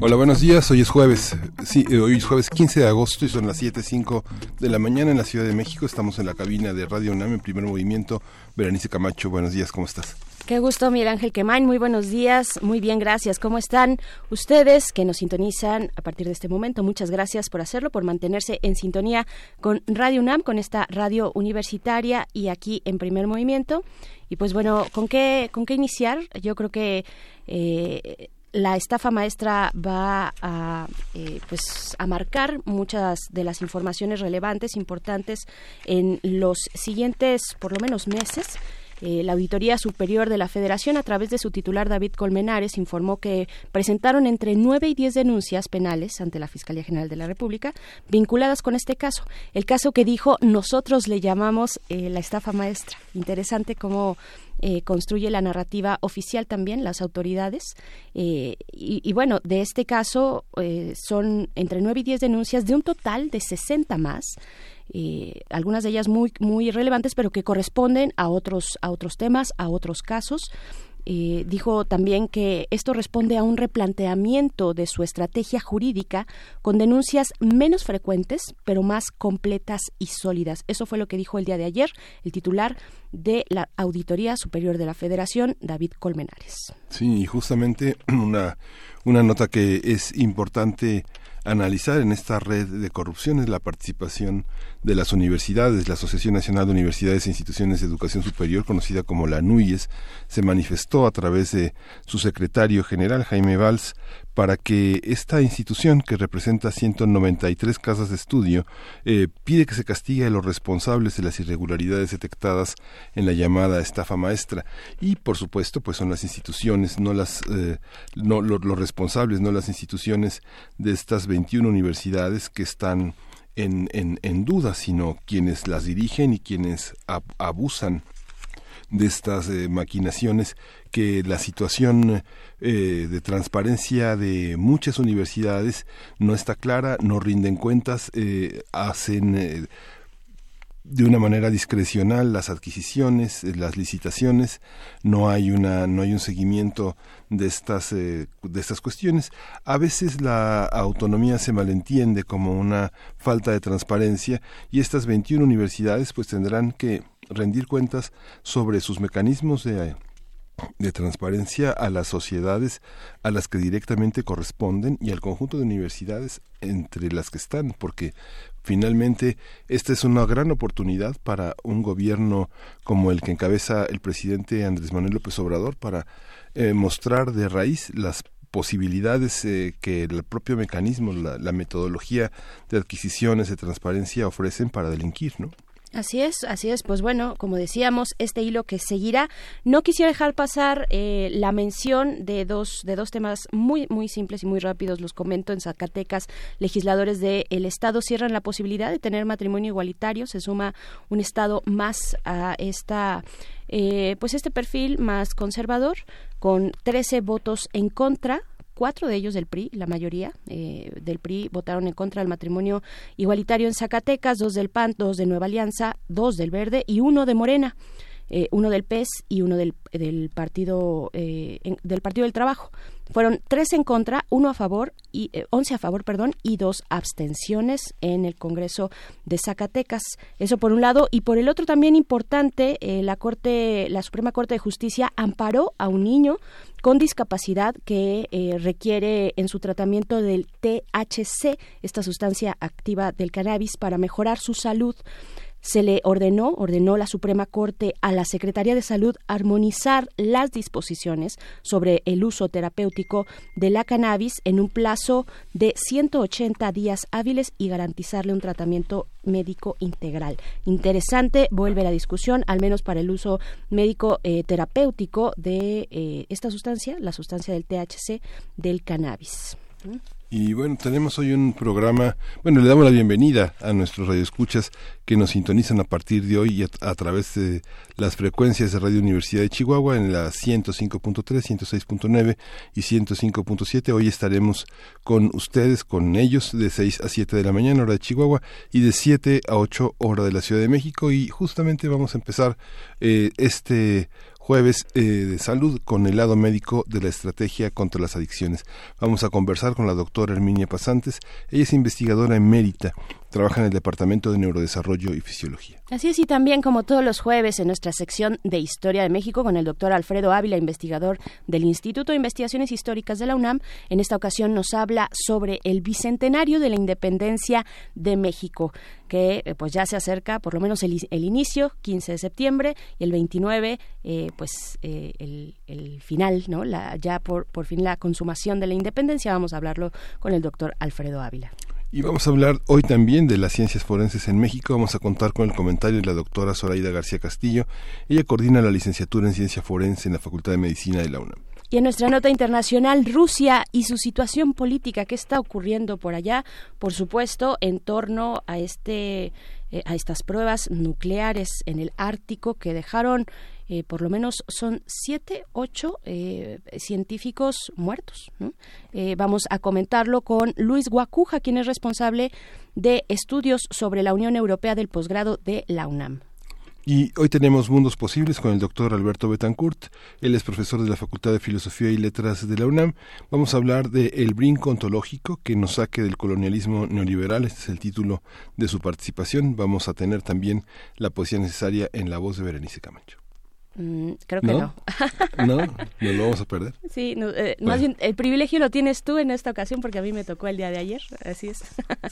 Hola, buenos días. Hoy es jueves. Sí, eh, hoy es jueves 15 de agosto y son las 7.05 de la mañana en la Ciudad de México. Estamos en la cabina de Radio UNAM en primer movimiento. Berenice Camacho, buenos días, ¿cómo estás? Qué gusto, Miguel Ángel Quemain. Muy buenos días. Muy bien, gracias. ¿Cómo están ustedes que nos sintonizan a partir de este momento? Muchas gracias por hacerlo, por mantenerse en sintonía con Radio UNAM, con esta radio universitaria y aquí en primer movimiento. Y pues bueno, ¿con qué, con qué iniciar? Yo creo que... Eh, la estafa maestra va a, eh, pues, a marcar muchas de las informaciones relevantes, importantes en los siguientes, por lo menos, meses. Eh, la Auditoría Superior de la Federación, a través de su titular David Colmenares, informó que presentaron entre nueve y diez denuncias penales ante la Fiscalía General de la República vinculadas con este caso. El caso que dijo nosotros le llamamos eh, la estafa maestra. Interesante cómo eh, construye la narrativa oficial también, las autoridades. y, y, bueno, de este caso son entre nueve y diez denuncias de un total de 60 más eh, algunas de ellas muy muy relevantes, pero que corresponden a otros a otros temas, a otros casos. Eh, dijo también que esto responde a un replanteamiento de su estrategia jurídica con denuncias menos frecuentes, pero más completas y sólidas. Eso fue lo que dijo el día de ayer el titular de la Auditoría Superior de la Federación, David Colmenares. Sí, y justamente una, una nota que es importante analizar en esta red de corrupción es la participación de las universidades. La Asociación Nacional de Universidades e Instituciones de Educación Superior, conocida como la NUYES, se manifestó a través de su secretario general, Jaime Valls, para que esta institución, que representa 193 casas de estudio, eh, pide que se castigue a los responsables de las irregularidades detectadas en la llamada estafa maestra. Y, por supuesto, pues son las instituciones, no las, eh, no los, responsables, no las instituciones de estas 21 universidades que están en, en, duda, sino quienes las dirigen y quienes abusan de estas eh, maquinaciones que la situación eh, de transparencia de muchas universidades no está clara, no rinden cuentas, eh, hacen de una manera discrecional las adquisiciones, las licitaciones, no hay una no hay un seguimiento de estas de estas cuestiones. A veces la autonomía se malentiende como una falta de transparencia y estas 21 universidades pues tendrán que rendir cuentas sobre sus mecanismos de, de transparencia a las sociedades a las que directamente corresponden y al conjunto de universidades entre las que están, porque finalmente esta es una gran oportunidad para un gobierno como el que encabeza el presidente Andrés Manuel López Obrador para eh, mostrar de raíz las posibilidades eh, que el propio mecanismo, la, la metodología de adquisiciones de transparencia ofrecen para delinquir, ¿no? Así es, así es. Pues bueno, como decíamos, este hilo que seguirá. No quisiera dejar pasar eh, la mención de dos de dos temas muy muy simples y muy rápidos. Los comento en Zacatecas. Legisladores del estado cierran la posibilidad de tener matrimonio igualitario. Se suma un estado más a esta eh, pues este perfil más conservador con 13 votos en contra cuatro de ellos del PRI, la mayoría eh, del PRI votaron en contra del matrimonio igualitario en Zacatecas, dos del PAN, dos de Nueva Alianza, dos del Verde y uno de Morena. Eh, uno del PES y uno del, del partido eh, del Partido del Trabajo. Fueron tres en contra, uno a favor y eh, once a favor, perdón, y dos abstenciones en el Congreso de Zacatecas. Eso por un lado y por el otro también importante, la Corte, la Suprema Corte de Justicia amparó a un niño con discapacidad que requiere en su tratamiento del THC, esta sustancia activa del cannabis, para mejorar su salud se le ordenó, ordenó la Suprema Corte a la Secretaría de Salud armonizar las disposiciones sobre el uso terapéutico de la cannabis en un plazo de 180 días hábiles y garantizarle un tratamiento médico integral. Interesante, vuelve la discusión, al menos para el uso médico eh, terapéutico de eh, esta sustancia, la sustancia del THC del cannabis. Y bueno, tenemos hoy un programa, bueno, le damos la bienvenida a nuestros radioescuchas que nos sintonizan a partir de hoy a, través de las frecuencias de Radio Universidad de Chihuahua en la 105.3, 106.9 y 105.7. Hoy estaremos con ustedes, con ellos, de 6 a 7 de la mañana, hora de Chihuahua, y de 7 a 8, hora de la Ciudad de México. Y justamente vamos a empezar eh, este jueves eh, de salud con el lado médico de la estrategia contra las adicciones. Vamos a conversar con la doctora Herminia Pasantes. Ella es investigadora emérita Trabaja en el Departamento de Neurodesarrollo y Fisiología. Así es, y también como todos los jueves en nuestra sección de Historia de México con el doctor Alfredo Ávila, investigador del Instituto de Investigaciones Históricas de la UNAM. En esta ocasión nos habla sobre el bicentenario de la independencia de México, que eh, pues ya se acerca, por lo menos el, inicio, 15 de septiembre, y el 29, eh, pues eh, el, final, ¿no? La, ya por, por fin la consumación de la independencia. Vamos a hablarlo con el doctor Alfredo Ávila. Y vamos a hablar hoy también de las ciencias forenses en México. Vamos a contar con el comentario de la doctora Zoraida García Castillo. Ella coordina la licenciatura en ciencia forense en la Facultad de Medicina de la UNAM. Y en nuestra nota internacional, Rusia y su situación política, ¿qué está ocurriendo por allá? Por supuesto, en torno a este eh, a estas pruebas nucleares en el Ártico que dejaron eh, por lo menos son siete, ocho eh, científicos muertos. Eh, vamos a comentarlo con Luis Guacuja, quien es responsable de estudios sobre la Unión Europea del posgrado de la UNAM. Y hoy tenemos Mundos Posibles con el doctor Alberto Betancourt. Él es profesor de la Facultad de Filosofía y Letras de la UNAM. Vamos a hablar de El brinco ontológico que nos saque del colonialismo neoliberal. Este es el título de su participación. Vamos a tener también la poesía necesaria en la voz de Berenice Camacho. Mm, creo que no. No, no, lo vamos a perder. Sí, eh, más bien el privilegio lo tienes tú en esta ocasión porque a mí me tocó el día de ayer, así es.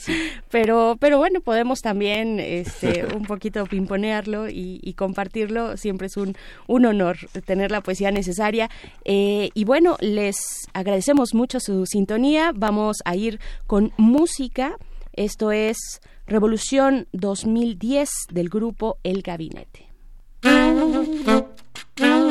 pero, pero bueno, podemos también este, un poquito pimponearlo y, compartirlo. Siempre es un, un honor tener la poesía necesaria. Eh, y bueno, les agradecemos mucho su sintonía. Vamos a ir con música. Esto es Revolución 2010 del grupo El Gabinete. Mm-hmm.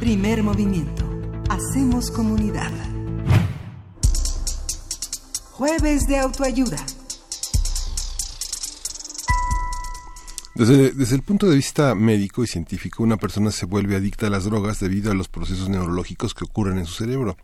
Primer movimiento. Hacemos comunidad. Jueves de autoayuda. Desde, desde, el punto de vista médico y científico, una persona se vuelve adicta a las drogas debido a los procesos neurológicos que ocurren en su cerebro.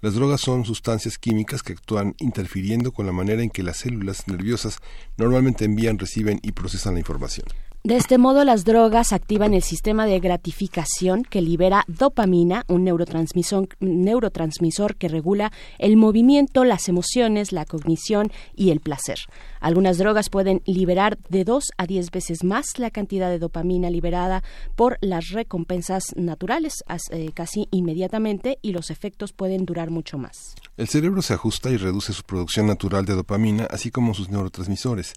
Las drogas son sustancias químicas que actúan interfiriendo con la manera en que las células nerviosas normalmente envían, reciben y procesan la información. De este modo, las drogas activan el sistema de gratificación que libera dopamina, un neurotransmisor, que regula el movimiento, las emociones, la cognición y el placer. Algunas drogas pueden liberar de 2 a 10 veces más la cantidad de dopamina liberada por las recompensas naturales, eh, casi inmediatamente, y los efectos pueden durar mucho más. El cerebro se ajusta y reduce su producción natural de dopamina, así como sus neurotransmisores.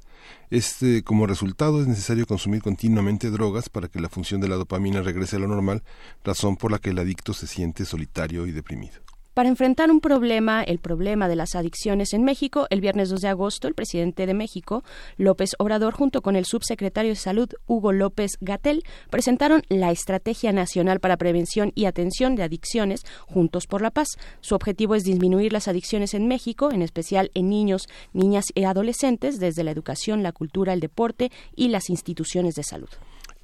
Este, como resultado, es necesario consumir continuamente drogas para que la función de la dopamina regrese a lo normal, razón por la que el adicto se siente solitario y deprimido. Para enfrentar un problema, el problema de las adicciones en México, el viernes 2 de agosto, el presidente de México, López Obrador, junto con el subsecretario de Salud, Hugo López Gatel, presentaron la Estrategia Nacional para Prevención y Atención de Adicciones, Juntos por la Paz. Su objetivo es disminuir las adicciones en México, en especial en niños, niñas y adolescentes, desde la educación, la cultura, el deporte y las instituciones de salud.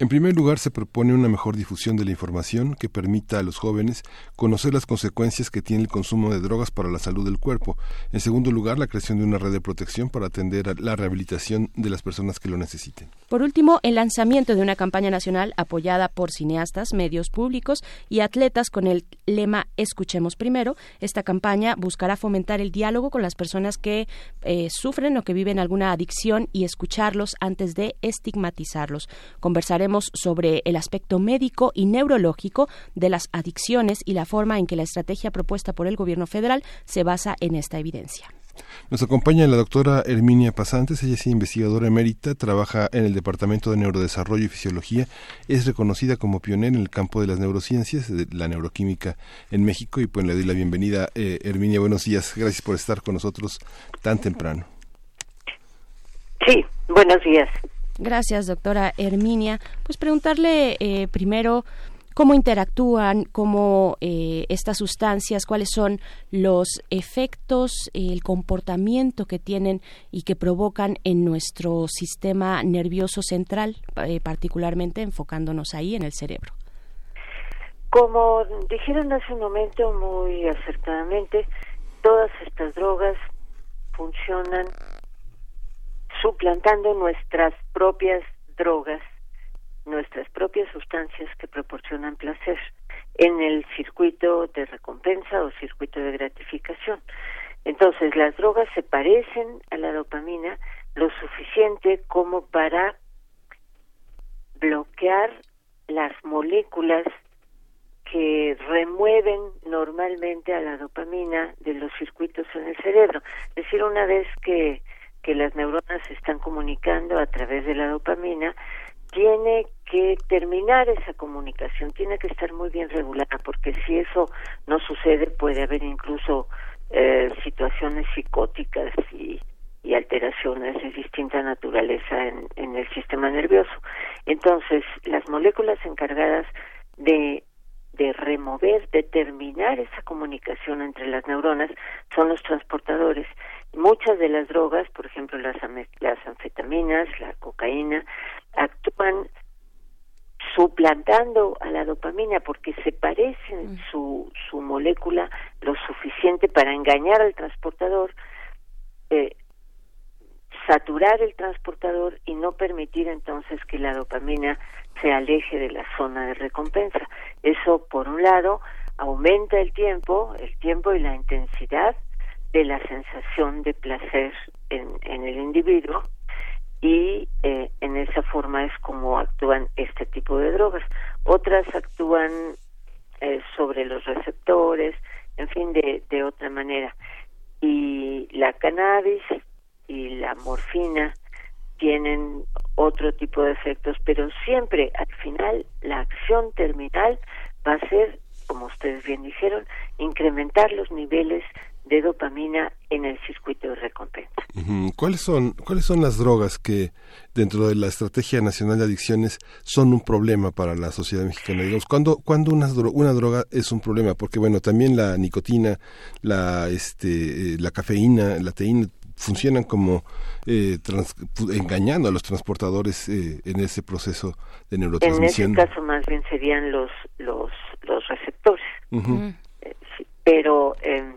En primer lugar, se propone una mejor difusión de la información que permita a los jóvenes conocer las consecuencias que tiene el consumo de drogas para la salud del cuerpo. En segundo lugar, la creación de una red de protección para atender a la rehabilitación de las personas que lo necesiten. Por último, el lanzamiento de una campaña nacional apoyada por cineastas, medios públicos y atletas con el lema Escuchemos primero. Esta campaña buscará fomentar el diálogo con las personas que eh, sufren o que viven alguna adicción y escucharlos antes de estigmatizarlos. Conversaremos sobre el aspecto médico y neurológico de las adicciones y la forma en que la estrategia propuesta por el Gobierno federal se basa en esta evidencia. Nos acompaña la doctora Herminia Pasantes, ella es investigadora emérita, trabaja en el Departamento de Neurodesarrollo y Fisiología, es reconocida como pionera en el campo de las neurociencias, de la neuroquímica en México y pues le doy la bienvenida. Eh, Herminia, buenos días, gracias por estar con nosotros tan temprano. Sí, buenos días. Gracias, doctora Herminia. Pues preguntarle eh, primero cómo interactúan, cómo eh, estas sustancias, cuáles son los efectos, el comportamiento que tienen y que provocan en nuestro sistema nervioso central, eh, particularmente enfocándonos ahí en el cerebro. Como dijeron hace un momento muy acertadamente, todas estas drogas funcionan suplantando nuestras propias drogas, nuestras propias sustancias que proporcionan placer en el circuito de recompensa o circuito de gratificación. Entonces, las drogas se parecen a la dopamina lo suficiente como para bloquear las moléculas que remueven normalmente a la dopamina de los circuitos en el cerebro. Es decir, una vez que que las neuronas se están comunicando a través de la dopamina, tiene que terminar esa comunicación, tiene que estar muy bien regulada, porque si eso no sucede puede haber incluso eh, situaciones psicóticas y, alteraciones de distinta naturaleza en, en el sistema nervioso. Entonces, las moléculas encargadas de de remover, de terminar esa comunicación entre las neuronas son los transportadores Muchas de las drogas, por ejemplo las, las anfetaminas, la cocaína, actúan suplantando a la dopamina porque se parecen mm. su, su molécula lo suficiente para engañar al transportador, eh, saturar el transportador y no permitir entonces que la dopamina se aleje de la zona de recompensa. Eso, por un lado, aumenta el tiempo, el tiempo y la intensidad de la sensación de placer en, el individuo y eh, en esa forma es como actúan este tipo de drogas. Otras actúan eh, sobre los receptores, en fin, de, de otra manera. Y la cannabis y la morfina tienen otro tipo de efectos, pero siempre al final la acción terminal va a ser, como ustedes bien dijeron, incrementar los niveles de dopamina en el circuito de recompensa. ¿Cuáles son cuáles son las drogas que dentro de la estrategia nacional de adicciones son un problema para la sociedad mexicana? Digamos, ¿cuándo, cuando una, una droga es un problema? Porque bueno, también la nicotina, la este eh, la cafeína, la teína funcionan como eh, engañando a los transportadores eh, en ese proceso de neurotransmisión. En ese caso más bien serían los los los receptores. pero eh,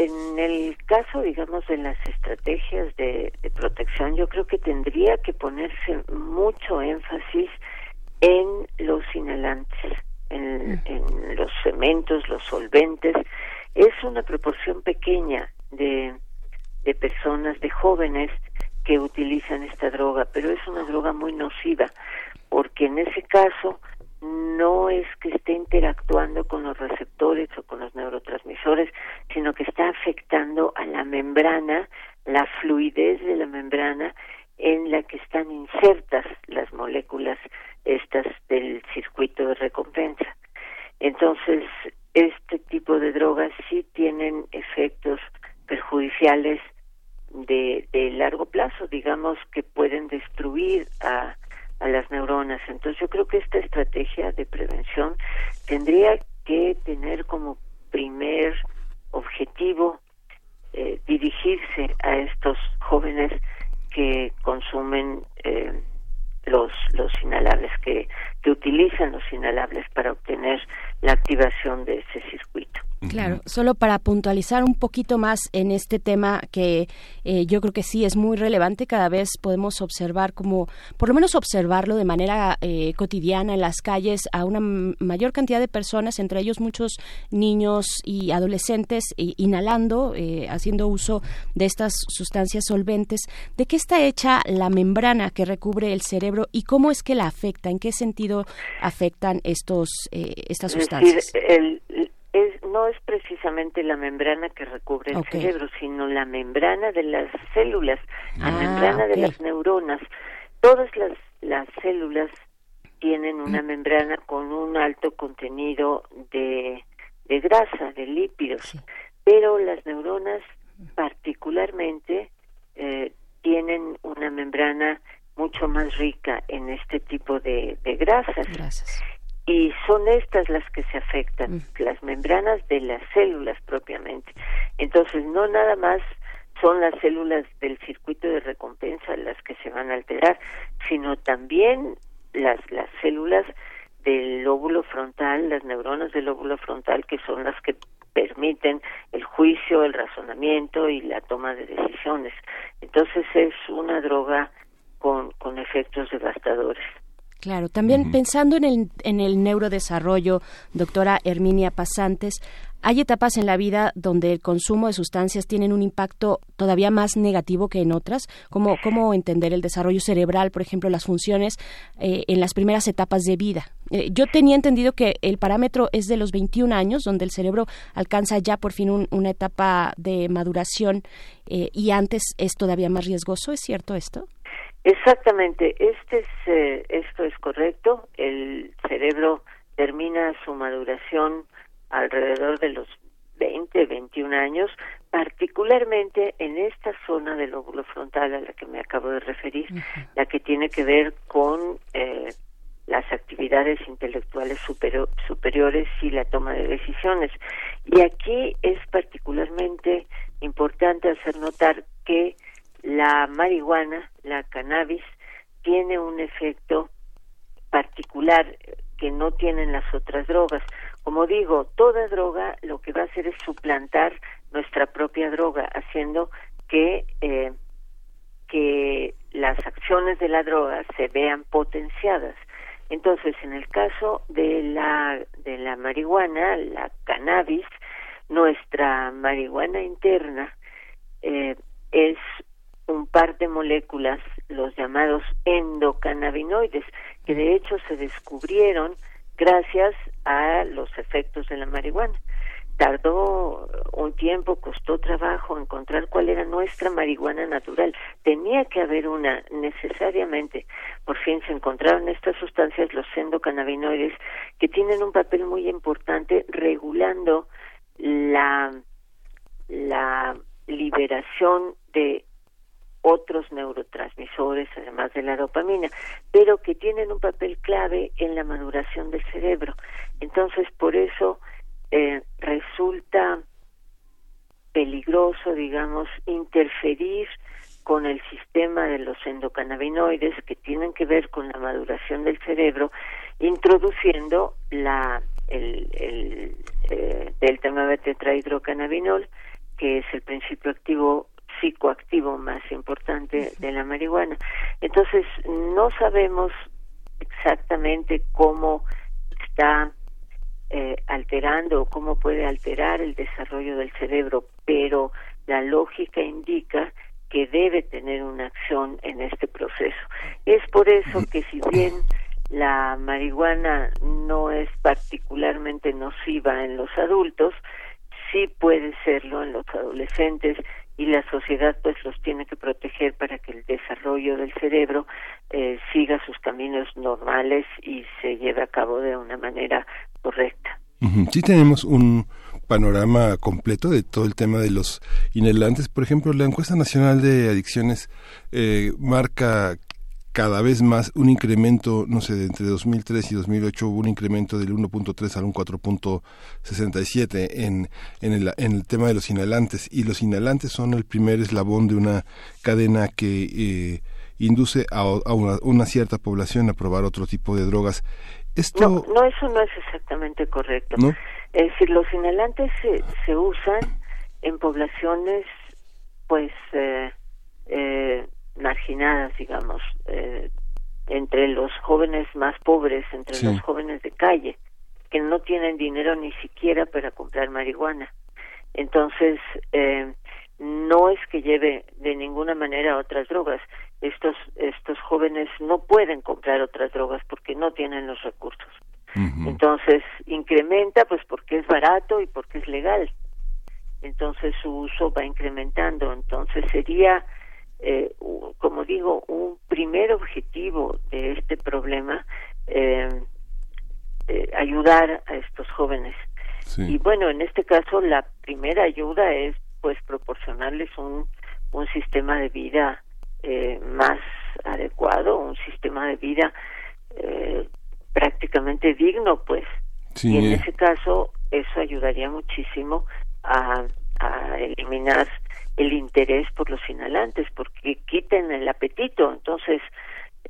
en el caso, digamos, de las estrategias de, protección, yo creo que tendría que ponerse mucho énfasis en los inhalantes, en, mm. en los cementos, los solventes. Es una proporción pequeña de, de personas, de jóvenes que utilizan esta droga, pero es una droga muy nociva, porque en ese caso no es que esté interactuando con los receptores o con los neurotransmisores, sino que está afectando a la membrana, la fluidez de la membrana en la que están insertas las moléculas estas del circuito de recompensa. Entonces, este tipo de drogas sí tienen efectos perjudiciales de, de largo plazo, digamos que pueden destruir a a las neuronas. Entonces yo creo que esta estrategia de prevención tendría que tener como primer objetivo eh, dirigirse a estos jóvenes que consumen eh, los los inhalables que, que utilizan los inhalables para obtener la activación de ese circuito. Claro, solo para puntualizar un poquito más en este tema que eh, yo creo que sí es muy relevante, cada vez podemos observar como, por lo menos observarlo de manera eh, cotidiana en las calles a una mayor cantidad de personas, entre ellos muchos niños y adolescentes, inhalando, eh, haciendo uso de estas sustancias solventes. ¿De qué está hecha la membrana que recubre el cerebro y cómo es que la afecta? ¿En qué sentido afectan estos, estas sustancias? el, es, no es precisamente la membrana que recubre el cerebro, sino la membrana de las células, la ah, membrana de las neuronas. Todas las, las células tienen una mm. membrana con un alto contenido de, de grasa, de lípidos, pero las neuronas particularmente eh, tienen una membrana mucho más rica en este tipo de, de grasas. grasas y son estas las que se afectan, mm. las membranas de las células propiamente. Entonces, no nada más son las células del circuito de recompensa las que se van a alterar, sino también las, las células del lóbulo frontal, las neuronas del lóbulo frontal, que son las que permiten el juicio, el razonamiento y la toma de decisiones. Entonces es una droga con, con efectos devastadores. Claro, también pensando en el, en el neurodesarrollo, doctora Herminia Pasantes, hay etapas en la vida donde el consumo de sustancias tienen un impacto todavía más negativo que en otras. ¿Cómo, cómo entender el desarrollo cerebral, por ejemplo, las funciones eh, en las primeras etapas de vida? Eh, yo tenía entendido que el parámetro es de los 21 años, donde el cerebro alcanza ya por fin una etapa de maduración eh, y antes es todavía más riesgoso. ¿Es cierto esto? Exactamente, este es, eh, esto es correcto. El cerebro termina su maduración alrededor de los 20, 21 años, particularmente en esta zona del lóbulo frontal a la que me acabo de referir, la que tiene que ver con eh, las actividades intelectuales superiores y la toma de decisiones. Y aquí es particularmente importante hacer notar que la marihuana, la cannabis, tiene un efecto particular que no tienen las otras drogas. Como digo, toda droga lo que va a hacer es suplantar nuestra propia droga, haciendo que eh, que las acciones de la droga se vean potenciadas. Entonces, en el caso de la de la marihuana, la cannabis, nuestra marihuana interna eh, es un par de moléculas, los llamados endocannabinoides, que de hecho se descubrieron gracias a los efectos de la marihuana. Tardó un tiempo, costó trabajo encontrar cuál era nuestra marihuana natural. Tenía que haber una necesariamente. Por fin se encontraron estas sustancias, los endocannabinoides, que tienen un papel muy importante regulando la, la liberación de otros neurotransmisores, además de la dopamina, pero que tienen un papel clave en la maduración del cerebro. Entonces, por eso eh, resulta peligroso, digamos, interferir con el sistema de los endocannabinoides que tienen que ver con la maduración del cerebro, introduciendo la el, el eh, delta 9 tetrahidrocannabinol, que es el principio activo psicoactivo más importante de la marihuana. Entonces, no sabemos exactamente cómo está eh, alterando o cómo puede alterar el desarrollo del cerebro, pero la lógica indica que debe tener una acción en este proceso. Es por eso que si bien la marihuana no es particularmente nociva en los adultos, sí puede serlo en los adolescentes y la sociedad pues los tiene que proteger para que el desarrollo del cerebro eh, siga sus caminos normales y se lleve a cabo de una manera correcta. Sí tenemos un panorama completo de todo el tema de los inhalantes. Por ejemplo, la encuesta nacional de adicciones eh, marca cada vez más un incremento, no sé, entre 2003 y 2008 hubo un incremento del 1.3 al 4.67 en, en, el, en el tema de los inhalantes. Y los inhalantes son el primer eslabón de una cadena que eh, induce a, una, cierta población a probar otro tipo de drogas. Esto... No, no, eso no es exactamente correcto. Es decir, los inhalantes se, se usan en poblaciones, pues, eh, eh, marginadas, digamos, eh, entre los jóvenes más pobres, entre los jóvenes de calle, que no tienen dinero ni siquiera para comprar marihuana. Entonces, eh, no es que lleve de ninguna manera otras drogas. Estos, estos jóvenes no pueden comprar otras drogas porque no tienen los recursos. Entonces, incrementa pues porque es barato y porque es legal. Entonces, su uso va incrementando. Entonces, sería eh, como digo, un primer objetivo de este problema, eh, eh, ayudar a estos jóvenes. Y bueno, en este caso la primera ayuda es pues proporcionarles un, un sistema de vida eh, más adecuado, un sistema de vida eh, prácticamente digno, pues. Y en ese caso eso ayudaría muchísimo a, a eliminar el interés por los inhalantes, porque quiten el apetito, entonces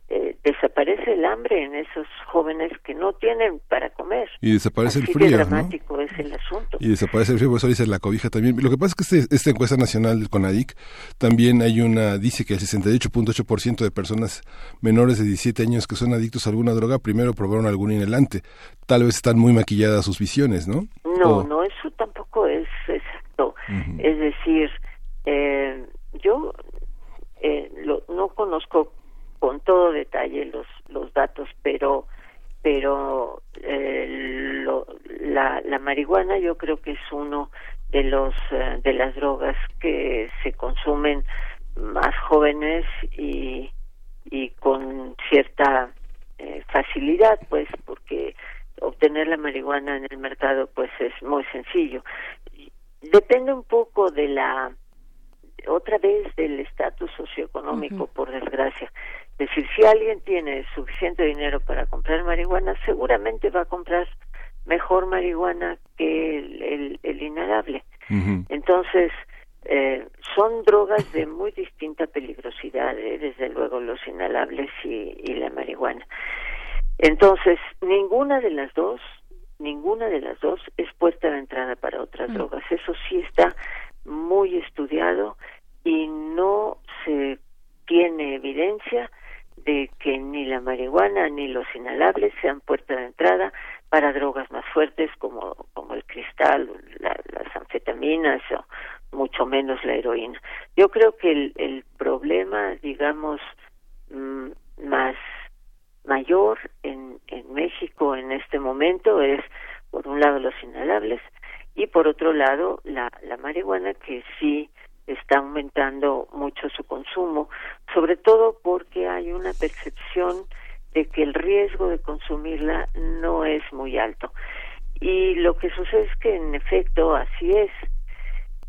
eh, desaparece el hambre en esos jóvenes que no tienen para comer. Y desaparece el frío. dramático es el asunto. Y desaparece el frío, por eso dice la cobija también. Lo que pasa es que este, esta encuesta nacional del CONADIC también hay una, dice que el 68.8% de personas menores de 17 años que son adictos a alguna droga primero probaron algún inhalante. Tal vez están muy maquilladas sus visiones, ¿no? No, no, eso tampoco es exacto. Es decir, eh, yo eh, no conozco con todo detalle los los datos, pero pero eh, la, la marihuana yo creo que es uno de los eh, de las drogas que se consumen más jóvenes y y con cierta eh, facilidad pues porque obtener la marihuana en el mercado pues es muy sencillo. Depende un poco de la otra vez del estatus socioeconómico, por desgracia. Es decir, si alguien tiene suficiente dinero para comprar marihuana, seguramente va a comprar mejor marihuana que el, el, inhalable. Entonces, eh, son drogas de muy distinta peligrosidad, eh, desde luego los inhalables y, y la marihuana. Entonces, ninguna de las dos, ninguna de las dos es puerta de entrada para otras drogas. Eso sí está muy estudiado y no se tiene evidencia de que ni la marihuana ni los inhalables sean puerta de entrada para drogas más fuertes como, como el cristal, las anfetaminas o mucho menos la heroína. Yo creo que el, el problema, digamos, mm, más mayor en, en México en este momento es, por un lado, los inhalables y por otro lado la, la marihuana que sí está aumentando mucho su consumo, sobre todo porque hay una percepción de que el riesgo de consumirla no es muy alto. Y lo que sucede es que en efecto así es.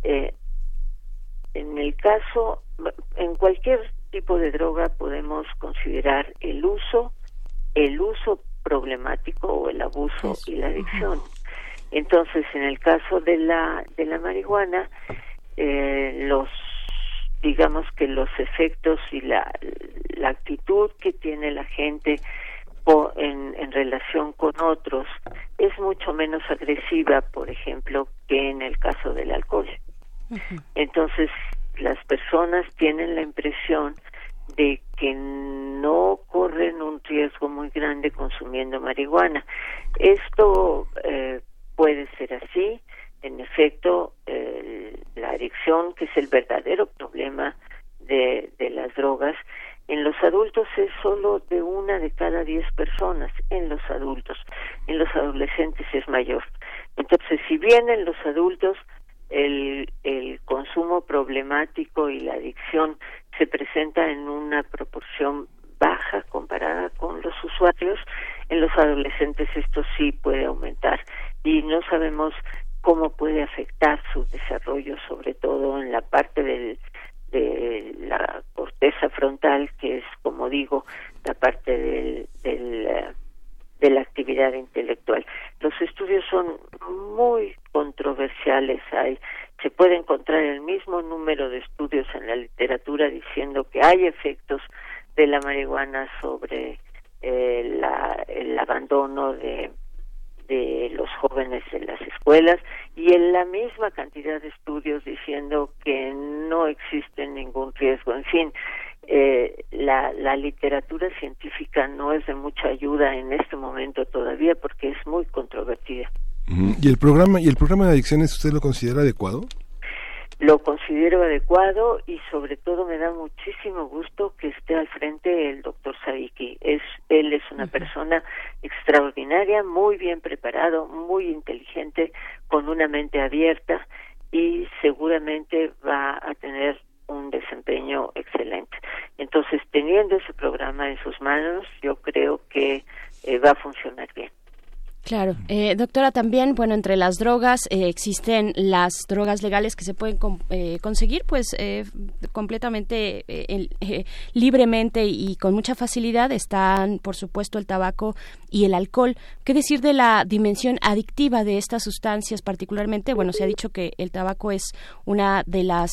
Eh, en el caso, en cualquier tipo de droga podemos considerar el uso, el uso problemático o el abuso y la adicción. Entonces, en el caso de la de la marihuana, eh, los digamos que los efectos y la, la actitud que tiene la gente en, en relación con otros es mucho menos agresiva, por ejemplo, que en el caso del alcohol. Entonces, las personas tienen la impresión de que no corren un riesgo muy grande consumiendo marihuana. Esto eh, puede ser así. En efecto, la adicción, que es el verdadero problema de, de las drogas, en los adultos es solo de una de cada diez personas, en los adultos. En los adolescentes es mayor. Entonces, si bien en los adultos el, el consumo problemático y la adicción se presenta en una proporción baja comparada con los usuarios, en los adolescentes esto sí puede aumentar y no sabemos cómo puede afectar su desarrollo, sobre todo en la parte del, de la corteza frontal, que es, como digo, la parte del, del, eh, de la actividad intelectual. Los estudios son muy controversiales. Hay, se puede encontrar el mismo número de estudios en la literatura diciendo que hay efectos de la marihuana sobre eh, la, el abandono de de los jóvenes en las escuelas y en la misma cantidad de estudios diciendo que no existe ningún riesgo. En fin, eh, la, la literatura científica no es de mucha ayuda en este momento todavía porque es muy controvertida. ¿Y el programa y el programa de adicciones usted lo considera adecuado? Lo considero adecuado y sobre todo me da muchísimo gusto que esté al frente el doctor Sadiki. Es, él es una persona extraordinaria, muy bien preparado, muy inteligente, con una mente abierta y seguramente va a tener un desempeño excelente. Entonces, teniendo ese programa en sus manos, yo creo que eh, va a funcionar bien. Claro. Eh, doctora, también, bueno, entre las drogas eh, existen las drogas legales que se pueden eh, conseguir, pues, completamente libremente y con mucha facilidad. Están, por supuesto, el tabaco y el alcohol. ¿Qué decir de la dimensión adictiva de estas sustancias particularmente? Bueno, se ha dicho que el tabaco es una de las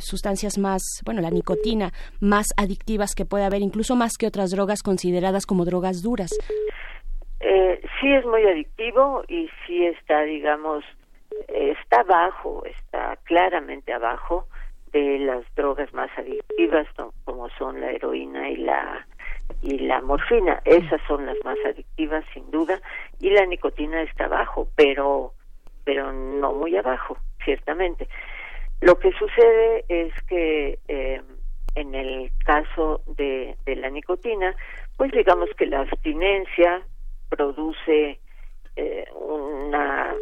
sustancias más, bueno, la nicotina más adictivas que puede haber, incluso más que otras drogas consideradas como drogas duras. Eh, sí es muy adictivo y sí está, digamos, está abajo, está claramente abajo de las drogas más adictivas como son la heroína y la y la morfina. Esas son las más adictivas sin duda y la nicotina está abajo, pero pero no muy abajo, ciertamente. Lo que sucede es que eh, en el caso de, de la nicotina, pues digamos que la abstinencia produce eh, una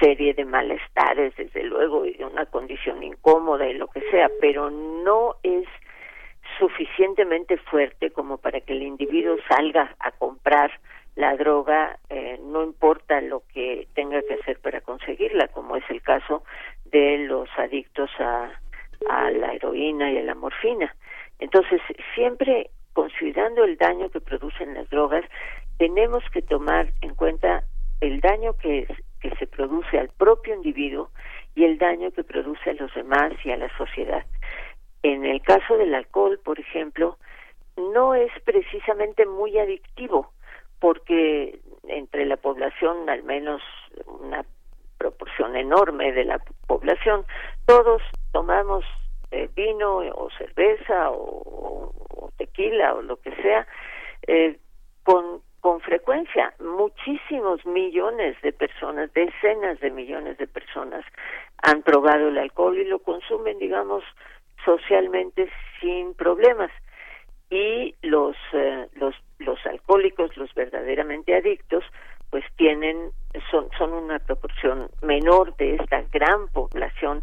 serie de malestares, desde luego, y una condición incómoda y lo que sea, pero no es suficientemente fuerte como para que el individuo salga a comprar la droga, eh, no importa lo que tenga que hacer para conseguirla, como es el caso de los adictos a, a la heroína y a la morfina. Entonces, siempre considerando el daño que producen las drogas, tenemos que tomar en cuenta el daño que, se produce al propio individuo y el daño que produce a los demás y a la sociedad. En el caso del alcohol, por ejemplo, no es precisamente muy adictivo, porque entre la población, al menos una proporción enorme de la población, todos tomamos eh, vino o cerveza o, tequila o lo que sea, eh, con, con frecuencia. Muchísimos millones de personas, decenas de millones de personas han probado el alcohol y lo consumen, digamos, socialmente sin problemas. Y los, eh, los, los alcohólicos, los verdaderamente adictos, pues tienen, son, son una proporción menor de esta gran población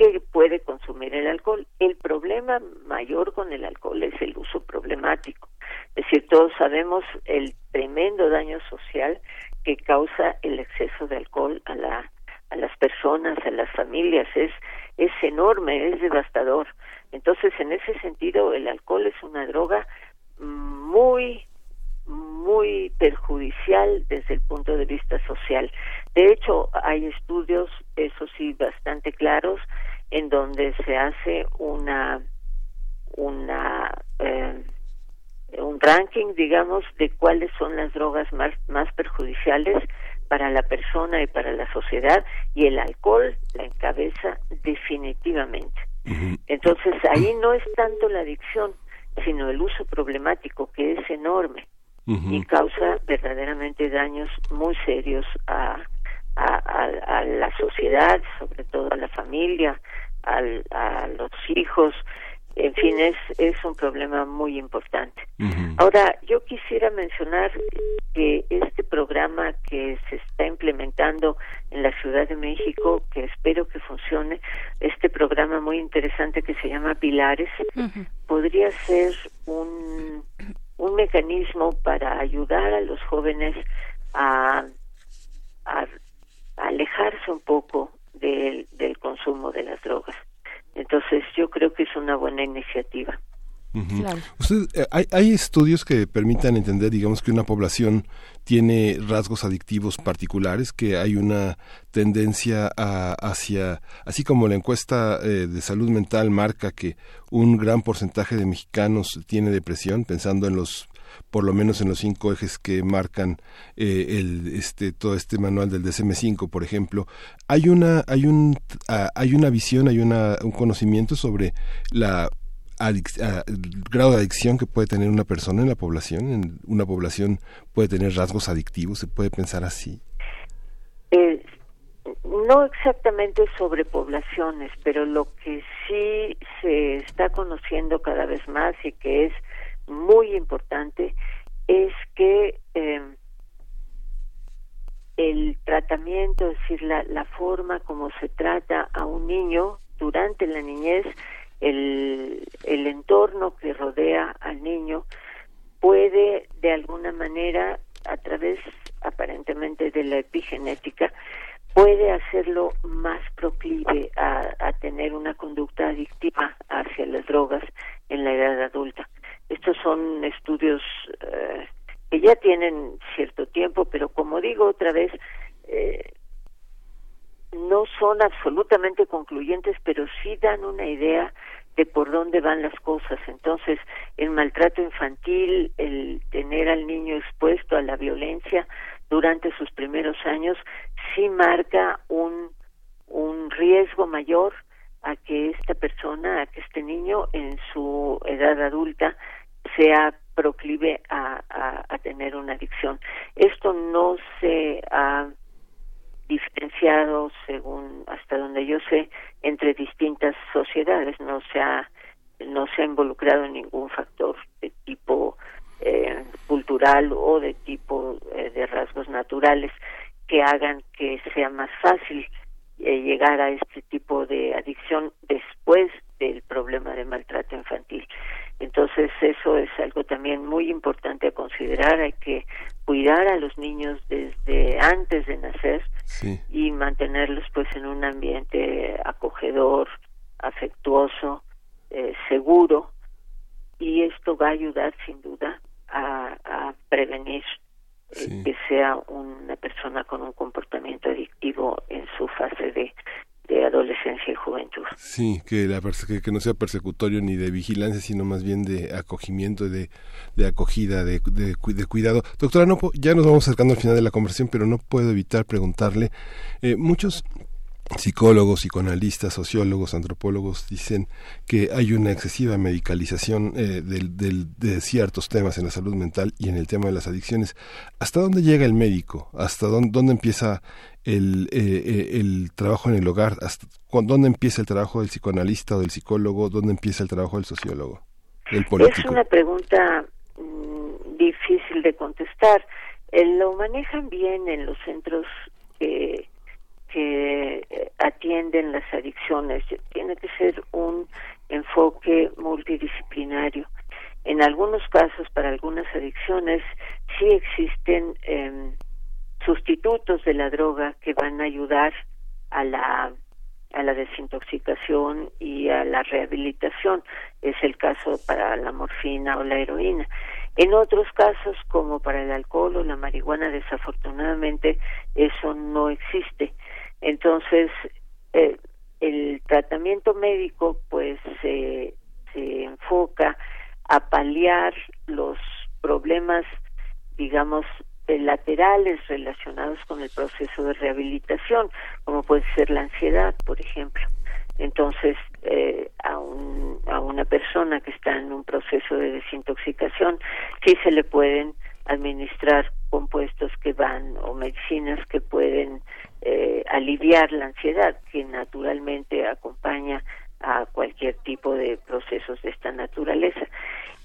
que puede consumir el alcohol. El problema mayor con el alcohol es el uso problemático. Es decir, todos sabemos el tremendo daño social que causa el exceso de alcohol a la a las personas, a las familias, es es enorme, es devastador. Entonces, en ese sentido, el alcohol es una droga muy muy perjudicial desde el punto de vista social. De hecho, hay estudios, eso sí, bastante claros, en donde se hace una una eh, un ranking, digamos, de cuáles son las drogas más más perjudiciales para la persona y para la sociedad y el alcohol la encabeza definitivamente. Entonces ahí no es tanto la adicción, sino el uso problemático que es enorme y causa verdaderamente daños muy serios a, a, la sociedad, sobre todo a la familia, a los hijos, en fin, es, es un problema muy importante. Ahora, yo quisiera mencionar que este programa que se está implementando en la Ciudad de México, que espero que funcione, este programa muy interesante que se llama Pilares, podría ser un, un mecanismo para ayudar a los jóvenes a, alejarse un poco del, del consumo de las drogas. Entonces yo creo que es una buena iniciativa. Eh, hay, hay, estudios que permitan entender, digamos, que una población tiene rasgos adictivos particulares, que hay una tendencia hacia, así como la encuesta eh, de salud mental marca que un gran porcentaje de mexicanos tiene depresión, pensando en los por lo menos en los cinco ejes que marcan eh, el, este, todo este manual del DSM-5, por ejemplo, hay una, hay un, ah, hay una visión, hay una, un conocimiento sobre la grado de adicción que puede tener una persona en la población, en una población puede tener rasgos adictivos, se puede pensar así. Eh, no exactamente sobre poblaciones, pero lo que sí se está conociendo cada vez más y que es muy importante es que em, el tratamiento, es decir, la, la forma como se trata a un niño durante la niñez, el, el entorno que rodea al niño puede de alguna manera, a través aparentemente de la epigenética, puede hacerlo más proclive a, a tener una conducta adictiva hacia las drogas en la edad adulta. Estos son estudios eh, que ya tienen cierto tiempo, pero como digo otra vez, eh, no son absolutamente concluyentes, pero sí dan una idea de por dónde van las cosas. Entonces, el maltrato infantil, el tener al niño expuesto a la violencia durante sus primeros años, sí marca un, un riesgo mayor a que esta persona, a que este niño en su edad adulta sea proclive a, a, tener una adicción. Esto no se ha diferenciado, según hasta donde yo sé, entre distintas sociedades. No se ha, no se ha involucrado ningún factor de tipo eh, cultural o de tipo eh, de rasgos naturales que hagan que sea más fácil eh, llegar a este tipo de adicción después del problema de maltrato infantil. Entonces eso es algo también muy importante a considerar. Hay que cuidar a los niños desde antes de nacer y mantenerlos pues en un ambiente acogedor, afectuoso, eh, seguro y esto va a ayudar sin duda a, a prevenir eh, que sea una persona con un comportamiento adictivo en su fase de de adolescencia y juventud. Sí, que, la, que, no sea persecutorio ni de vigilancia, sino más bien de acogimiento, de, de acogida, de, de, cuidado. Doctora, no, ya nos vamos acercando al final de la conversación, pero no puedo evitar preguntarle, eh, muchos psicólogos, psicoanalistas, sociólogos, antropólogos dicen que hay una excesiva medicalización eh, de ciertos temas en la salud mental y en el tema de las adicciones. ¿Hasta dónde llega el médico? ¿Hasta dónde empieza el, eh, eh, el trabajo en el hogar? Hasta, ¿Dónde empieza el trabajo del psicoanalista o del psicólogo? ¿Dónde empieza el trabajo del sociólogo? Del político? Es una pregunta mm, difícil de contestar. lo manejan bien en los centros que que eh, atienden las adicciones. Tiene que ser un enfoque multidisciplinario. En algunos casos, para algunas adicciones, sí existen em, sustitutos de la droga que van a ayudar a la a la desintoxicación y a la rehabilitación. Es el caso para la morfina o la heroína. En otros casos, como para el alcohol o la marihuana, desafortunadamente eso no existe. Entonces, eh, el tratamiento médico pues se enfoca a paliar los problemas, digamos, laterales relacionados con el proceso de rehabilitación, como puede ser la ansiedad, por ejemplo. Entonces, eh, a, un, a una persona que está en un proceso de desintoxicación, sí se le pueden administrar compuestos que van o medicinas que pueden eh, aliviar la ansiedad, que naturalmente acompaña a cualquier tipo de procesos de esta naturaleza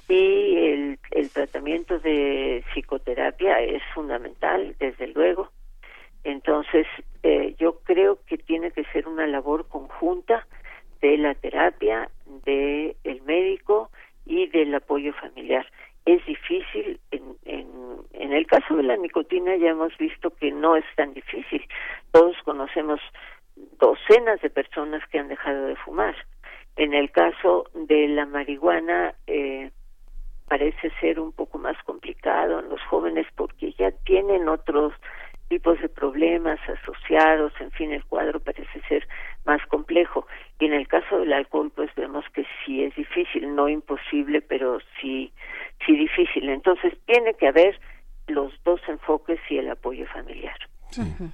y el, el tratamiento de psicoterapia es fundamental, desde luego. Entonces, eh, yo creo que tiene que ser una labor conjunta de la terapia, de el médico y del apoyo familiar. Es difícil, en, en, en el caso de la nicotina ya hemos visto que no es tan difícil. Todos conocemos docenas de personas que han dejado de fumar. En el caso de la marihuana, eh, parece ser un poco más complicado en los jóvenes porque ya tienen otros tipos de problemas asociados, en fin, el cuadro parece ser más complejo. Y en el caso del alcohol, pues vemos que sí es difícil, no imposible, pero sí, sí difícil. Entonces tiene que haber los dos enfoques y el apoyo familiar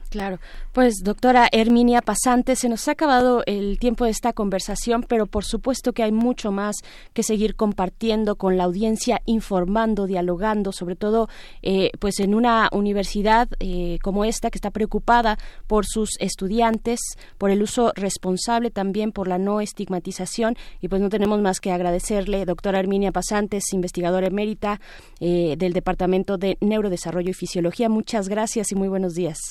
claro. Pues doctora Herminia Pasante, se nos ha acabado el tiempo de esta conversación, pero por supuesto que hay mucho más que seguir compartiendo con la audiencia, informando, dialogando, sobre todo eh, pues en una universidad eh, como esta que está preocupada por sus estudiantes, por el uso responsable también, por la no estigmatización y pues no tenemos más que agradecerle, doctora Herminia Pasantes, investigadora emérita eh, del Departamento de Neurodesarrollo y Fisiología. Muchas gracias y muy buenos días.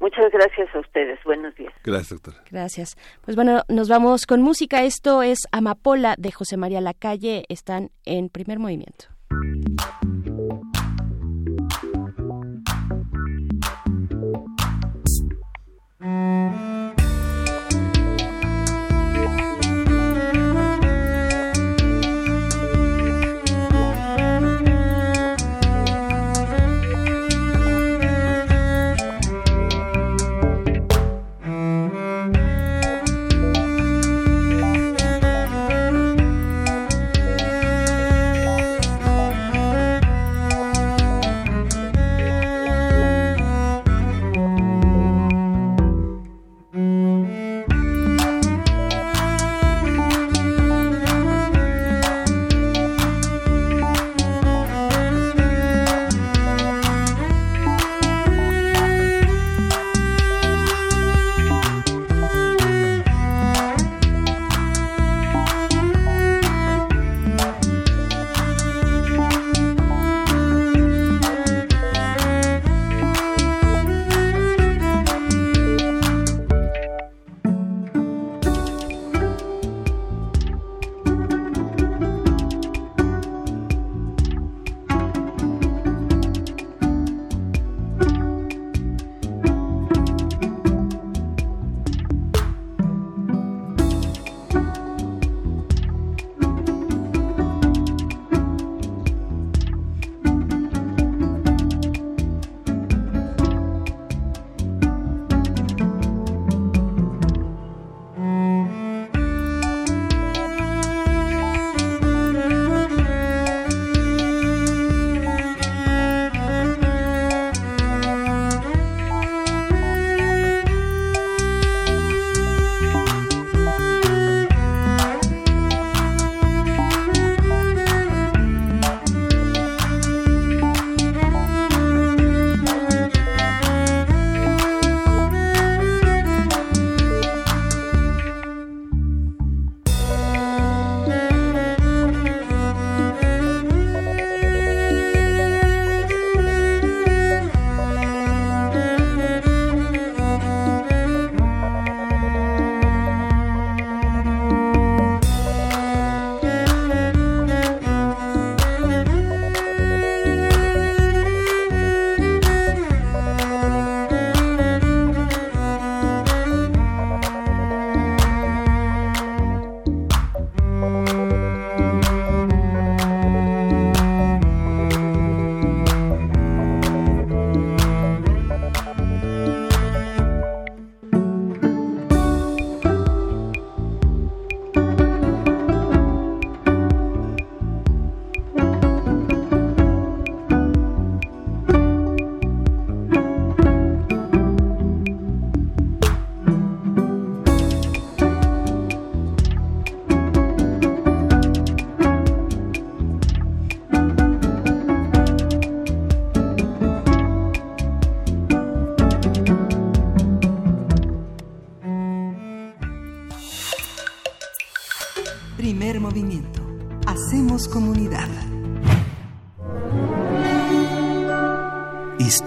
Muchas gracias a ustedes. Buenos días. Gracias, doctora. Gracias. Pues bueno, nos vamos con música. Esto es Amapola de José María Lacalle. Están en primer movimiento.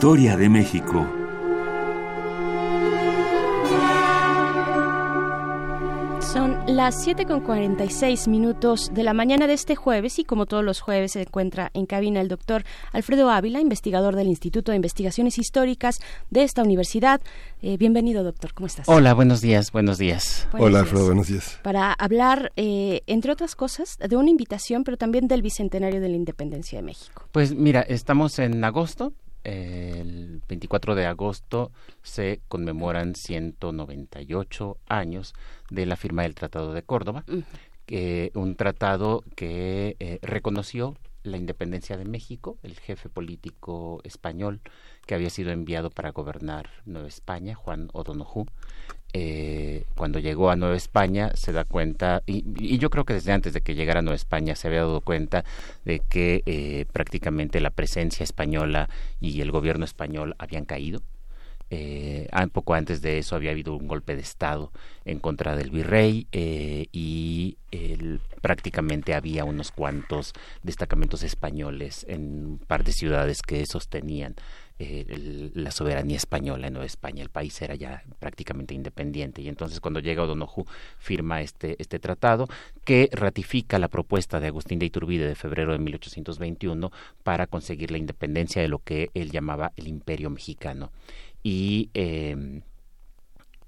Historia de México. Son las 7 con 46 minutos de la mañana de este jueves y como todos los jueves se encuentra en cabina el doctor Alfredo Ávila, investigador del Instituto de Investigaciones Históricas de esta universidad. Eh, bienvenido, doctor. ¿Cómo estás? Hola, buenos días, buenos días. Hola, Alfredo, buenos días. Para hablar, eh, entre otras cosas, de una invitación, pero también del Bicentenario de la Independencia de México. Pues mira, estamos en agosto, el 24 de agosto se conmemoran 198 años de la firma del Tratado de Córdoba, que un tratado que eh, reconoció la independencia de México, el jefe político español que había sido enviado para gobernar Nueva España, Juan O'Donoghue, eh, cuando llegó a Nueva España se da cuenta, y, yo creo que desde antes de que llegara a Nueva España se había dado cuenta de que eh, prácticamente la presencia española y el gobierno español habían caído. Eh, poco antes de eso había habido un golpe de Estado en contra del virrey eh, y prácticamente había unos cuantos destacamentos españoles en un par de ciudades que sostenían eh, la soberanía española en Nueva España. El país era ya prácticamente independiente y entonces cuando llega O'Donoghue firma este, este tratado que ratifica la propuesta de Agustín de Iturbide de febrero de 1821 para conseguir la independencia de lo que él llamaba el Imperio Mexicano. Y eh,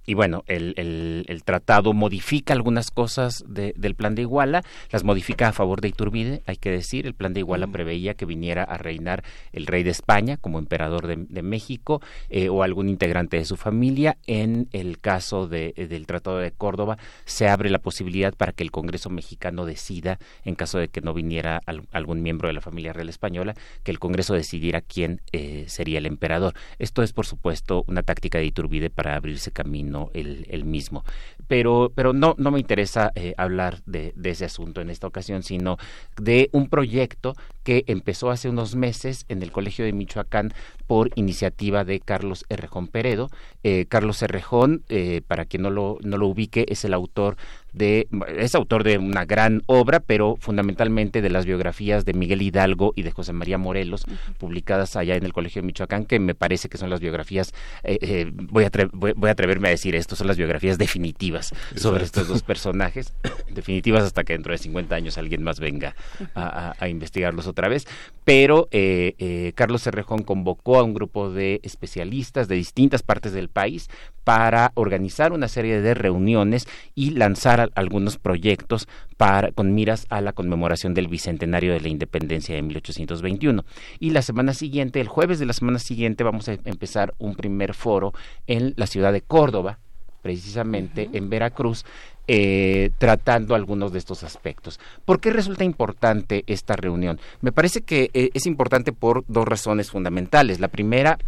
y bueno, el, el, tratado modifica algunas cosas del plan de Iguala, las modifica a favor de Iturbide, hay que decir, el plan de Iguala preveía que viniera a reinar el rey de España como emperador de, México eh, o algún integrante de su familia. En el caso de, del Tratado de Córdoba se abre la posibilidad para que el Congreso mexicano decida, en caso de que no viniera algún miembro de la familia real española, que el Congreso decidiera quién eh, sería el emperador. Esto es, por supuesto, una táctica de Iturbide para abrirse camino el, mismo. Pero, pero no, no me interesa eh, hablar de, ese asunto en esta ocasión, sino de un proyecto que empezó hace unos meses en el Colegio de Michoacán por iniciativa de Carlos Errejón Peredo. Eh, Carlos Errejón, eh, para quien no lo, no lo ubique, es el autor de, es autor de una gran obra, pero fundamentalmente de las biografías de Miguel Hidalgo y de José María Morelos, publicadas allá en el Colegio de Michoacán, que me parece que son las biografías, eh, eh, voy, a voy, a atreverme a decir esto, son las biografías definitivas sobre estos dos personajes, definitivas hasta que dentro de 50 años alguien más venga a, investigarlos otra vez, pero eh, Carlos Cerrejón convocó a un grupo de especialistas de distintas partes del país para organizar una serie de reuniones y lanzar algunos proyectos para, con miras a la conmemoración del bicentenario de la independencia de 1821. Y la semana siguiente, el jueves de la semana siguiente, vamos a empezar un primer foro en la ciudad de Córdoba, precisamente en Veracruz, eh, tratando algunos de estos aspectos. ¿Por qué resulta importante esta reunión? Me parece que eh, es importante por dos razones fundamentales. La primera,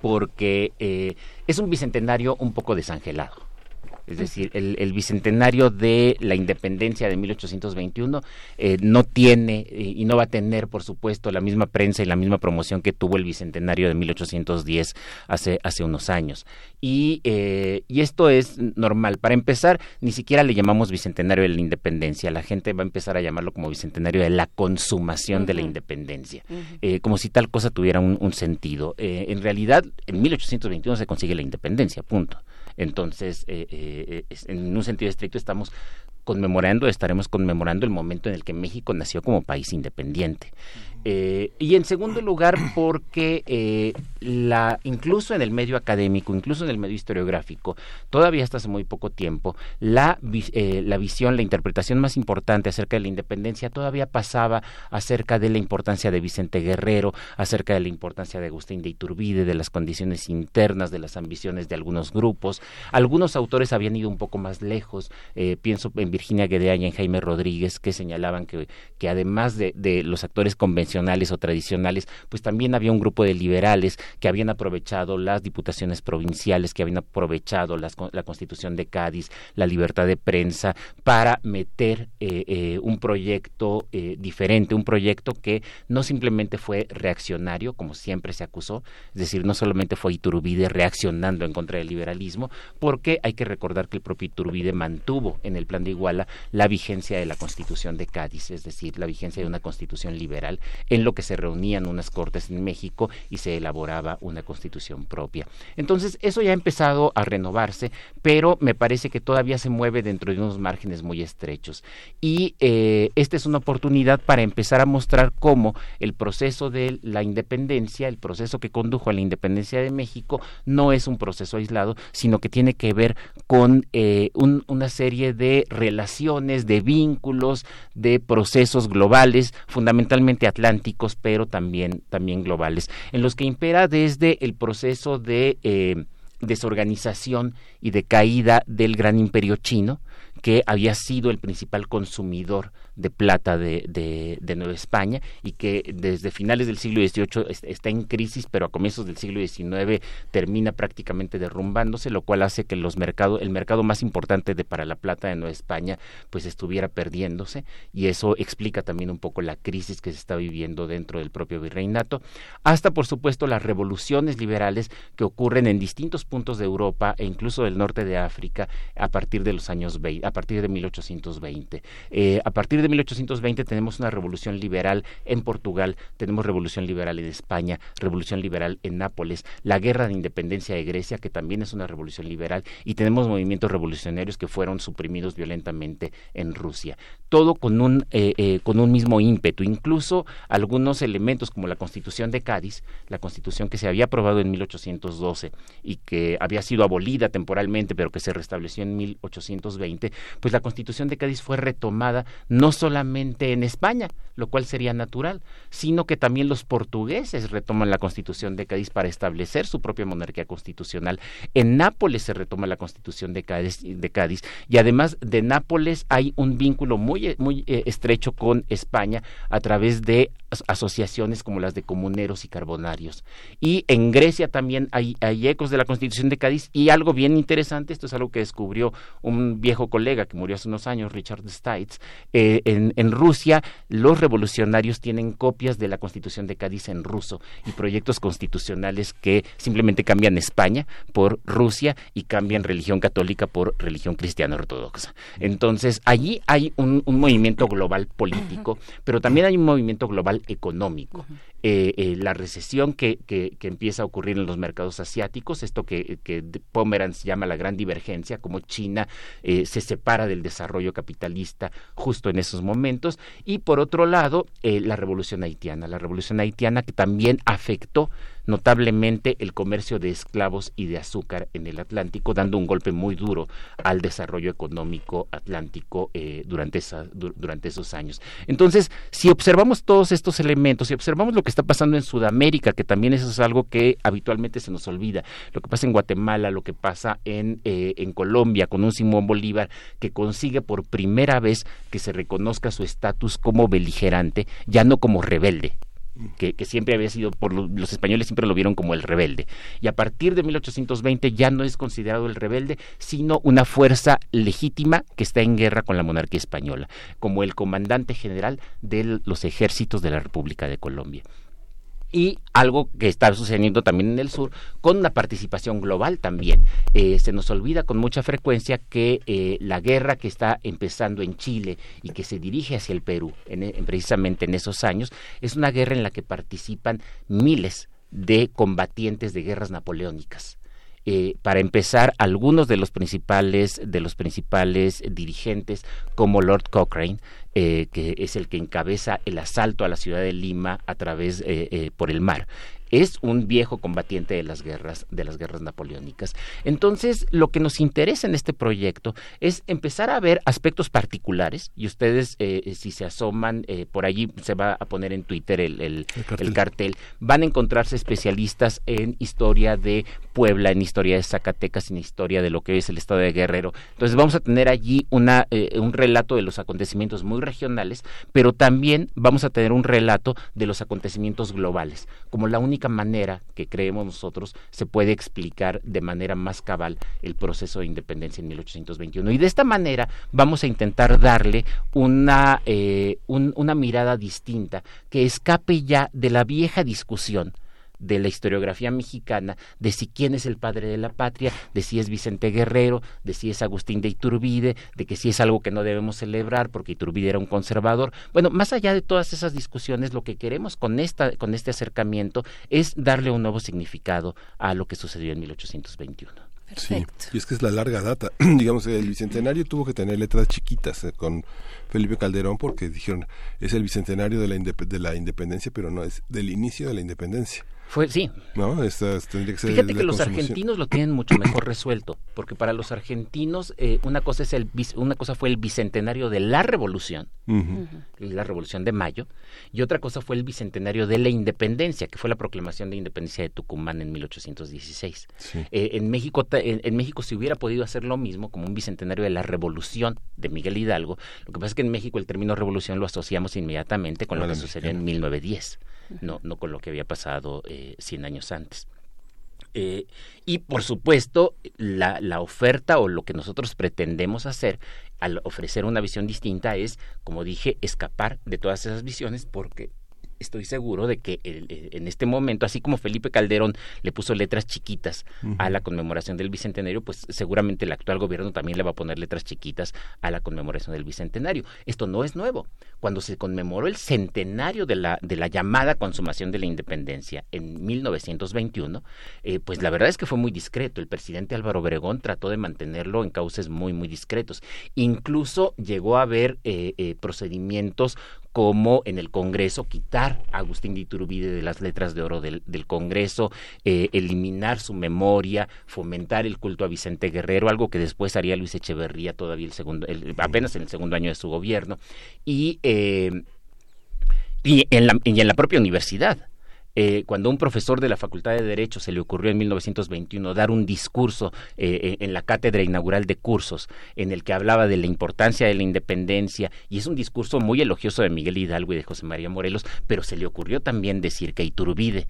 porque eh, es un bicentenario un poco desangelado. Es decir, el, bicentenario de la independencia de 1821 eh, no tiene eh, y no va a tener, por supuesto, la misma prensa y la misma promoción que tuvo el bicentenario de 1810 hace, hace unos años. Y, eh, y esto es normal. Para empezar, ni siquiera le llamamos bicentenario de la independencia. La gente va a empezar a llamarlo como bicentenario de la consumación de la independencia, como si tal cosa tuviera un, un sentido. en realidad, en 1821 se consigue la independencia, punto. Entonces, eh, eh, en un sentido estricto estamos conmemorando, estaremos conmemorando el momento en el que México nació como país independiente. Eh, y en segundo lugar, porque eh, la, incluso en el medio académico, incluso en el medio historiográfico, todavía hasta hace muy poco tiempo, la, eh, la visión, la interpretación más importante acerca de la independencia todavía pasaba acerca de la importancia de Vicente Guerrero, acerca de la importancia de Agustín de Iturbide, de las condiciones internas, de las ambiciones de algunos grupos. Algunos autores habían ido un poco más lejos, pienso en Virginia Guedea y en Jaime Rodríguez, que señalaban que, que además de, de los actores convencionales, convencionales o tradicionales, pues también había un grupo de liberales que habían aprovechado las diputaciones provinciales, que habían aprovechado la constitución de Cádiz, la libertad de prensa, para meter eh, eh, un proyecto eh, diferente, un proyecto que no simplemente fue reaccionario, como siempre se acusó, es decir, no solamente fue Iturbide reaccionando en contra del liberalismo, porque hay que recordar que el propio Iturbide mantuvo en el plan de Iguala la vigencia de la constitución de Cádiz, es decir, la vigencia de una constitución liberal, en lo que se reunían unas cortes en México y se elaboraba una constitución propia. Entonces, eso ya ha empezado a renovarse, pero me parece que todavía se mueve dentro de unos márgenes muy estrechos. Y eh, esta es una oportunidad para empezar a mostrar cómo el proceso de la independencia, el proceso que condujo a la independencia de México, no es un proceso aislado, sino que tiene que ver con eh, una serie de relaciones, de vínculos, de procesos globales, fundamentalmente atlánticos, pero también, también globales, en los que impera desde el proceso de eh, desorganización y de caída del gran imperio chino, que había sido el principal consumidor de plata de, de, Nueva España y que desde finales del siglo XVIII está en crisis, pero a comienzos del siglo XIX termina prácticamente derrumbándose, lo cual hace que los mercados, el mercado más importante de para la plata de Nueva España pues estuviera perdiéndose y eso explica también un poco la crisis que se está viviendo dentro del propio virreinato, hasta por supuesto las revoluciones liberales que ocurren en distintos puntos de Europa e incluso del norte de África a partir de los años 20, a partir de 1820. Eh, a partir de 1820 tenemos una revolución liberal en Portugal, tenemos revolución liberal en España, revolución liberal en Nápoles, la guerra de independencia de Grecia, que también es una revolución liberal, y tenemos movimientos revolucionarios que fueron suprimidos violentamente en Rusia. Todo con un, eh, eh, con un mismo ímpetu, incluso algunos elementos como la Constitución de Cádiz, la Constitución que se había aprobado en 1812 y que había sido abolida temporalmente, pero que se restableció en 1820, pues la Constitución de Cádiz fue retomada no solamente en España, lo cual sería natural, sino que también los portugueses retoman la Constitución de Cádiz para establecer su propia monarquía constitucional. En Nápoles se retoma la Constitución de Cádiz, de Cádiz y además de Nápoles hay un vínculo muy, muy eh, estrecho con España a través de asociaciones como las de comuneros y carbonarios. Y en Grecia también hay, hay ecos de la Constitución de Cádiz y algo bien interesante, esto es algo que descubrió un viejo colega que murió hace unos años, Richard Stites, eh, en, en, Rusia los revolucionarios tienen copias de la Constitución de Cádiz en ruso y proyectos constitucionales que simplemente cambian España por Rusia y cambian religión católica por religión cristiana ortodoxa. Entonces, allí hay un, movimiento global político, pero también hay un movimiento global económico. Eh, eh, la recesión que, que, empieza a ocurrir en los mercados asiáticos, esto que, que Pomeranz llama la gran divergencia, como China eh, se separa del desarrollo capitalista justo en esos momentos, y por otro lado, la revolución haitiana, la revolución haitiana que también afectó notablemente el comercio de esclavos y de azúcar en el Atlántico, dando un golpe muy duro al desarrollo económico atlántico eh, durante, durante esos años. Entonces, si observamos todos estos elementos, si observamos lo que está pasando en Sudamérica, que también eso es algo que habitualmente se nos olvida, lo que pasa en Guatemala, lo que pasa en, eh, en Colombia con un Simón Bolívar que consigue por primera vez que se reconozca su estatus como beligerante, ya no como rebelde, que, siempre había sido, por los españoles siempre lo vieron como el rebelde. Y a partir de 1820 ya no es considerado el rebelde, sino una fuerza legítima que está en guerra con la monarquía española, como el comandante general de los ejércitos de la República de Colombia y algo que está sucediendo también en el sur con una participación global también. Eh, se nos olvida con mucha frecuencia que eh, la guerra que está empezando en Chile y que se dirige hacia el Perú en, precisamente en esos años es una guerra en la que participan miles de combatientes de guerras napoleónicas. Eh, para empezar, algunos de los principales de los principales dirigentes, como Lord Cochrane, eh, que es el que encabeza el asalto a la ciudad de Lima a través eh, por el mar es un viejo combatiente de las guerras de las guerras napoleónicas. Entonces, lo que nos interesa en este proyecto es empezar a ver aspectos particulares y ustedes eh, si se asoman eh, por allí se va a poner en Twitter el, el, cartel. van a encontrarse especialistas en historia de Puebla, en historia de Zacatecas, en historia de lo que es el estado de Guerrero. Entonces vamos a tener allí una, eh, un relato de los acontecimientos muy regionales, pero también vamos a tener un relato de los acontecimientos globales, como la única manera que creemos nosotros se puede explicar de manera más cabal el proceso de independencia en 1821. Y de esta manera vamos a intentar darle una, eh, una mirada distinta que escape ya de la vieja discusión de la historiografía mexicana de si quién es el padre de la patria, de si es Vicente Guerrero, de si es Agustín de Iturbide, de que si es algo que no debemos celebrar porque Iturbide era un conservador. Bueno, más allá de todas esas discusiones, lo que queremos con esta con este acercamiento es darle un nuevo significado a lo que sucedió en 1821. Sí, y es que es la larga data. Digamos, el bicentenario tuvo que tener letras chiquitas eh, con Felipe Calderón porque dijeron es el bicentenario de la, de la independencia, pero no es del inicio de la independencia. Fue, sí. No, ser Fíjate que los argentinos lo tienen mucho mejor resuelto, porque para los argentinos eh, una cosa es el una cosa fue el bicentenario de la Revolución, la Revolución de Mayo, y otra cosa fue el bicentenario de la Independencia, que fue la proclamación de independencia de Tucumán en 1816. Eh, en México en, México se hubiera podido hacer lo mismo como un bicentenario de la Revolución de Miguel Hidalgo. Lo que pasa es que en México el término revolución lo asociamos inmediatamente con lo que sucedió en 1910 no, no con lo que había pasado eh, 100 años antes. Eh, y por supuesto, la, la, oferta o lo que nosotros pretendemos hacer al ofrecer una visión distinta es, como dije, escapar de todas esas visiones porque estoy seguro de que en este momento, así como Felipe Calderón le puso letras chiquitas a la conmemoración del Bicentenario, pues seguramente el actual gobierno también le va a poner letras chiquitas a la conmemoración del Bicentenario. Esto no es nuevo. Cuando se conmemoró el centenario de la, de la llamada consumación de la independencia en 1921, eh, pues la verdad es que fue muy discreto. El presidente Álvaro Obregón trató de mantenerlo en cauces muy, muy discretos. Incluso llegó a haber eh, eh, procedimientos como en el Congreso quitar a Agustín de Iturbide de las letras de oro del, Congreso, eh, eliminar su memoria, fomentar el culto a Vicente Guerrero, algo que después haría Luis Echeverría todavía el segundo, apenas en el segundo año de su gobierno, y, eh, y, en la, y en la propia universidad. Eh, cuando un profesor de la Facultad de Derecho se le ocurrió en 1921 dar un discurso eh, eh, en la cátedra inaugural de cursos en el que hablaba de la importancia de la independencia, y es un discurso muy elogioso de Miguel Hidalgo y de José María Morelos, pero se le ocurrió también decir que Iturbide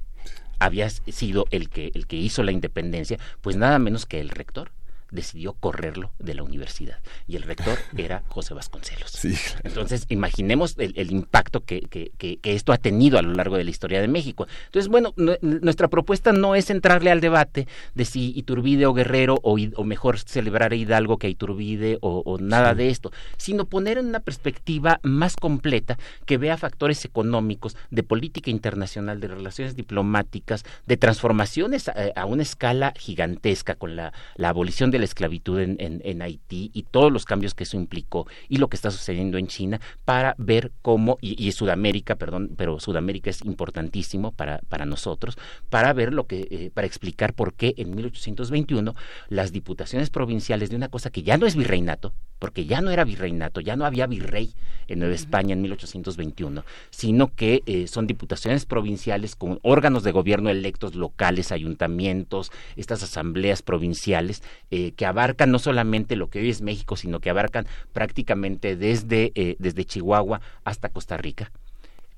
había sido el que, el que hizo la independencia, pues nada menos que el rector decidió correrlo de la universidad y el rector era José Vasconcelos. Entonces, imaginemos el, impacto que, que, que, esto ha tenido a lo largo de la historia de México. Entonces, bueno, nuestra propuesta no es entrarle al debate de si Iturbide o Guerrero o, o mejor celebrar a Hidalgo que a Iturbide o, nada de esto, sino poner en una perspectiva más completa que vea factores económicos, de política internacional, de relaciones diplomáticas, de transformaciones a, una escala gigantesca con la, la abolición de la esclavitud en, en, Haití y todos los cambios que eso implicó y lo que está sucediendo en China para ver cómo, y, y Sudamérica, perdón, pero Sudamérica es importantísimo para, para nosotros, para ver lo que, eh, para explicar por qué en 1821 las diputaciones provinciales de una cosa que ya no es virreinato, porque ya no era virreinato, ya no había virrey en Nueva España en 1821, sino que eh, son diputaciones provinciales con órganos de gobierno electos locales, ayuntamientos, estas asambleas provinciales eh, que abarcan no solamente lo que hoy es México, sino que abarcan prácticamente desde, eh, desde Chihuahua hasta Costa Rica.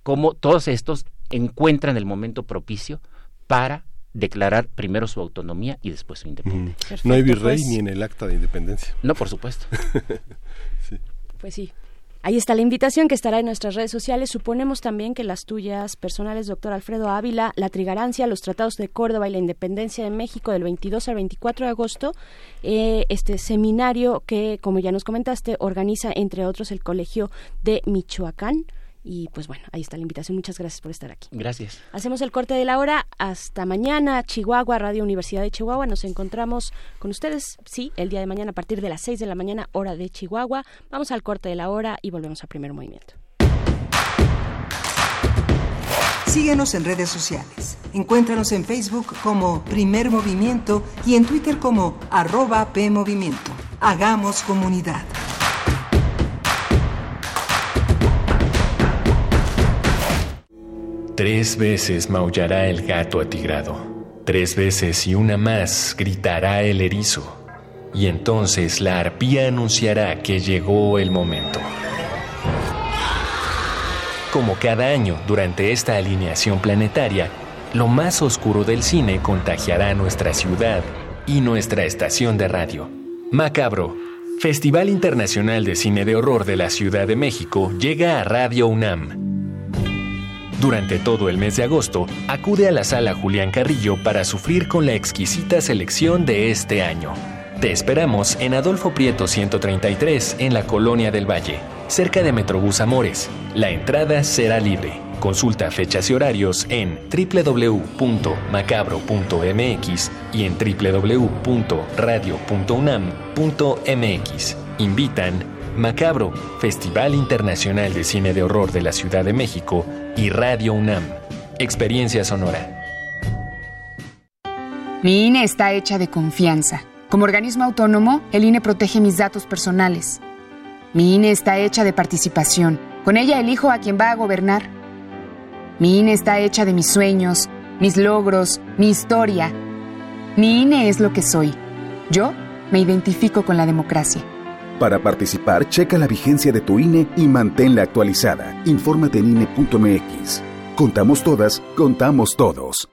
Cómo todos estos encuentran el momento propicio para declarar primero su autonomía y después su independencia. no hay virrey pues. ni en el acta de independencia. No, por supuesto. Pues sí. Ahí está la invitación que estará en nuestras redes sociales. Suponemos también que las tuyas personales, doctor Alfredo Ávila, la trigarancia, los tratados de Córdoba y la independencia de México del 22 al 24 de agosto, eh, este seminario que, como ya nos comentaste, organiza, entre otros, el Colegio de Michoacán. Y pues bueno, ahí está la invitación. Muchas gracias por estar aquí. Gracias. Hacemos el corte de la hora. Hasta mañana, Chihuahua, Radio Universidad de Chihuahua. Nos encontramos con ustedes, sí, el día de mañana a partir de las 6 de la mañana, hora de Chihuahua. Vamos al corte de la hora y volvemos al primer movimiento. Síguenos en redes sociales. Encuéntranos en Facebook como Primer Movimiento y en Twitter como arroba PMovimiento. Hagamos comunidad. Tres veces maullará el gato atigrado. Tres veces y una más gritará el erizo, y entonces la arpía anunciará que llegó el momento. Como cada año durante esta alineación planetaria, lo más oscuro del cine contagiará nuestra ciudad y nuestra estación de radio. Macabro, Festival Internacional de Cine de Horror de la Ciudad de México, llega a Radio UNAM. Durante todo el mes de agosto, acude a la sala Julián Carrillo para sufrir con la exquisita selección de este año. Te esperamos en Adolfo Prieto 133 en la Colonia del Valle, cerca de Metrobús Amores. La entrada será libre. Consulta fechas y horarios en www.macabro.mx y en www.radio.unam.mx. Invitan Macabro, Festival Internacional de Cine de Horror de la Ciudad de México y Radio UNAM. Experiencia sonora. Mi INE está hecha de confianza como organismo autónomo, el INE protege mis datos personales. Mi INE está hecha de participación. Con ella elijo a quien va a gobernar. Mi INE está hecha de mis sueños, mis logros, mi historia. Mi INE es lo que soy. Yo me identifico con la democracia. Para participar, checa la vigencia de tu INE y manténla actualizada. Infórmate en INE.mx. Contamos todas, contamos todos.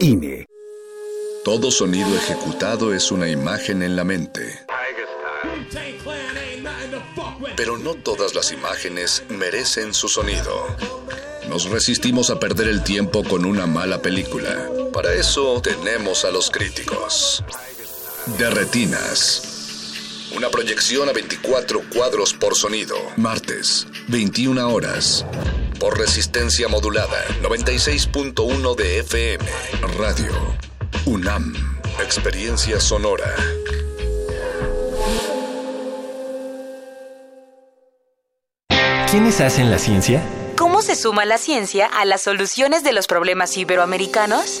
INE. Todo sonido ejecutado es una imagen en la mente. Pero no todas las imágenes merecen su sonido. Nos resistimos a perder el tiempo con una mala película. Para eso tenemos a los críticos. De Retinas. Una proyección a 24 cuadros por sonido. Martes, 21 horas. Por resistencia modulada, 96.1 de FM. Radio. UNAM, Experiencia Sonora. ¿Quiénes hacen la ciencia? ¿Cómo se suma la ciencia a las soluciones de los problemas iberoamericanos?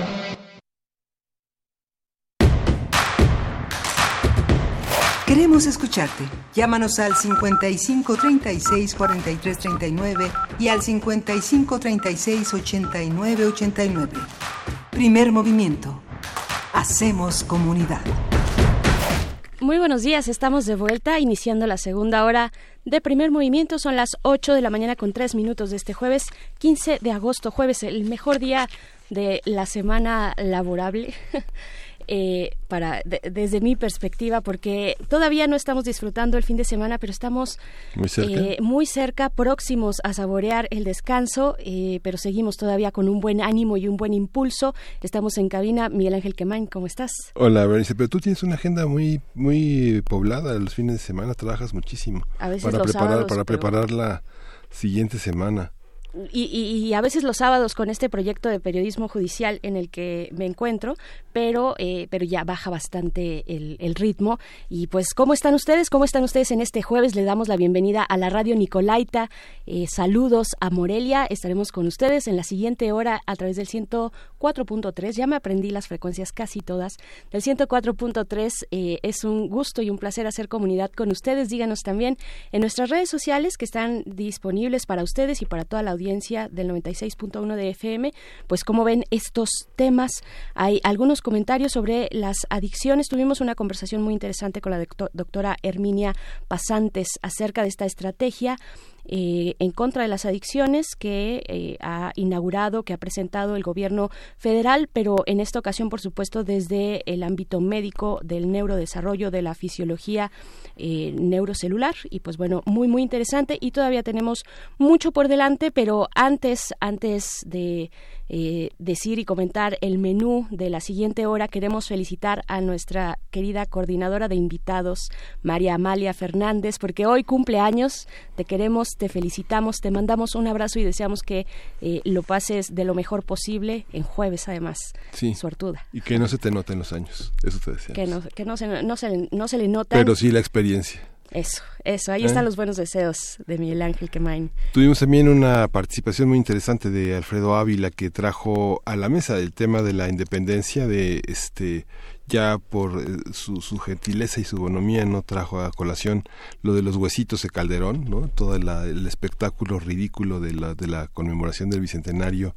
Queremos escucharte. Llámanos al 55 36 43 39 y al 55 36 89 89. Primer movimiento. Hacemos comunidad. Muy buenos días, estamos de vuelta iniciando la segunda hora de primer movimiento. Son las 8 de la mañana con 3 minutos de este jueves 15 de agosto, jueves, el mejor día de la semana laborable. eh, para desde mi perspectiva, porque todavía no estamos disfrutando el fin de semana, pero estamos muy cerca, eh, muy cerca próximos a saborear el descanso, eh, pero seguimos todavía con un buen ánimo y un buen impulso. Estamos en cabina. Miguel Ángel Quemain, ¿cómo estás? Hola, Berenice, pero tú tienes una agenda muy muy poblada los fines de semana, trabajas muchísimo a veces para los preparar sábados, para pero- preparar la siguiente semana. Y, y- a veces los sábados con este proyecto de periodismo judicial en el que me encuentro, pero, eh, pero ya baja bastante el, ritmo. Y pues, ¿cómo están ustedes? ¿Cómo están ustedes en este jueves? Le damos la bienvenida a la radio Nicolaita. Eh, saludos a Morelia. Estaremos con ustedes en la siguiente hora a través del 104.3. Ya me aprendí las frecuencias casi todas. Del 104.3 eh, es un gusto y un placer hacer comunidad con ustedes. Díganos también en nuestras redes sociales que están disponibles para ustedes y para toda la audiencia del 96.1 de FM, pues cómo ven estos temas. Hay algunos comentarios sobre las adicciones. Tuvimos una conversación muy interesante con la docto- doctora Herminia Pasantes acerca de esta estrategia eh, en contra de las adicciones que eh, ha inaugurado, que ha presentado el gobierno federal, pero en esta ocasión, por supuesto, desde el ámbito médico del neurodesarrollo, de la fisiología eh, neurocelular. Y pues bueno, muy, muy interesante y todavía tenemos mucho por delante, pero antes, antes de eh, decir y comentar el menú de la siguiente hora, queremos felicitar a nuestra querida coordinadora de invitados, María Amalia Fernández, porque hoy cumple años. Te queremos, te felicitamos, te mandamos un abrazo y deseamos que eh, lo pases de lo mejor posible en jueves, además. Sí. Suertuda. Y que no se te noten los años. Eso te decía. Que no, que no, se, no, se, no se le nota. Pero sí la experiencia. Eso, eso, ahí están ¿Eh? los buenos deseos de Miguel Ángel Quemain. Tuvimos también una participación muy interesante de Alfredo Ávila que trajo a la mesa el tema de la independencia de este ya por eh, su, su, gentileza y su bonomía no trajo a colación lo de los huesitos de Calderón, ¿no? Todo el espectáculo ridículo de la, de la conmemoración del bicentenario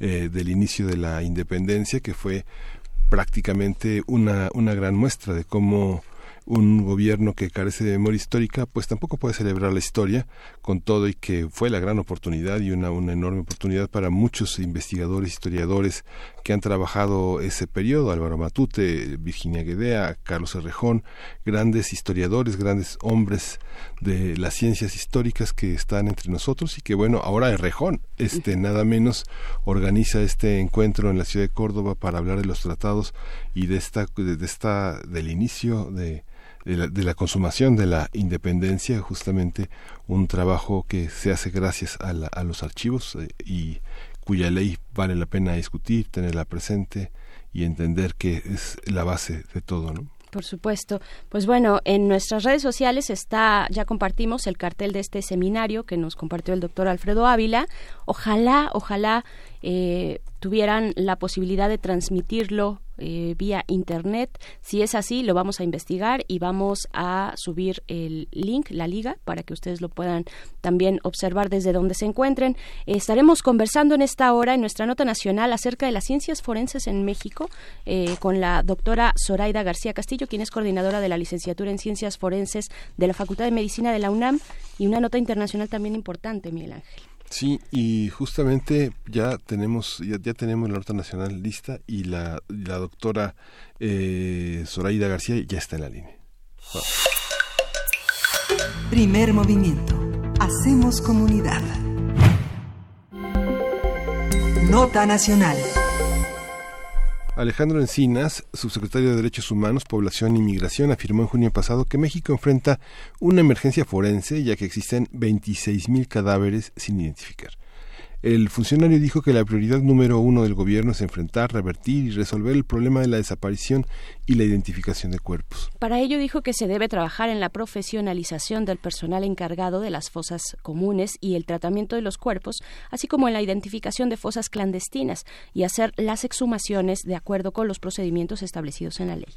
eh, del inicio de la independencia, que fue prácticamente una, una gran muestra de cómo un gobierno que carece de memoria histórica, pues tampoco puede celebrar la historia con todo y que fue la gran oportunidad y una, una enorme oportunidad para muchos investigadores, historiadores que han trabajado ese periodo, Álvaro Matute, Virginia Guedea, Carlos Herrejón, grandes historiadores, grandes hombres de las ciencias históricas que están entre nosotros y que bueno, ahora Herrejón, este nada menos organiza este encuentro en la ciudad de Córdoba para hablar de los tratados y de esta, de esta, del inicio de de la, consumación de la independencia, justamente un trabajo que se hace gracias a, a los archivos eh, y cuya ley vale la pena discutir, tenerla presente y entender que es la base de todo, ¿no? Por supuesto. Pues bueno, en nuestras redes sociales está, ya compartimos el cartel de este seminario que nos compartió el doctor Alfredo Ávila. Ojalá, ojalá eh, tuvieran la posibilidad de transmitirlo eh, vía internet. Si es así, lo vamos a investigar y vamos a subir el link, la liga, para que ustedes lo puedan también observar desde donde se encuentren. estaremos conversando en esta hora, en nuestra nota nacional, acerca de las ciencias forenses en México, eh, con la doctora Zoraida García Castillo, quien es coordinadora de la licenciatura en ciencias forenses de la Facultad de Medicina de la UNAM, y una nota internacional también importante, Miguel Ángel. Sí, y justamente ya tenemos ya, tenemos la nota nacional lista y la, la doctora eh, Zoraida García ya está en la línea. Primer movimiento. Hacemos comunidad. Nota nacional. Alejandro Encinas, subsecretario de Derechos Humanos, Población y Migración, afirmó en junio pasado que México enfrenta una emergencia forense ya que existen 26.000 cadáveres sin identificar. El funcionario dijo que la prioridad número uno del gobierno es enfrentar, revertir y resolver el problema de la desaparición y la identificación de cuerpos. Para ello dijo que se debe trabajar en la profesionalización del personal encargado de las fosas comunes y el tratamiento de los cuerpos, así como en la identificación de fosas clandestinas y hacer las exhumaciones de acuerdo con los procedimientos establecidos en la ley.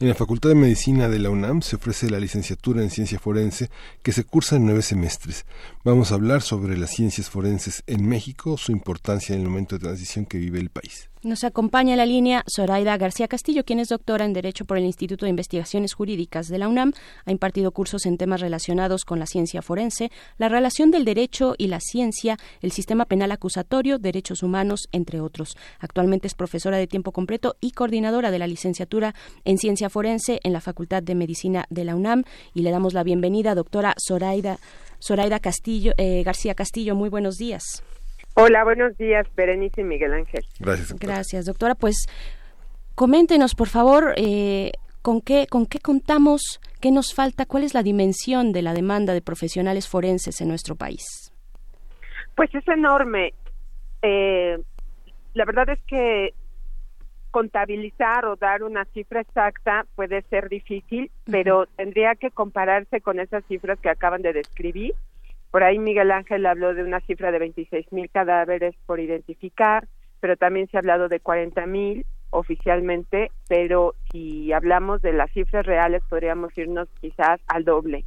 En la Facultad de Medicina de la UNAM se ofrece la licenciatura en Ciencia Forense que se cursa en nueve semestres. Vamos a hablar sobre las ciencias forenses en México, su importancia en el momento de transición que vive el país. Nos acompaña la línea Zoraida García Castillo, quien es doctora en Derecho por el Instituto de Investigaciones Jurídicas de la UNAM. Ha impartido cursos en temas relacionados con la ciencia forense, la relación del derecho y la ciencia, el sistema penal acusatorio, derechos humanos, entre otros. Actualmente es profesora de tiempo completo y coordinadora de la licenciatura en ciencia forense en la Facultad de Medicina de la UNAM. Y le damos la bienvenida, doctora Zoraida, Zoraida Castillo, eh, García Castillo. Muy buenos días. Hola, buenos días, Berenice y Miguel Ángel. Gracias. Gracias, doctora. Pues coméntenos, por favor, eh, con qué con qué contamos, qué nos falta, cuál es la dimensión de la demanda de profesionales forenses en nuestro país. Pues es enorme. Eh, la verdad es que contabilizar o dar una cifra exacta puede ser difícil, pero tendría que compararse con esas cifras que acaban de describir por ahí Miguel Ángel habló de una cifra de 26 mil cadáveres por identificar, pero también se ha hablado de 40 mil oficialmente, pero si hablamos de las cifras reales podríamos irnos quizás al doble.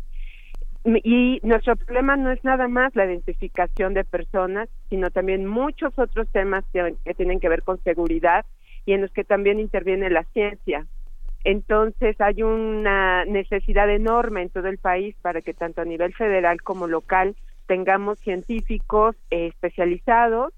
Y nuestro problema no es nada más la identificación de personas, sino también muchos otros temas que, tienen que ver con seguridad y en los que también interviene la ciencia. Entonces hay una necesidad enorme en todo el país para que tanto a nivel federal como local tengamos científicos eh, especializados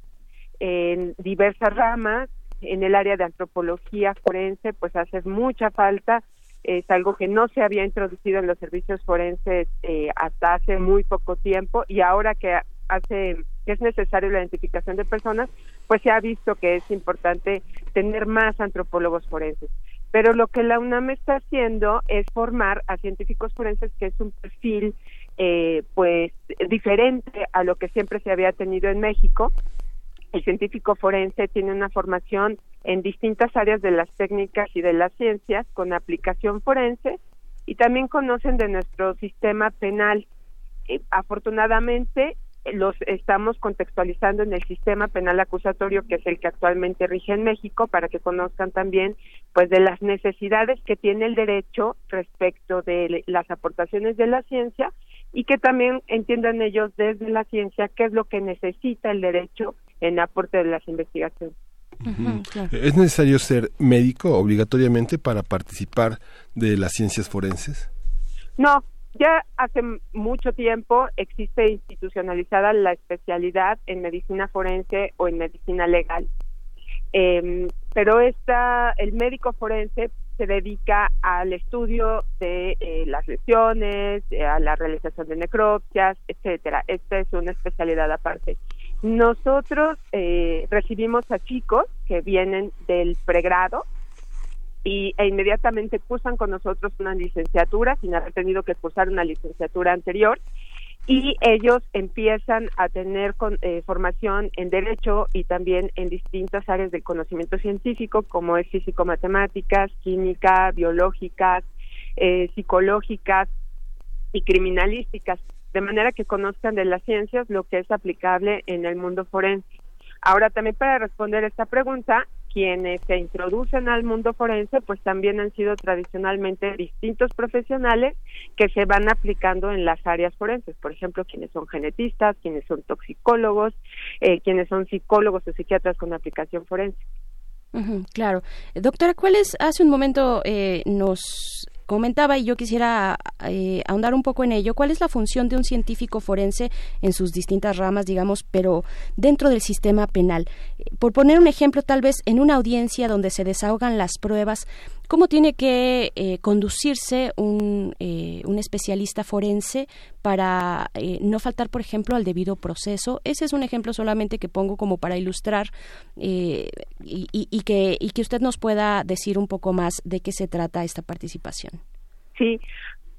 en diversas ramas. En el área de antropología forense, pues hace mucha falta. Es algo que no se había introducido en los servicios forenses eh, hasta hace muy poco tiempo y ahora que hace que es necesario la identificación de personas, pues se ha visto que es importante tener más antropólogos forenses. Pero lo que la UNAM está haciendo es formar a científicos forenses, que es un perfil eh, pues diferente a lo que siempre se había tenido en México. El científico forense tiene una formación en distintas áreas de las técnicas y de las ciencias con aplicación forense y también conocen de nuestro sistema penal. Eh, afortunadamente, los estamos contextualizando en el sistema penal acusatorio que es el que actualmente rige en México para que conozcan también pues de las necesidades que tiene el derecho respecto de las aportaciones de la ciencia y que también entiendan ellos desde la ciencia qué es lo que necesita el derecho en aporte de las investigaciones. ¿Es necesario ser médico obligatoriamente para participar de las ciencias forenses? No, ya hace mucho tiempo existe institucionalizada la especialidad en medicina forense o en medicina legal. Eh, pero esta, el médico forense se dedica al estudio de eh, las lesiones, eh, a la realización de necropsias, etcétera. Esta es una especialidad aparte. Nosotros eh, recibimos a chicos que vienen del pregrado y, e inmediatamente cursan con nosotros una licenciatura sin haber tenido que cursar una licenciatura anterior y ellos empiezan a tener eh, formación en derecho y también en distintas áreas del conocimiento científico como es físico-matemáticas, química, biológicas, eh, psicológicas y criminalísticas, de manera que conozcan de las ciencias lo que es aplicable en el mundo forense. Ahora también para responder esta pregunta, quienes se introducen al mundo forense, pues también han sido tradicionalmente distintos profesionales que se van aplicando en las áreas forenses. Por ejemplo, quienes son genetistas, quienes son toxicólogos, eh, quienes son psicólogos o psiquiatras con aplicación forense. claro. Doctora, ¿cuál es? Hace un momento eh, nos comentaba y yo quisiera eh, ahondar un poco en ello. ¿Cuál es la función de un científico forense en sus distintas ramas, digamos, pero dentro del sistema penal? Por poner un ejemplo, tal vez en una audiencia donde se desahogan las pruebas, ¿Cómo tiene que eh, conducirse un, eh, un, especialista forense para eh, no faltar, por ejemplo, al debido proceso? Ese es un ejemplo solamente que pongo como para ilustrar y, y, que, y que usted nos pueda decir un poco más de qué se trata esta participación. Sí,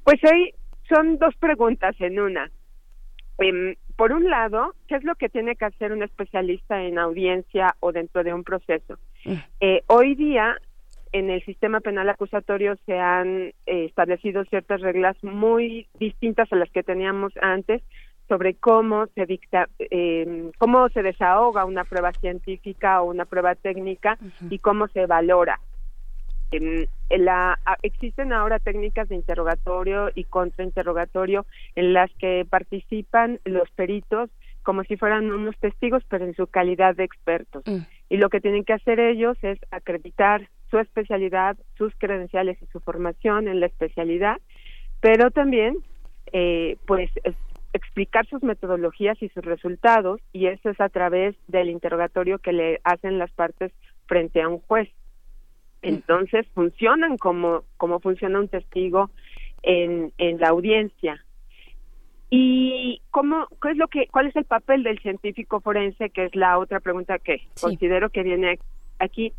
pues hay, son dos preguntas en una. Em, por un lado, ¿qué es lo que tiene que hacer un especialista en audiencia o dentro de un proceso? Mm. hoy día en el sistema penal acusatorio se han eh, establecido ciertas reglas muy distintas a las que teníamos antes sobre cómo se dicta, eh, cómo se desahoga una prueba científica o una prueba técnica y cómo se valora. La, existen ahora técnicas de interrogatorio y contrainterrogatorio en las que participan los peritos como si fueran unos testigos, pero en su calidad de expertos. Mm. Y lo que tienen que hacer ellos es acreditar su especialidad, sus credenciales y su formación en la especialidad, pero también eh, pues explicar sus metodologías y sus resultados y eso es a través del interrogatorio que le hacen las partes frente a un juez. Entonces funcionan como, como funciona un testigo en, en la audiencia. ¿Y cómo, qué es lo que, cuál es el papel del científico forense? Que es la otra pregunta que considero que viene aquí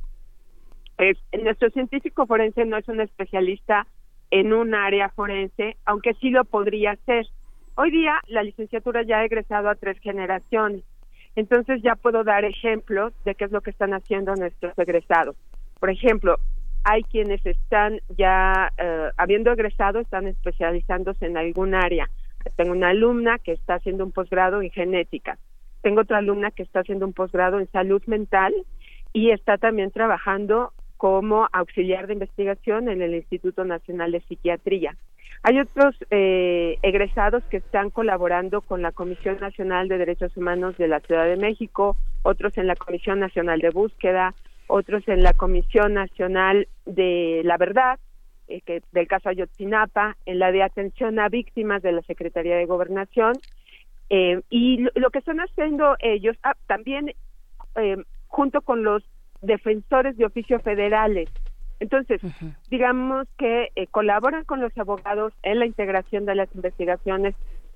nuestro científico forense no es un especialista en un área forense, aunque sí lo podría ser. Hoy día la licenciatura ya ha egresado a tres generaciones, entonces ya puedo dar ejemplos de qué es lo que están haciendo nuestros egresados. Por ejemplo, hay quienes están ya, eh, habiendo egresado, están especializándose en algún área. Tengo una alumna que está haciendo un posgrado en genética. Tengo otra alumna que está haciendo un posgrado en salud mental y está también trabajando como auxiliar de investigación en el Instituto Nacional de Psiquiatría. Hay otros eh, egresados que están colaborando con la Comisión Nacional de Derechos Humanos de la Ciudad de México, otros en la Comisión Nacional de Búsqueda, otros en la Comisión Nacional de la Verdad, eh, que, del caso Ayotzinapa, en la de atención a víctimas de la Secretaría de Gobernación. Eh, y lo, que están haciendo ellos, ah, también junto con los defensores de oficio federales. Entonces, digamos que eh, colaboran con los abogados en la integración de las investigaciones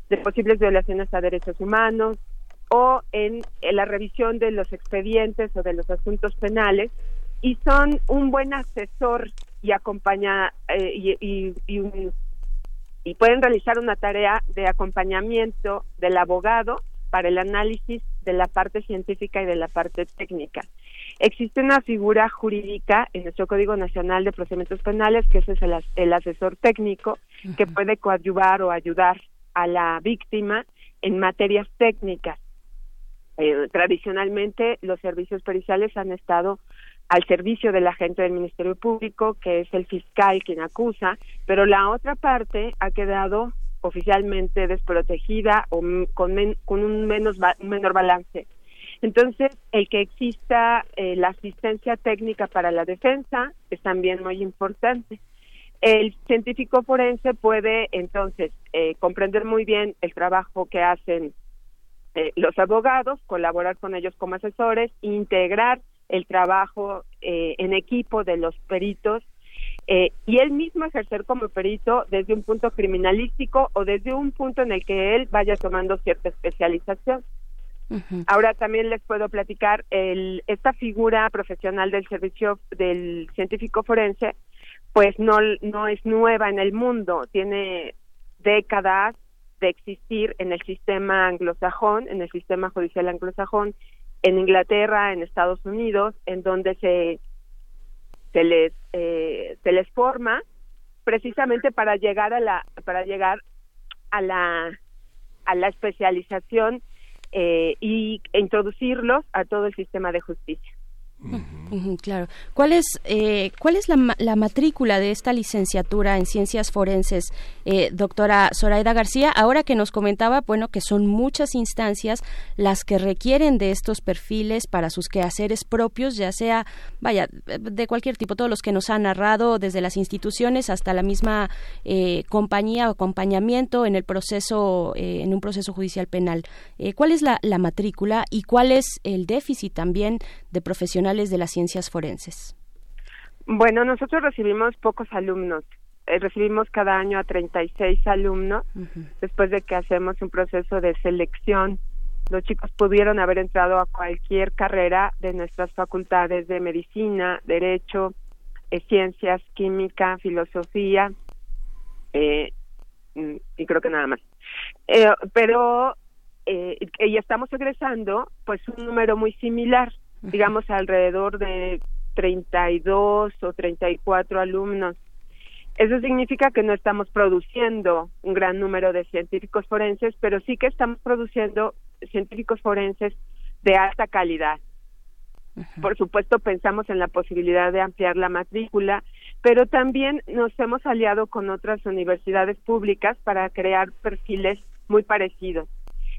de posibles violaciones a derechos humanos o en, la revisión de los expedientes o de los asuntos penales y son un buen asesor y acompaña eh, y, y pueden realizar una tarea de acompañamiento del abogado para el análisis de la parte científica y de la parte técnica. Existe una figura jurídica en nuestro Código Nacional de Procedimientos Penales, que ese es el, asesor técnico, que puede coadyuvar o ayudar a la víctima en materias técnicas. Eh, tradicionalmente los servicios periciales han estado al servicio del agente del Ministerio Público, que es el fiscal quien acusa, pero la otra parte ha quedado oficialmente desprotegida o con, con un menos menor balance. Entonces, el que exista eh, la asistencia técnica para la defensa es también muy importante. El científico forense puede entonces eh, comprender muy bien el trabajo que hacen eh, los abogados, colaborar con ellos como asesores, integrar el trabajo en equipo de los peritos y él mismo ejercer como perito desde un punto criminalístico o desde un punto en el que él vaya tomando cierta especialización. Ahora también les puedo platicar el, esta figura profesional del servicio del científico forense, pues no, no es nueva en el mundo, tiene décadas de existir en el sistema anglosajón, en el sistema judicial anglosajón, en Inglaterra, en Estados Unidos, en donde se se les eh, se les forma precisamente para llegar a la para llegar a la a la especialización eh, y introducirlos a todo el sistema de justicia claro. ¿Cuál es, eh, cuál es la, matrícula de esta licenciatura en ciencias forenses, eh, doctora Zoraida García? Ahora que nos comentaba, bueno, que son muchas instancias las que requieren de estos perfiles para sus quehaceres propios, ya sea, vaya, de cualquier tipo, todos los que nos han narrado, desde las instituciones hasta la misma eh, compañía o acompañamiento en el proceso, en un proceso judicial penal. ¿Cuál es la, la matrícula y cuál es el déficit también de profesionales de las ciencias forenses? Bueno, nosotros recibimos pocos alumnos. Eh, recibimos cada año a 36 alumnos después de que hacemos un proceso de selección. Los chicos pudieron haber entrado a cualquier carrera de nuestras facultades de medicina, derecho, eh, ciencias, química, filosofía eh, mm, y creo que nada más. pero y estamos egresando pues un número muy similar digamos alrededor de 32 o 34 alumnos. Eso significa que no estamos produciendo un gran número de científicos forenses, pero sí que estamos produciendo científicos forenses de alta calidad. Por supuesto, pensamos en la posibilidad de ampliar la matrícula, pero también nos hemos aliado con otras universidades públicas para crear perfiles muy parecidos.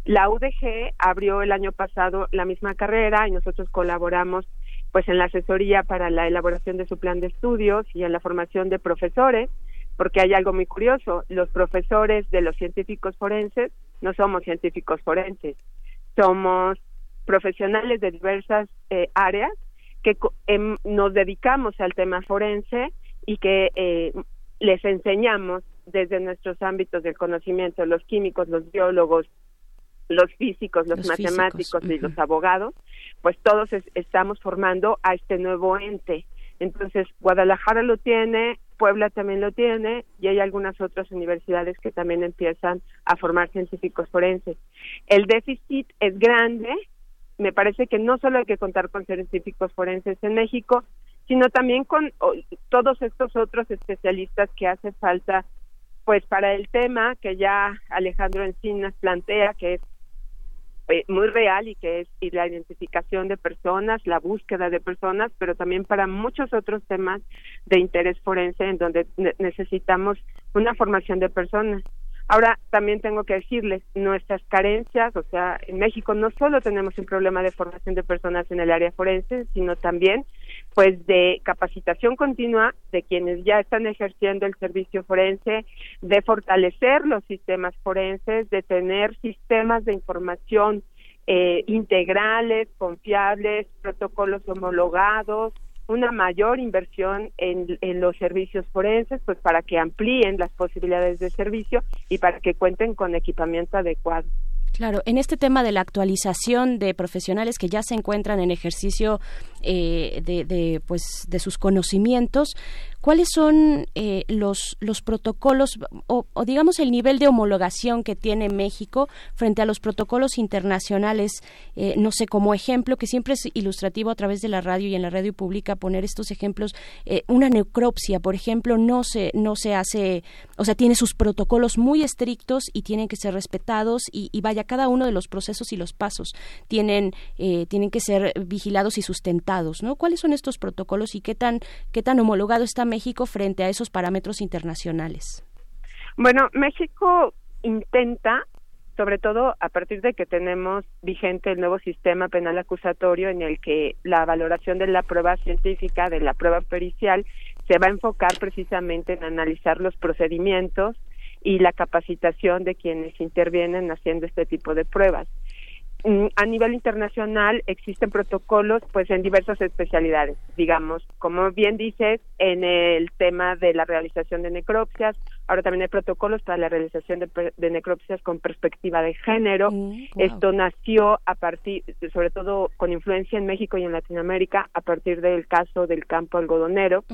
La UDG abrió el año pasado la misma carrera y nosotros colaboramos pues en la asesoría para la elaboración de su plan de estudios y en la formación de profesores, porque hay algo muy curioso, los profesores de los científicos forenses no somos científicos forenses, somos profesionales de diversas eh, áreas que em, nos dedicamos al tema forense y que eh, les enseñamos desde nuestros ámbitos del conocimiento, los químicos, los biólogos, los físicos, los, matemáticos y los abogados, pues todos estamos formando a este nuevo ente. Entonces, Guadalajara lo tiene, Puebla también lo tiene y hay algunas otras universidades que también empiezan a formar científicos forenses. El déficit es grande, me parece que no solo hay que contar con científicos forenses en México, sino también con todos estos otros especialistas que hace falta pues para el tema que ya Alejandro Encinas plantea, que es eh, muy real y que es y la identificación de personas, la búsqueda de personas, pero también para muchos otros temas de interés forense en donde necesitamos una formación de personas. Ahora, también tengo que decirles, nuestras carencias, o sea, en México no solo tenemos un problema de formación de personas en el área forense, sino también, pues, de capacitación continua de quienes ya están ejerciendo el servicio forense, de fortalecer los sistemas forenses, de tener sistemas de información eh, integrales, confiables, protocolos homologados, una mayor inversión en, en, los servicios forenses, pues para que amplíen las posibilidades de servicio y para que cuenten con equipamiento adecuado. Claro, en este tema de la actualización de profesionales que ya se encuentran en ejercicio eh, de, pues, de sus conocimientos, ¿cuáles son eh, los, los protocolos o, digamos el nivel de homologación que tiene México frente a los protocolos internacionales? Eh, no sé, como ejemplo, que siempre es ilustrativo a través de la radio y en la radio pública poner estos ejemplos. una necropsia, por ejemplo, no se, no se hace, o sea, tiene sus protocolos muy estrictos y tienen que ser respetados y, y vaya cada uno de los procesos y los pasos tienen, eh, tienen que ser vigilados y sustentados, ¿no? ¿Cuáles son estos protocolos y qué tan, qué tan homologado está México frente a esos parámetros internacionales? Bueno, México intenta, sobre todo a partir de que tenemos vigente el nuevo sistema penal acusatorio en el que la valoración de la prueba científica, de la prueba pericial, se va a enfocar precisamente en analizar los procedimientos, y la capacitación de quienes intervienen haciendo este tipo de pruebas. Mm, a nivel internacional existen protocolos pues en diversas especialidades, digamos, como bien dices, en el tema de la realización de necropsias, ahora también hay protocolos para la realización de, necropsias con perspectiva de género. Mm, Esto nació a partir, sobre todo con influencia en México y en Latinoamérica, a partir del caso del campo algodonero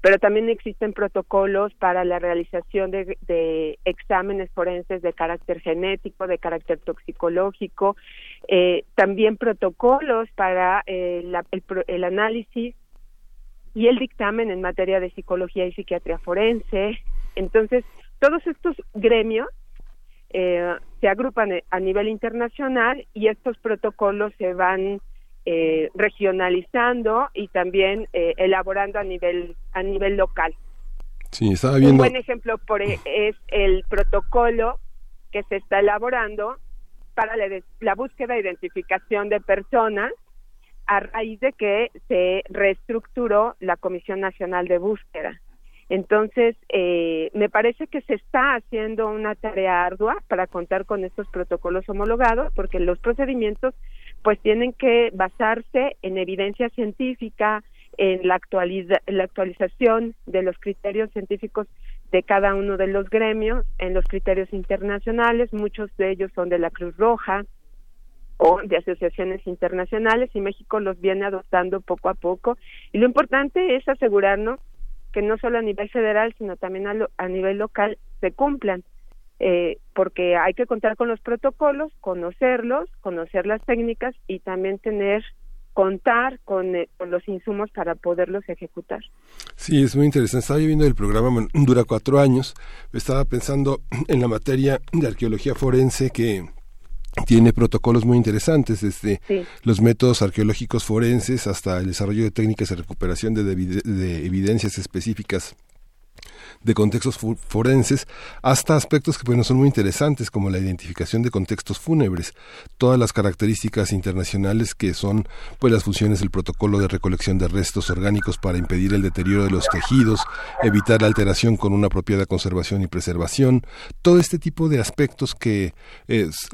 pero también existen protocolos para la realización de, exámenes forenses de carácter genético, de carácter toxicológico, eh, también protocolos para eh, el, análisis y el dictamen en materia de psicología y psiquiatría forense. Entonces, todos estos gremios eh, se agrupan a nivel internacional y estos protocolos se van eh, regionalizando y también eh, elaborando a nivel a nivel local. Sí, estaba viendo. Un buen ejemplo por, e, es el protocolo que se está elaborando para la, la búsqueda e identificación de personas a raíz de que se reestructuró la Comisión Nacional de Búsqueda. Entonces, eh, me parece que se está haciendo una tarea ardua para contar con estos protocolos homologados, porque los procedimientos pues tienen que basarse en evidencia científica, en la, la actualización de los criterios científicos de cada uno de los gremios, en los criterios internacionales, muchos de ellos son de la Cruz Roja o de asociaciones internacionales y México los viene adoptando poco a poco. Y lo importante es asegurarnos que no solo a nivel federal, sino también a, a nivel local se cumplan. Eh, porque hay que contar con los protocolos, conocerlos, conocer las técnicas y también tener contar con, eh, con, los insumos para poderlos ejecutar. Sí, es muy interesante. Estaba viendo el programa, dura cuatro años. Estaba pensando en la materia de arqueología forense que tiene protocolos muy interesantes, desde los métodos arqueológicos forenses hasta el desarrollo de técnicas de recuperación de evidencias específicas de contextos forenses hasta aspectos que bueno, son muy interesantes como la identificación de contextos fúnebres, todas las características internacionales que son pues las funciones del protocolo de recolección de restos orgánicos para impedir el deterioro de los tejidos, evitar la alteración con una apropiada conservación y preservación, todo este tipo de aspectos que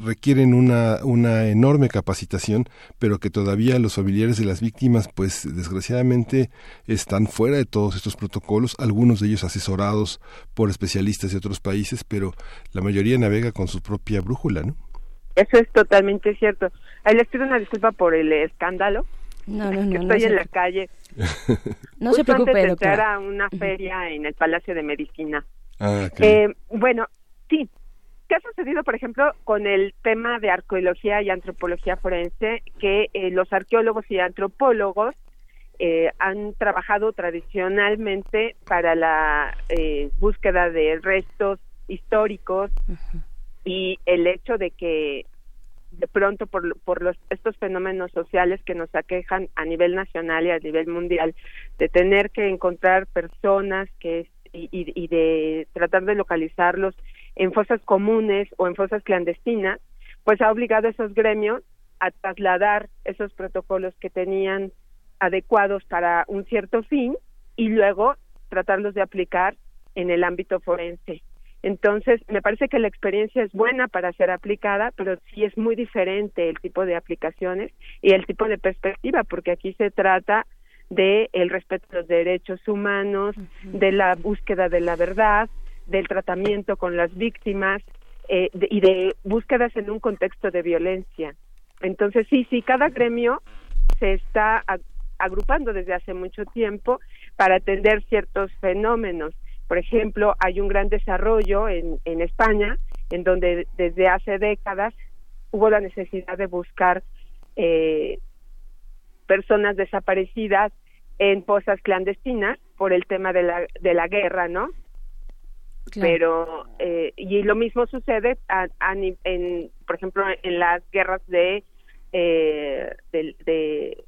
requieren una, una enorme capacitación, pero que todavía los familiares de las víctimas pues desgraciadamente están fuera de todos estos protocolos, algunos de ellos asesorados por especialistas de otros países, pero la mayoría navega con su propia brújula, ¿no? Eso es totalmente cierto. Ahí les pido una disculpa por el escándalo. No, no, no. estoy en la calle. no se preocupe, antes de entrar a una feria en el Palacio de Medicina. Ah, eh, bueno, sí. ¿Qué ha sucedido, por ejemplo, con el tema de arqueología y antropología forense? Que eh, los arqueólogos y antropólogos eh, han trabajado tradicionalmente para la eh, búsqueda de restos históricos y el hecho de que de pronto por, por los, estos fenómenos sociales que nos aquejan a nivel nacional y a nivel mundial, de tener que encontrar personas que y, y de tratar de localizarlos en fosas comunes o en fosas clandestinas, pues ha obligado a esos gremios a trasladar esos protocolos que tenían adecuados para un cierto fin y luego tratarlos de aplicar en el ámbito forense. Entonces, me parece que la experiencia es buena para ser aplicada, pero sí es muy diferente el tipo de aplicaciones y el tipo de perspectiva, porque aquí se trata de el respeto a los derechos humanos, de la búsqueda de la verdad, del tratamiento con las víctimas, eh, y de búsquedas en un contexto de violencia. Entonces, sí, sí, cada gremio se está agrupando desde hace mucho tiempo para atender ciertos fenómenos. Por ejemplo, hay un gran desarrollo en, en España, en donde desde hace décadas hubo la necesidad de buscar eh, personas desaparecidas en posas clandestinas por el tema de la, de la guerra, ¿no? Pero, eh, y lo mismo sucede, a, en, por ejemplo, en las guerras de, eh, de, de,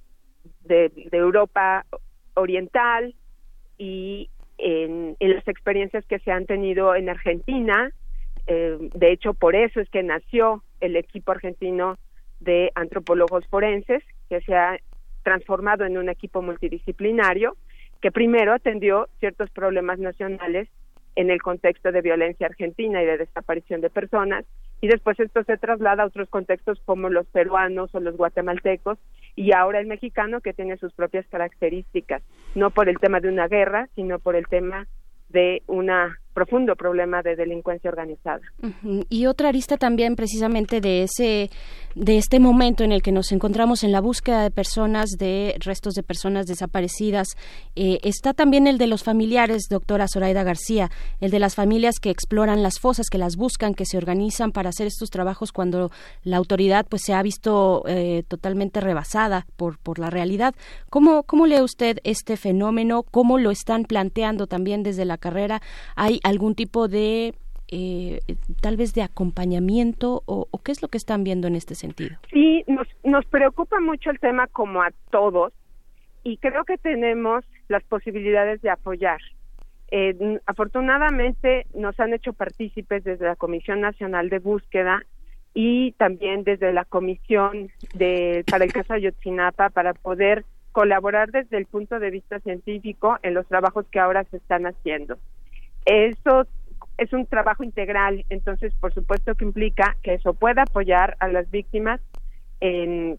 de, Europa Oriental y en, las experiencias que se han tenido en Argentina. Eh, de hecho, por eso es que nació el equipo argentino de antropólogos forenses, que se ha transformado en un equipo multidisciplinario que primero atendió ciertos problemas nacionales en el contexto de violencia argentina y de desaparición de personas y después esto se traslada a otros contextos como los peruanos o los guatemaltecos y ahora el mexicano que tiene sus propias características, no por el tema de una guerra, sino por el tema de un profundo problema de delincuencia organizada. Y otra arista también precisamente de ese de este momento en el que nos encontramos en la búsqueda de personas, de restos de personas desaparecidas, eh, está también el de los familiares, doctora Zoraida García, el de las familias que exploran las fosas, que las buscan, que se organizan para hacer estos trabajos cuando la autoridad pues se ha visto eh, totalmente rebasada por, por la realidad. ¿Cómo, ¿Cómo lee usted este fenómeno? ¿Cómo lo están planteando también desde la carrera? ¿Hay algún tipo de eh, tal vez de acompañamiento o, qué es lo que están viendo en este sentido? Sí, nos, nos preocupa mucho el tema como a todos y creo que tenemos las posibilidades de apoyar. Eh, afortunadamente nos han hecho partícipes desde la Comisión Nacional de Búsqueda y también desde la Comisión de, para el caso Ayotzinapa para poder colaborar desde el punto de vista científico en los trabajos que ahora se están haciendo. Eso es un trabajo integral, entonces por supuesto que implica que eso pueda apoyar a las víctimas en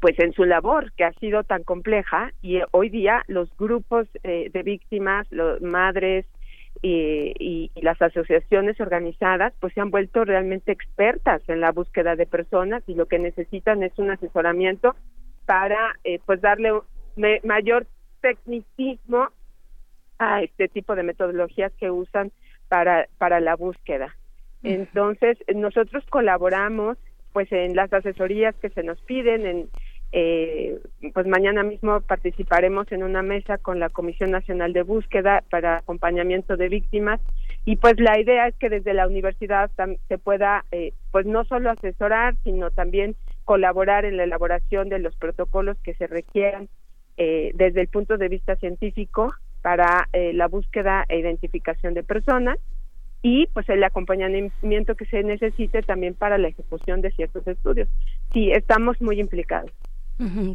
pues en su labor que ha sido tan compleja y hoy día los grupos eh, de víctimas, los madres y, las asociaciones organizadas pues se han vuelto realmente expertas en la búsqueda de personas y lo que necesitan es un asesoramiento para eh, pues darle mayor tecnicismo a este tipo de metodologías que usan para, para la búsqueda. Entonces, nosotros colaboramos pues en las asesorías que se nos piden, en, eh, pues mañana mismo participaremos en una mesa con la Comisión Nacional de Búsqueda para acompañamiento de víctimas y pues la idea es que desde la universidad se pueda eh, pues no solo asesorar sino también colaborar en la elaboración de los protocolos que se requieran eh, desde el punto de vista científico para eh, la búsqueda e identificación de personas y pues el acompañamiento que se necesite también para la ejecución de ciertos estudios. Sí, estamos muy implicados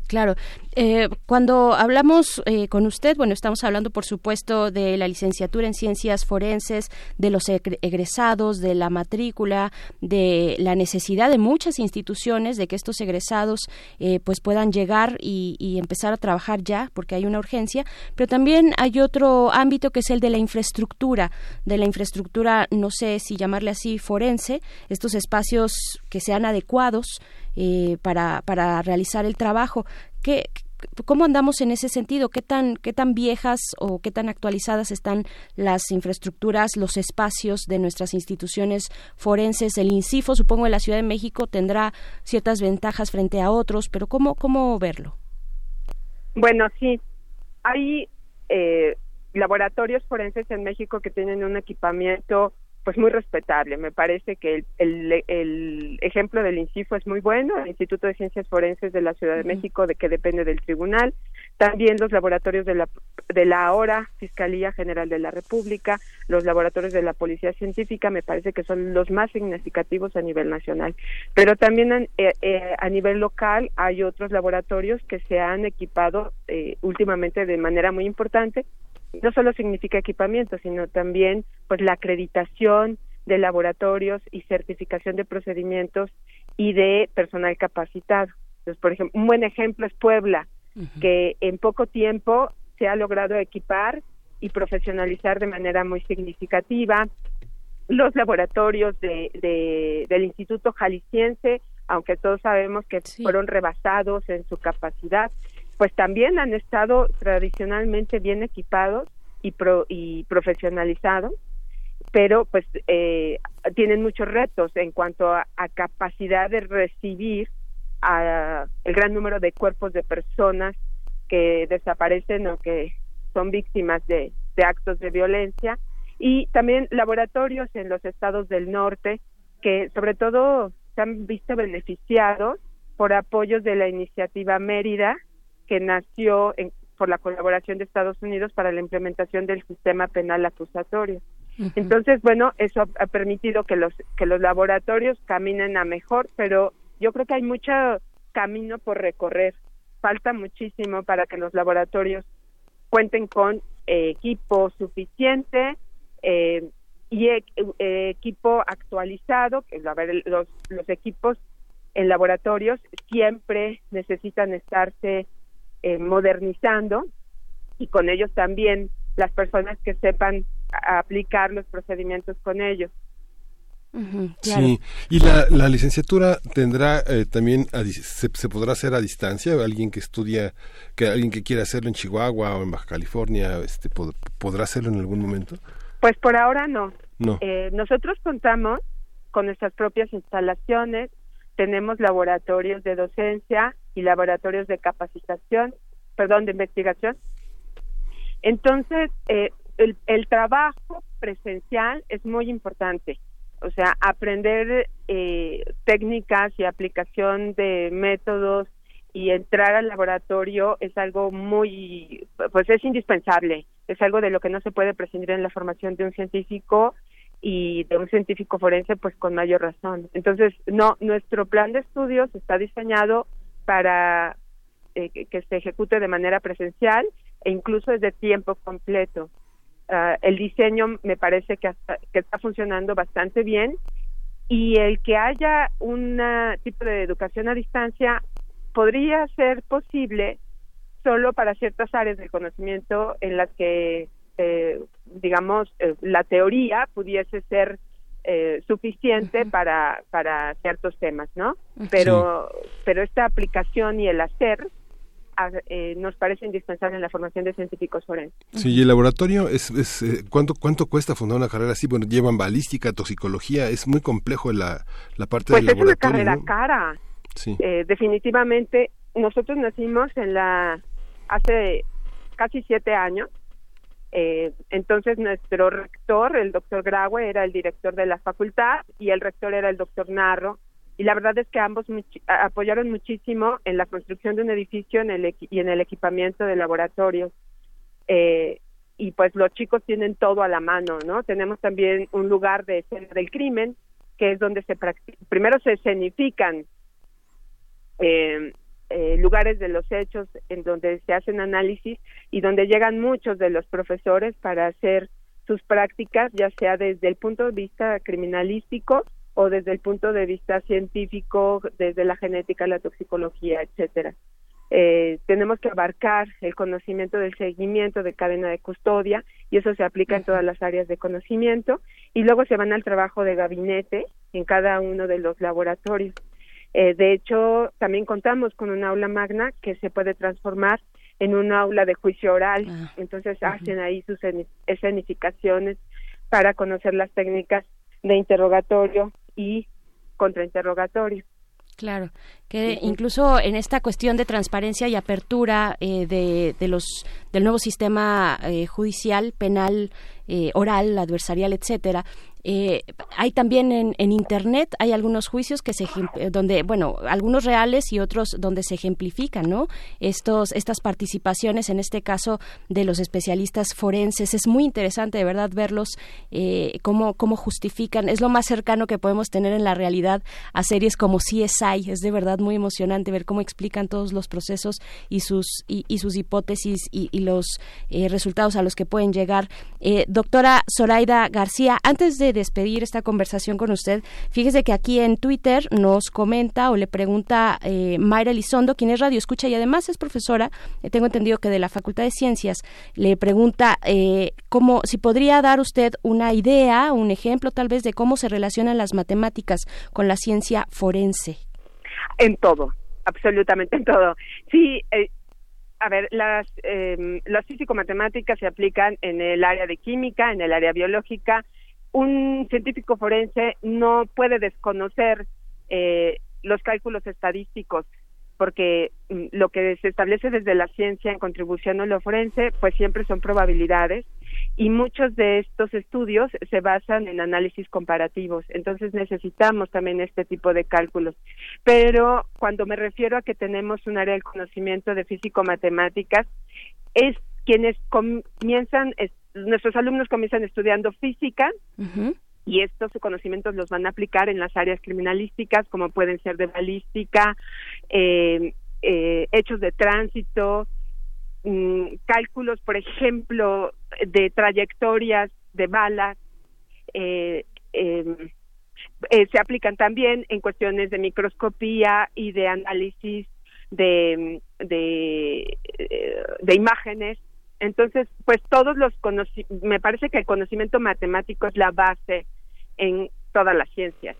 claro. Eh, cuando hablamos eh, con usted, bueno, estamos hablando, por supuesto, de la licenciatura en ciencias forenses, de los egresados, de la matrícula, de la necesidad de muchas instituciones de que estos egresados eh, pues puedan llegar y, y, empezar a trabajar ya, porque hay una urgencia. Pero también hay otro ámbito que es el de la infraestructura, de la infraestructura, no sé si llamarle así, forense, estos espacios que sean adecuados eh, para, para realizar el trabajo. ¿Qué, ¿Cómo andamos en ese sentido? ¿Qué tan, ¿Qué tan viejas o qué tan actualizadas están las infraestructuras, los espacios de nuestras instituciones forenses? El INCIFO, supongo, en la Ciudad de México tendrá ciertas ventajas frente a otros, pero ¿cómo, cómo verlo? Bueno, sí. Hay eh, laboratorios forenses en México que tienen un equipamiento pues muy respetable. Me parece que el, el, ejemplo del INCIFO es muy bueno, el Instituto de Ciencias Forenses de la Ciudad de México, de que depende del tribunal, también los laboratorios de la, de la ahora Fiscalía General de la República, los laboratorios de la Policía Científica, me parece que son los más significativos a nivel nacional. Pero también eh, eh, a nivel local hay otros laboratorios que se han equipado eh, últimamente de manera muy importante no solo significa equipamiento, sino también pues la acreditación de laboratorios y certificación de procedimientos y de personal capacitado. Entonces, por ejemplo, un buen ejemplo es Puebla, que en poco tiempo se ha logrado equipar y profesionalizar de manera muy significativa los laboratorios de, del Instituto Jalisciense, aunque todos sabemos que fueron rebasados en su capacidad, pues también han estado tradicionalmente bien equipados y, y profesionalizados, pero pues eh, tienen muchos retos en cuanto a, capacidad de recibir a el gran número de cuerpos de personas que desaparecen o que son víctimas de actos de violencia. Y también laboratorios en los estados del norte que sobre todo se han visto beneficiados por apoyos de la iniciativa Mérida que nació por la colaboración de Estados Unidos para la implementación del sistema penal acusatorio. Entonces, bueno, eso ha, permitido que los que los laboratorios caminen a mejor, pero yo creo que hay mucho camino por recorrer. Falta muchísimo para que los laboratorios cuenten con eh, equipo suficiente, eh, y eh, equipo actualizado, que a ver, los, los equipos en laboratorios siempre necesitan estarse eh, modernizando y con ellos también las personas que sepan aplicar los procedimientos con ellos. Sí, y la, la licenciatura tendrá también, se, se, podrá hacer a distancia, alguien que estudia, que alguien que quiera hacerlo en Chihuahua o en Baja California, este, ¿podrá hacerlo en algún momento? Pues por ahora no. Eh, nosotros contamos con nuestras propias instalaciones, tenemos laboratorios de docencia y laboratorios de capacitación, perdón, de investigación. Entonces, eh, el, el, trabajo presencial es muy importante. O sea, aprender eh, técnicas y aplicación de métodos y entrar al laboratorio es algo muy, pues es indispensable es algo de lo que no se puede prescindir en la formación de un científico y de un científico forense pues con mayor razón. Entonces, no, nuestro plan de estudios está diseñado para eh, que, se ejecute de manera presencial e incluso es de tiempo completo. Ah, el diseño me parece que, que está funcionando bastante bien y el que haya un tipo de educación a distancia podría ser posible solo para ciertas áreas del conocimiento en las que, eh, digamos, eh, la teoría pudiese ser eh, suficiente para, para ciertos temas, ¿no? Pero, pero esta aplicación y el hacer nos parece indispensable en la formación de científicos forenses. Sí, y el laboratorio es, es ¿cuánto cuánto cuesta fundar una carrera así? Bueno, llevan balística, toxicología, es muy complejo la, la parte pues del laboratorio. Pues es una carrera cara. Sí. definitivamente nosotros nacimos en la hace casi siete años. Eh, entonces nuestro rector, el doctor Graue, era el director de la facultad y el rector era el doctor Narro. Y la verdad es que ambos apoyaron muchísimo en la construcción de un edificio en el y en el equipamiento de laboratorios. Eh, y pues los chicos tienen todo a la mano, ¿no? Tenemos también un lugar de escena del crimen, que es donde se primero se escenifican eh, eh, lugares de los hechos en donde se hacen análisis y donde llegan muchos de los profesores para hacer sus prácticas, ya sea desde el punto de vista criminalístico o desde el punto de vista científico, desde la genética, la toxicología, etcétera. Eh, tenemos que abarcar el conocimiento del seguimiento de cadena de custodia y eso se aplica en todas las áreas de conocimiento y luego se van al trabajo de gabinete en cada uno de los laboratorios. Eh, de hecho, también contamos con un aula magna que se puede transformar en un aula de juicio oral. Ah, Entonces hacen ahí sus escenificaciones para conocer las técnicas de interrogatorio y contrainterrogatorio. Claro, que incluso en esta cuestión de transparencia y apertura eh, de, de, los del nuevo sistema eh, judicial penal oral, adversarial, etcétera, eh, hay también en, en, internet hay algunos juicios que se donde bueno algunos reales y otros donde se ejemplifican no estos estas participaciones en este caso de los especialistas forenses. Es muy interesante de verdad verlos eh, cómo cómo justifican. Es lo más cercano que podemos tener en la realidad a series como CSI es de verdad muy emocionante ver cómo explican todos los procesos y sus y, sus hipótesis y, los eh, resultados a los que pueden llegar. Eh, doctora Zoraida García, antes de despedir esta conversación con usted, fíjese que aquí en Twitter nos comenta o le pregunta eh, Mayra Elizondo, quien es radio escucha y además es profesora, eh, tengo entendido que de la Facultad de Ciencias, le pregunta eh, cómo, si podría dar usted una idea, un ejemplo tal vez de cómo se relacionan las matemáticas con la ciencia forense. En todo, absolutamente en todo. Sí, eh, a ver, las, eh, las físico-matemáticas se aplican en el área de química, en el área biológica. Un científico forense no puede desconocer eh, los cálculos estadísticos porque mm, lo que se establece desde la ciencia en contribución a lo forense, pues siempre son probabilidades y muchos de estos estudios se basan en análisis comparativos. Entonces necesitamos también este tipo de cálculos. Pero cuando me refiero a que tenemos un área del conocimiento de físico-matemáticas, es quienes comienzan, nuestros alumnos comienzan estudiando física, y estos conocimientos los van a aplicar en las áreas criminalísticas como pueden ser de balística, eh, eh, hechos de tránsito, mm, cálculos, por ejemplo, de trayectorias de balas. Eh, em, se aplican también en cuestiones de microscopía y de análisis de, de, de imágenes entonces, pues todos los me parece que el conocimiento matemático es la base en todas las ciencias.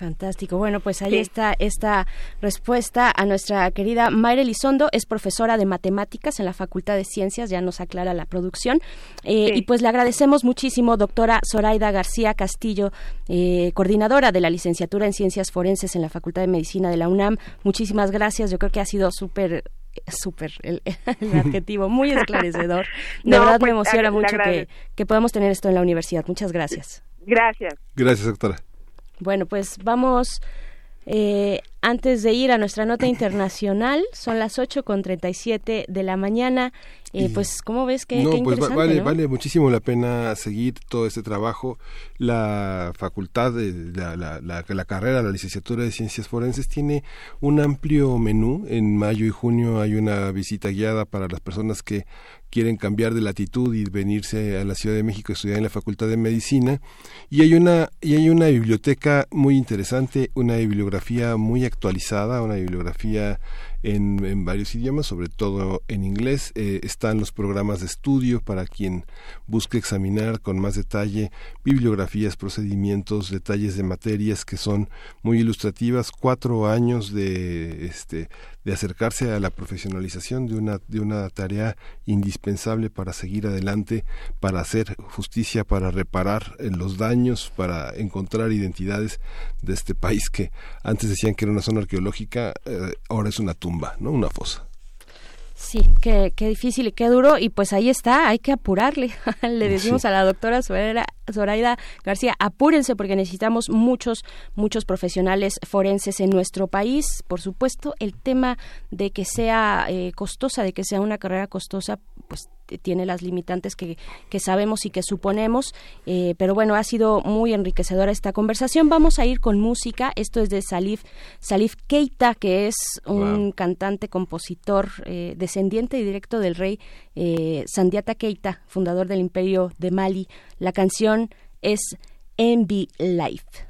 Fantástico. Bueno, pues ahí está esta respuesta a nuestra querida Mayra Elizondo. Es profesora de matemáticas en la Facultad de Ciencias, ya nos aclara la producción. Eh, y pues le agradecemos muchísimo, doctora Zoraida García Castillo, eh, coordinadora de la licenciatura en Ciencias Forenses en la Facultad de Medicina de la UNAM. Muchísimas gracias. Yo creo que ha sido súper súper el, adjetivo, muy esclarecedor. De verdad me pues, emociona mucho que, que podamos tener esto en la universidad. Muchas gracias. Gracias. Gracias, doctora. Bueno, pues vamos eh, antes de ir a nuestra nota internacional, son las ocho con siete de la mañana. Eh, pues, ¿cómo ves que no, pues vale, vale muchísimo la pena seguir todo este trabajo. La facultad, de la, la, la, la, carrera, la licenciatura de Ciencias Forenses tiene un amplio menú. En mayo y junio hay una visita guiada para las personas que quieren cambiar de latitud y venirse a la Ciudad de México a estudiar en la Facultad de Medicina y hay una y hay una biblioteca muy interesante, una bibliografía muy actualizada, una bibliografía en, varios idiomas, sobre todo en inglés. Eh, están los programas de estudio para quien busque examinar con más detalle bibliografías, procedimientos, detalles de materias que son muy ilustrativas. Cuatro años de, este, de acercarse a la profesionalización de una, de una tarea indispensable para seguir adelante, para hacer justicia, para reparar los daños, para encontrar identidades de este país que antes decían que era una zona arqueológica, eh, ahora es una tumba, ¿no? Una fosa. Sí, qué, qué difícil y qué duro. Y pues ahí está, hay que apurarle. Le decimos a la doctora Zoraida García, apúrense porque necesitamos muchos, muchos profesionales forenses en nuestro país. Por supuesto, el tema de que sea eh, costosa, de que sea una carrera costosa, pues tiene las limitantes que, que sabemos y que suponemos, eh, pero bueno, ha sido muy enriquecedora esta conversación. Vamos a ir con música, esto es de Salif, Salif Keita, que es un cantante, compositor, eh, descendiente directo del rey eh, Sandiata Keita, fundador del imperio de Mali. La canción es Envy Life.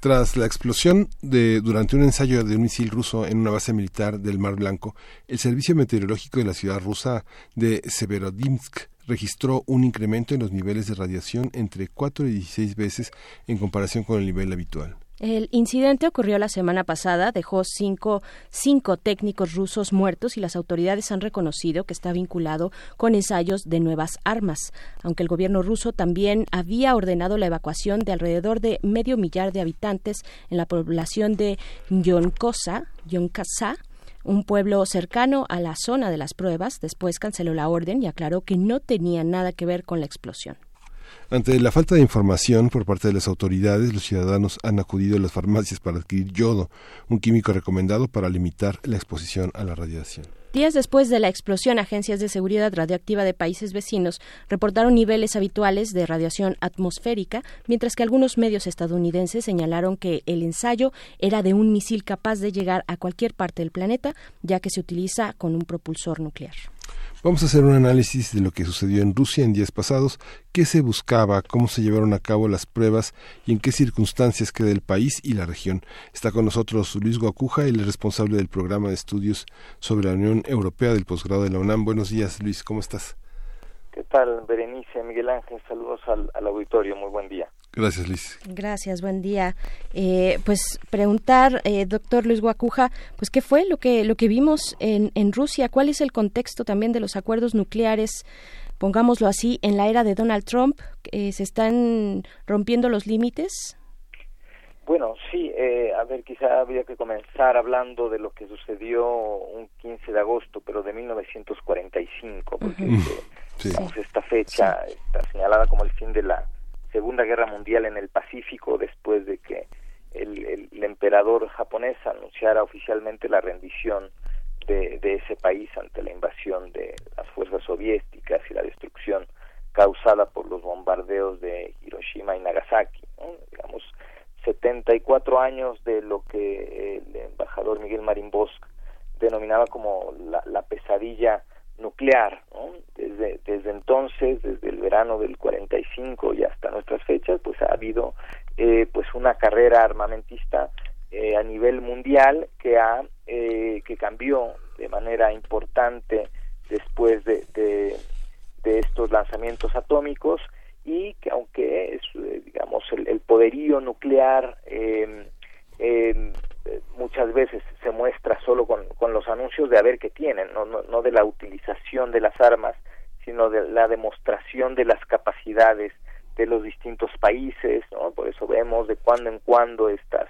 Tras la explosión de, durante un ensayo de un misil ruso en una base militar del Mar Blanco, el Servicio Meteorológico de la ciudad rusa de Severodvinsk registró un incremento en los niveles de radiación entre 4 y 16 veces en comparación con el nivel habitual. El incidente ocurrió la semana pasada, dejó cinco, cinco, técnicos rusos muertos y las autoridades han reconocido que está vinculado con ensayos de nuevas armas, aunque el gobierno ruso también había ordenado la evacuación de alrededor de medio millar de habitantes en la población de Yonkosa, Yonkasa, un pueblo cercano a la zona de las pruebas, después canceló la orden y aclaró que no tenía nada que ver con la explosión. Ante la falta de información por parte de las autoridades, los ciudadanos han acudido a las farmacias para adquirir yodo, un químico recomendado para limitar la exposición a la radiación. Días después de la explosión, agencias de seguridad radioactiva de países vecinos reportaron niveles habituales de radiación atmosférica, mientras que algunos medios estadounidenses señalaron que el ensayo era de un misil capaz de llegar a cualquier parte del planeta, ya que se utiliza con un propulsor nuclear. Vamos a hacer un análisis de lo que sucedió en Rusia en días pasados, qué se buscaba, cómo se llevaron a cabo las pruebas y en qué circunstancias queda el país y la región. Está con nosotros Luis Guacuja, el responsable del programa de estudios sobre la Unión Europea del posgrado de la UNAM. Buenos días, Luis, ¿cómo estás? ¿Qué tal, Berenice, Miguel Ángel? Saludos al, al auditorio, muy buen día. Gracias, Luis. Gracias, buen día. Eh, pues preguntar, eh, doctor Luis Guacuja, pues qué fue lo que lo que vimos en, en Rusia, cuál es el contexto también de los acuerdos nucleares, pongámoslo así, en la era de Donald Trump, eh, se están rompiendo los límites. Bueno, sí, eh, a ver, quizá habría que comenzar hablando de lo que sucedió un 15 de agosto, pero de 1945, porque Mm, eh, digamos, esta fecha está señalada como el fin de la Segunda Guerra Mundial en el Pacífico, después de que el, emperador japonés anunciara oficialmente la rendición de, ese país ante la invasión de las fuerzas soviéticas y la destrucción causada por los bombardeos de Hiroshima y Nagasaki. ¿no? Digamos, 74 años de lo que el embajador Miguel Marín Bosch denominaba como la pesadilla nuclear. ¿no? Desde, desde entonces, desde el verano del 45 y hasta nuestras fechas, pues ha habido eh, pues una carrera armamentista eh, a nivel mundial que ha eh, que cambió de manera importante después de, de, de estos lanzamientos atómicos y que aunque es eh, digamos el, el poderío nuclear eh, eh, muchas veces se muestra solo con, con los anuncios de a ver qué tienen, no, no, no de la utilización de las armas, sino de la demostración de las capacidades de los distintos países, ¿no? Por eso vemos de cuando en cuando estas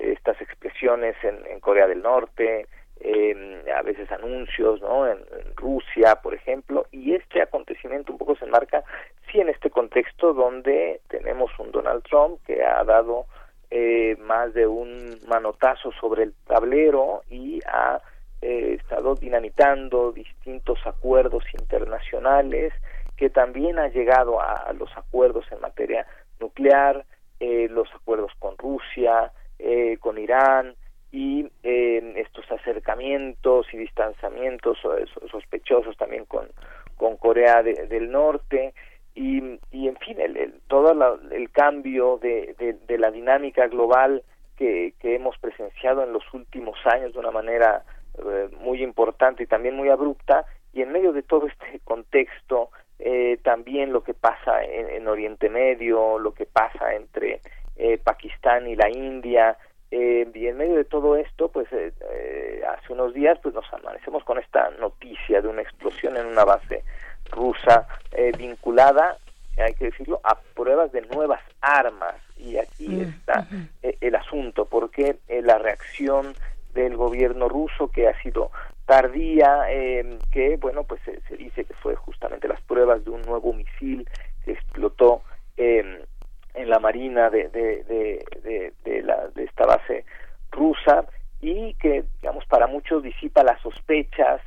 estas expresiones en, en Corea del Norte, eh, a veces anuncios, ¿no? En, en Rusia, por ejemplo, y este acontecimiento un poco se enmarca sí en este contexto donde tenemos un Donald Trump que ha dado eh, más de un manotazo sobre el tablero y ha eh, estado dinamitando distintos acuerdos internacionales que también ha llegado a, los acuerdos en materia nuclear, eh, los acuerdos con Rusia, eh, con Irán y eh, estos acercamientos y distanciamientos so- sospechosos también con, con Corea de- del Norte y, en fin el, todo la- el cambio de, de, de la dinámica global que, que hemos presenciado en los últimos años de una manera eh, muy importante y también muy abrupta y en medio de todo este contexto eh, también lo que pasa en, en Oriente Medio, lo que pasa entre eh, Pakistán y la India, eh, y en medio de todo esto, pues eh, eh, hace unos días pues nos amanecemos con esta noticia de una explosión en una base rusa eh, vinculada, hay que decirlo, a pruebas de nuevas armas. Y aquí está eh, el asunto, porque eh, la reacción del gobierno ruso que ha sido tardía, eh, que bueno, pues se, se dice que fue justamente las pruebas de un nuevo misil que explotó en la marina de, de, de, de, de la, de esta base rusa y que, digamos, para muchos disipa las sospechas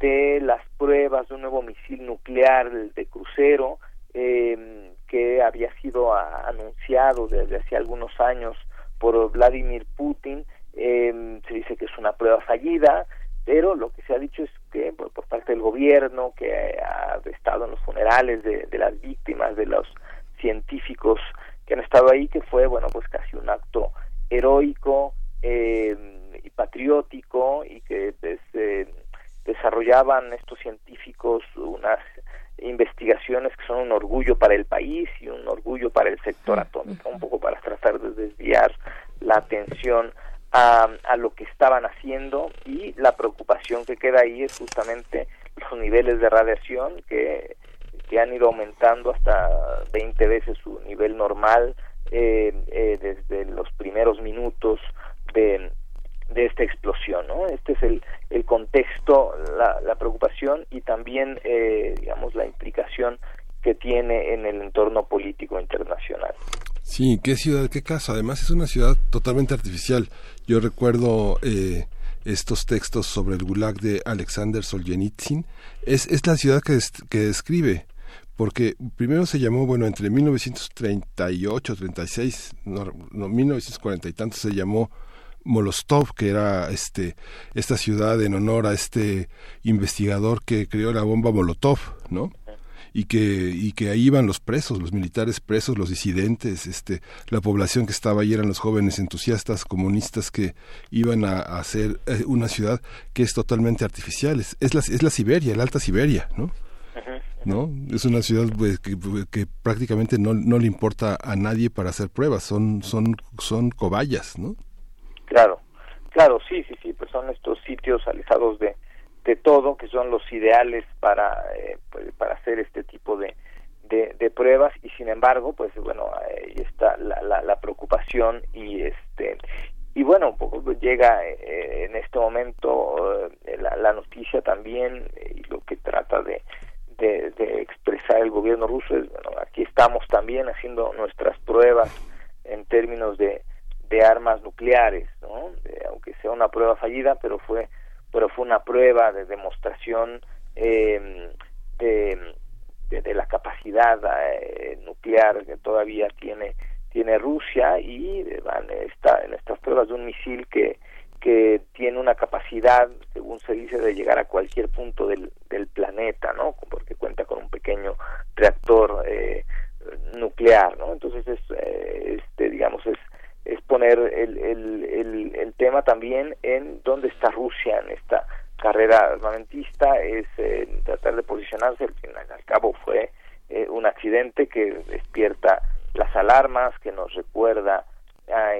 de las pruebas de un nuevo misil nuclear de, crucero eh, que había sido a- anunciado desde hace algunos años por Vladimir Putin. Eh, se dice que es una prueba fallida, pero lo que se ha dicho es que por, parte del gobierno que ha estado en los funerales de, de las víctimas, de los científicos que han estado ahí, que fue, bueno, pues casi un acto heroico eh, y patriótico y que eh, desarrollaban estos científicos unas investigaciones que son un orgullo para el país y un orgullo para el sector atómico, un poco para tratar de desviar la atención a, a lo que estaban haciendo y la preocupación que queda ahí es justamente los niveles de radiación que, que han ido aumentando hasta 20 veces su nivel normal eh, eh, desde los primeros minutos de, de esta explosión, ¿no? Este es el, el contexto, la, preocupación y también, eh, digamos, la implicación que tiene en el entorno político internacional. Sí, qué ciudad, qué casa. Además es una ciudad totalmente artificial. Yo recuerdo eh, estos textos sobre el Gulag de Alexander Solzhenitsyn, es, es la ciudad que, que describe porque primero se llamó, bueno, entre 1938, 36, no, no 1940 y tanto se llamó Molostov, que era este esta ciudad en honor a este investigador que creó la bomba Molotov, ¿no? y que y que ahí iban los presos, los militares presos, los disidentes, este la población que estaba ahí eran los jóvenes entusiastas comunistas que iban a, hacer eh, una ciudad que es totalmente artificial, es, es la es la Siberia, la Alta Siberia, ¿no? ¿no? Es una ciudad pues, que, que, prácticamente no, no le importa a nadie para hacer pruebas, son, son, son cobayas, ¿no? Claro, claro, sí, sí, sí, pues son estos sitios alejados de, de todo, que son los ideales para, eh, pues, para hacer este tipo de, de, pruebas y sin embargo, pues bueno, ahí está la, la, la preocupación y este y bueno, poco llega eh, en este momento eh, la, la, noticia también y lo que trata de, de, expresar el gobierno ruso es, bueno, aquí estamos también haciendo nuestras pruebas en términos de, de armas nucleares, ¿no? aunque sea una prueba fallida, pero fue, pero fue una prueba de demostración eh, de, de, la capacidad eh, nuclear que todavía tiene tiene Rusia y van esta, en estas pruebas de un misil que que tiene una capacidad, según se dice, de llegar a cualquier punto del, del planeta, ¿no? Porque cuenta con un pequeño reactor eh, nuclear, ¿no? Entonces, es, eh, este, digamos, es, es poner el, el, el, el, tema también en dónde está Rusia en esta carrera armamentista, es eh, tratar de posicionarse, al fin y al cabo fue un accidente que despierta las alarmas, que nos recuerda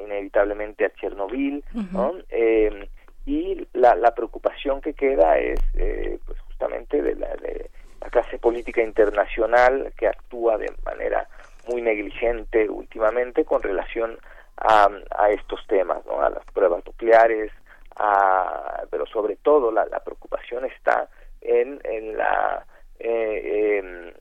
inevitablemente a Chernobyl, ¿no? Eh, y la, la, preocupación que queda es eh, pues justamente de la, de la clase política internacional que actúa de manera muy negligente últimamente con relación a, a estos temas, ¿no? a las pruebas nucleares, a, pero sobre todo la, la preocupación está en, en la eh, en,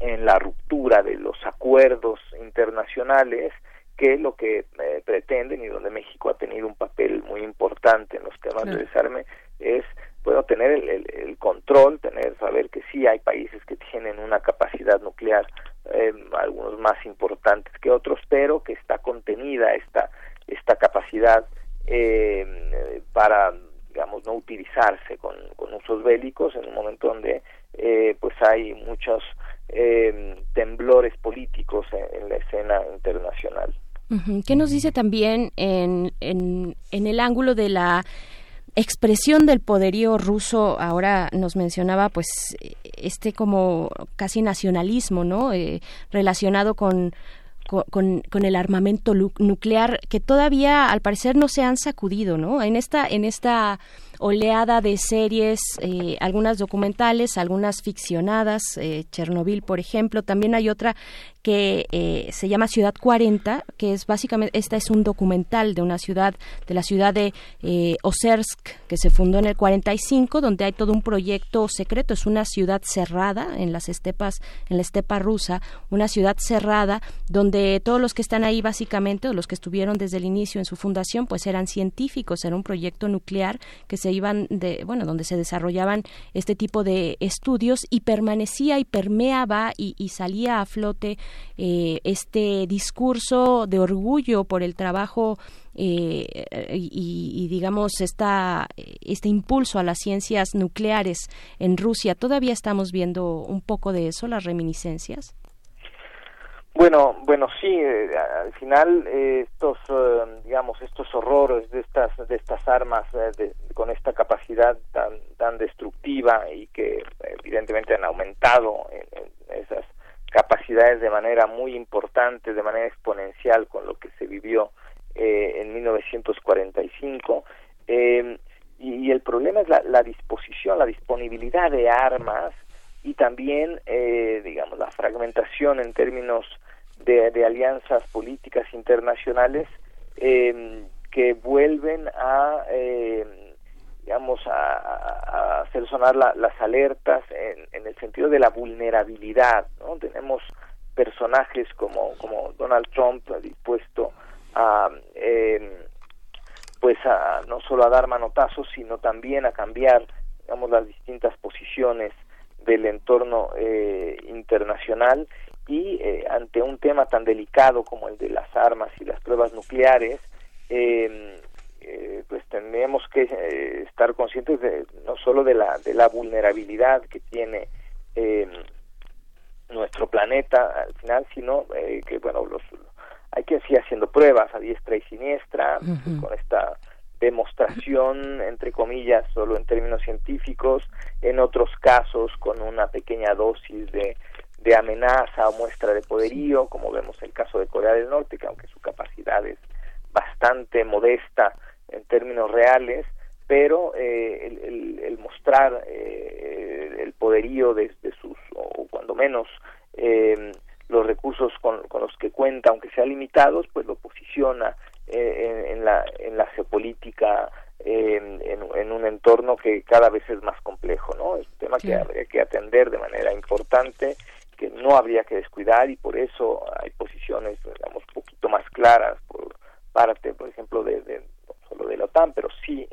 en la ruptura de los acuerdos internacionales que lo que eh, pretenden y donde México ha tenido un papel muy importante en los temas de desarme es bueno tener el, el, control tener saber que sí hay países que tienen una capacidad nuclear eh, algunos más importantes que otros pero que está contenida esta esta capacidad eh, para digamos no utilizarse con, usos bélicos en un momento donde eh, pues hay muchos eh, temblores políticos en, la escena internacional. ¿Qué nos dice también en, en, en el ángulo de la expresión del poderío ruso ahora nos mencionaba pues este como casi nacionalismo no eh, relacionado con con, con, el armamento nuclear que todavía al parecer no se han sacudido no en esta en esta oleada de series, eh, algunas documentales, algunas ficcionadas, eh, Chernobyl, por ejemplo. También hay otra que eh, se llama Ciudad 40, que es básicamente, esta es un documental de una ciudad, de la ciudad de eh, Osersk, que se fundó en el 45, donde hay todo un proyecto secreto. Es una ciudad cerrada en las estepas, en la estepa rusa, una ciudad cerrada donde todos los que están ahí básicamente, los que estuvieron desde el inicio en su fundación, pues eran científicos, era un proyecto nuclear que se iban de, bueno, donde se desarrollaban este tipo de estudios y permanecía y permeaba y, y salía a flote eh, este discurso de orgullo por el trabajo eh, y, digamos esta, este impulso a las ciencias nucleares en Rusia. ¿Todavía estamos viendo un poco de eso, las reminiscencias? Bueno, bueno, sí. Eh, al final estos, digamos, estos horrores de estas de estas armas con esta capacidad tan tan destructiva y que evidentemente han aumentado en esas capacidades de manera muy importante, de manera exponencial con lo que se vivió eh, en 1945. Eh, y, el problema es la, la, disposición, la disponibilidad de armas y también, eh, digamos, la fragmentación en términos de, alianzas políticas internacionales eh, que vuelven a eh, digamos, a, hacer sonar las alertas en, en, el sentido de la vulnerabilidad, ¿no? Tenemos personajes como, como Donald Trump dispuesto a, eh, pues, empieza no solo a dar manotazos, sino también a cambiar, digamos, las distintas posiciones del entorno eh, internacional y eh, ante un tema tan delicado como el de las armas y las pruebas nucleares, em, eh, pues tenemos que eh, estar conscientes de no solo de la de la vulnerabilidad que tiene em, nuestro planeta al final, sino que bueno los hay que seguir haciendo pruebas a diestra y siniestra con esta demostración, entre comillas, solo en términos científicos, en otros casos con una pequeña dosis de, amenaza o muestra de poderío, como vemos el caso de Corea del Norte, que aunque su capacidad es bastante modesta en términos reales, pero eh, el, el, mostrar eh, el poderío de, sus, o cuando menos eh, los recursos con, con, los que cuenta, aunque sean limitados, pues lo posiciona eh, en, la, en la geopolítica en, en, un entorno que cada vez es más complejo, ¿no? Es un tema que habría que atender de manera importante, que no habría que descuidar y por eso hay posiciones, digamos, un poquito más claras por parte, por ejemplo, de, de no solo de la OTAN, pero sí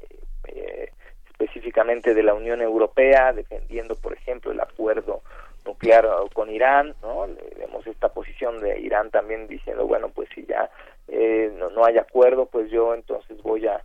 eh, específicamente de la Unión Europea, defendiendo, por ejemplo, el acuerdo nuclear con Irán, ¿no? Vemos esta posición de Irán también diciendo, bueno, pues si ya eh, no, no hay acuerdo, pues yo entonces voy a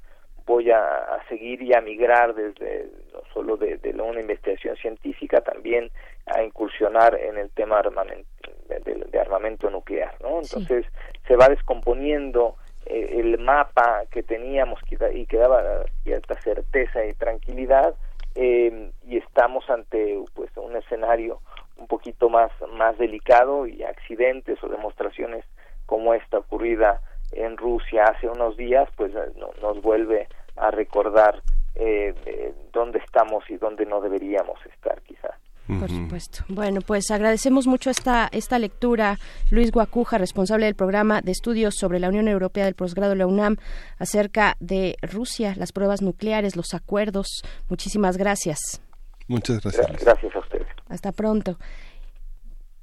voy a, seguir y a migrar desde no solo de, de, una investigación científica también a incursionar en el tema de, armamento nuclear, ¿no? Entonces se va descomponiendo eh, el mapa que teníamos y que daba cierta certeza y tranquilidad eh, y estamos ante pues un escenario un poquito más más delicado y accidentes o demostraciones como esta ocurrida en Rusia hace unos días, pues eh, nos vuelve a recordar eh, dónde estamos y dónde no deberíamos estar, quizá. Por supuesto. Bueno, pues agradecemos mucho esta, esta lectura. Luis Guacuja, responsable del programa de estudios sobre la Unión Europea del posgrado de la UNAM, acerca de Rusia, las pruebas nucleares, los acuerdos. Muchísimas gracias. Muchas gracias. Gracias a ustedes. Hasta pronto.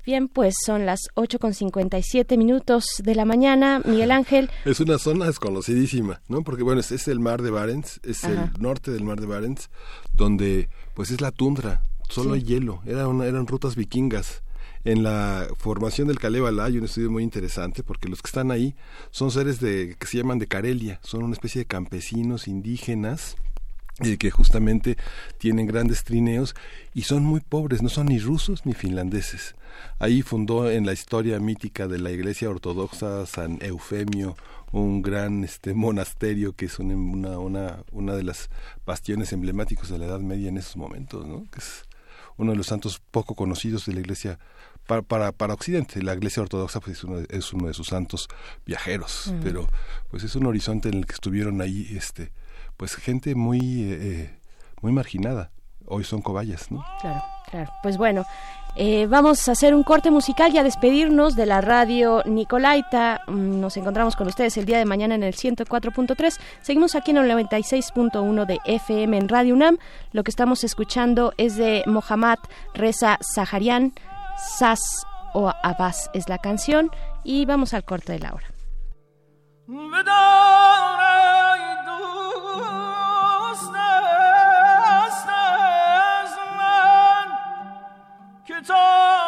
Bien, pues son las 8 con 57 minutos de la mañana. Miguel Ángel. Es una zona desconocidísima, ¿no? Porque, bueno, es, el mar de Barents, es el norte del mar de Barents, donde, pues, es la tundra, solo hay hielo. Era una, eran rutas vikingas. En la formación del Kalevala hay un estudio muy interesante porque los que están ahí son seres de, que se llaman de Carelia, son una especie de campesinos indígenas eh, que justamente tienen grandes trineos y son muy pobres, no son ni rusos ni finlandeses. Ahí fundó en la historia mítica de la Iglesia Ortodoxa San Eufemio un gran este monasterio que es una, una, una de las bastiones emblemáticos de la Edad Media en esos momentos, ¿no? que es uno de los santos poco conocidos de la Iglesia para, para, para Occidente. La Iglesia Ortodoxa pues, es, uno, es uno de sus santos viajeros, mm. pero pues es un horizonte en el que estuvieron ahí este pues gente muy, eh, muy marginada. Hoy son cobayas, ¿no? Claro, claro. Pues bueno, eh, vamos a hacer un corte musical y a despedirnos de la radio Nicolaita. Mm, nos encontramos con ustedes el día de mañana en el 104.3. Seguimos aquí en el 96.1 de FM en Radio UNAM. Lo que estamos escuchando es de Mohammad Reza Saharian. Sas o Abbas es la canción. Y vamos al corte de la hora. 中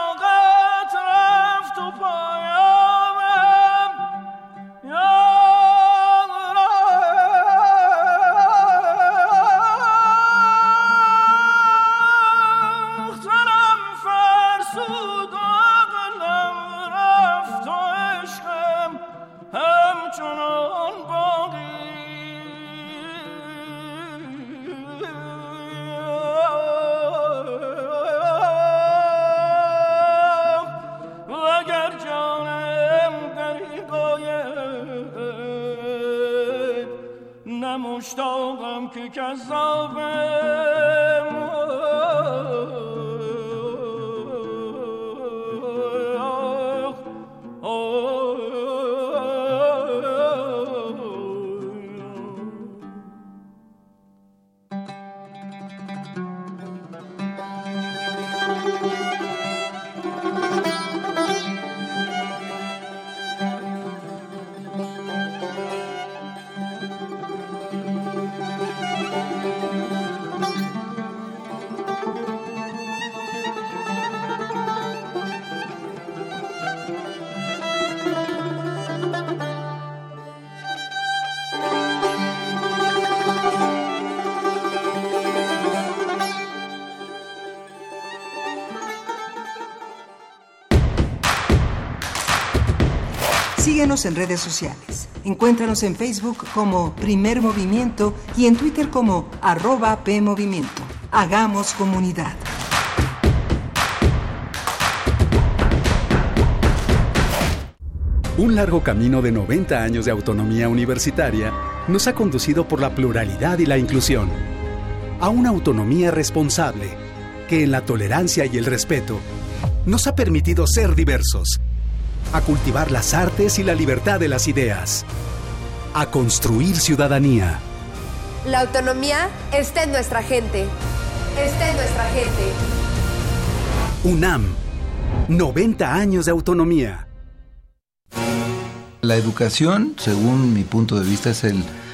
مشتاقم که کذابم. En redes sociales. Encuéntranos en Facebook como Primer Movimiento y en Twitter como arroba PMovimiento. Hagamos comunidad. Un largo camino de 90 años de autonomía universitaria nos ha conducido por la pluralidad y la inclusión a una autonomía responsable que en la tolerancia y el respeto nos ha permitido ser diversos, a cultivar las artes y la libertad de las ideas, a construir ciudadanía. La autonomía está en nuestra gente. Está en nuestra gente. UNAM, 90 años de autonomía. La educación, según mi punto de vista, es el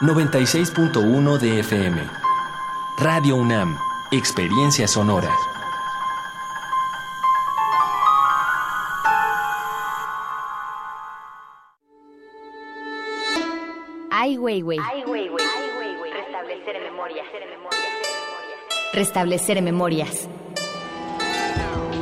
96.1 de FM. Radio UNAM, Experiencia Sonora. Ay, güey, güey. Restablecer memorias. Restablecer memorias.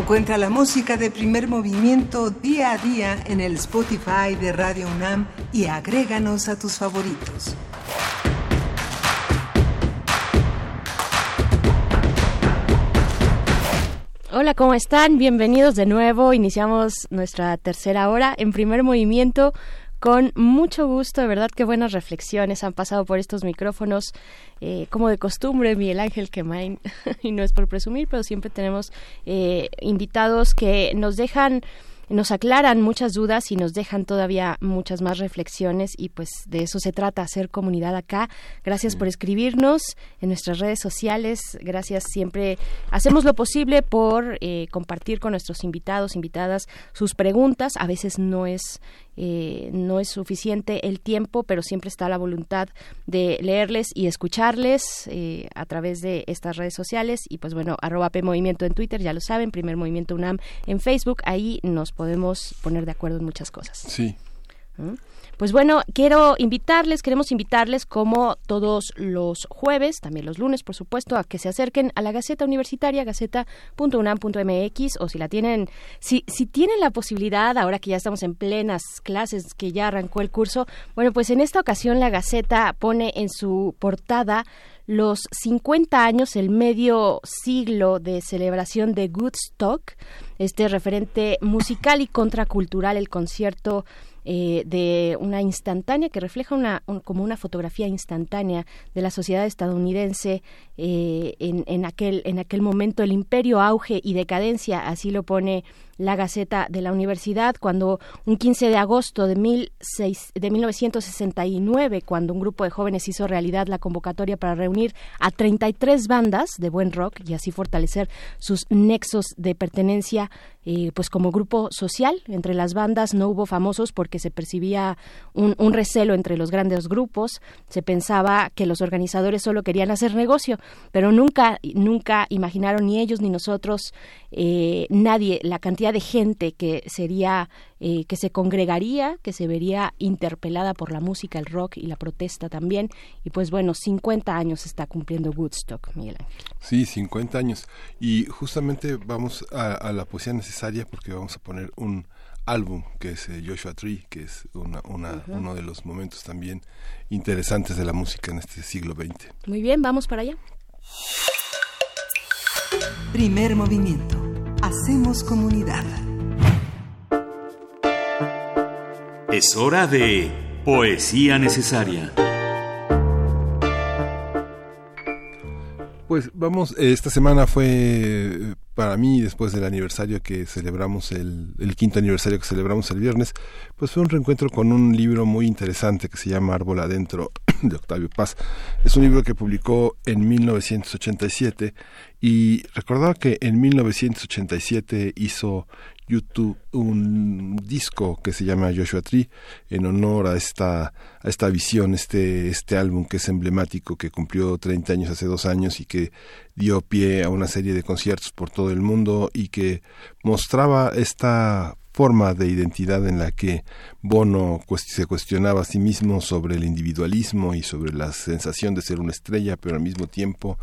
Encuentra la música de primer movimiento día a día en el Spotify de Radio UNAM y agréganos a tus favoritos. Hola, ¿cómo están? Bienvenidos de nuevo. Iniciamos nuestra tercera hora en primer movimiento con mucho gusto, de verdad que buenas reflexiones han pasado por estos micrófonos, eh, como de costumbre, Miguel Ángel Quemain, y no es por presumir, pero siempre tenemos eh, invitados que nos dejan nos aclaran muchas dudas y nos dejan todavía muchas más reflexiones y pues de eso se trata, hacer comunidad acá. Gracias por escribirnos en nuestras redes sociales, gracias siempre. Hacemos lo posible por eh, compartir con nuestros invitados, invitadas, sus preguntas. A veces no es eh, no es suficiente el tiempo, pero siempre está la voluntad de leerles y escucharles eh, a través de estas redes sociales. Y pues bueno, arroba P Movimiento en Twitter, ya lo saben, Primer Movimiento UNAM en Facebook, ahí nos podemos poner de acuerdo en muchas cosas. Sí. Pues bueno, quiero invitarles, queremos invitarles como todos los jueves, también los lunes, por supuesto, a que se acerquen a la Gaceta Universitaria, gaceta.unam.mx, o si la tienen, si, si tienen la posibilidad, ahora que ya estamos en plenas clases, que ya arrancó el curso, bueno, pues en esta ocasión la Gaceta pone en su portada los 50 años, el medio siglo de celebración de Woodstock, este referente musical y contracultural, el concierto eh, de una instantánea que refleja una, como una fotografía instantánea de la sociedad estadounidense eh, en, en, aquel, en aquel momento, el imperio, auge y decadencia, así lo pone la Gaceta de la Universidad, cuando un 15 de agosto de, mil seis, de 1969, cuando un grupo de jóvenes hizo realidad la convocatoria para reunir a 33 bandas de buen rock y así fortalecer sus nexos de pertenencia eh, pues como grupo social. Entre las bandas no hubo famosos porque se percibía un, un, recelo entre los grandes grupos. Se pensaba que los organizadores solo querían hacer negocio, pero nunca, nunca imaginaron ni ellos ni nosotros, eh, nadie, la cantidad de gente que sería, eh, que se congregaría, que se vería interpelada por la música, el rock y la protesta también. Y pues bueno, 50 años está cumpliendo Woodstock, Miguel Ángel. Sí, 50 años. Y justamente vamos a, a la poesía necesaria porque vamos a poner un álbum que es eh, Joshua Tree, que es una, una, uh -huh. uno de los momentos también interesantes de la música en este siglo XX. Muy bien, vamos para allá. Primer movimiento. Hacemos comunidad. Es hora de poesía necesaria. Pues vamos, esta semana fue para mí, después del aniversario que celebramos, el, el, quinto aniversario que celebramos el viernes, pues fue un reencuentro con un libro muy interesante que se llama Árbol Adentro, de Octavio Paz. Es un libro que publicó en 1987 y recordaba que en 1987 hizo YouTube un disco que se llama Joshua Tree en honor a esta a esta visión, este este álbum que es emblemático que cumplió 30 años hace dos años y que dio pie a una serie de conciertos por todo el mundo y que mostraba esta forma de identidad en la que Bono se cuestionaba a sí mismo sobre el individualismo y sobre la sensación de ser una estrella, pero al mismo tiempo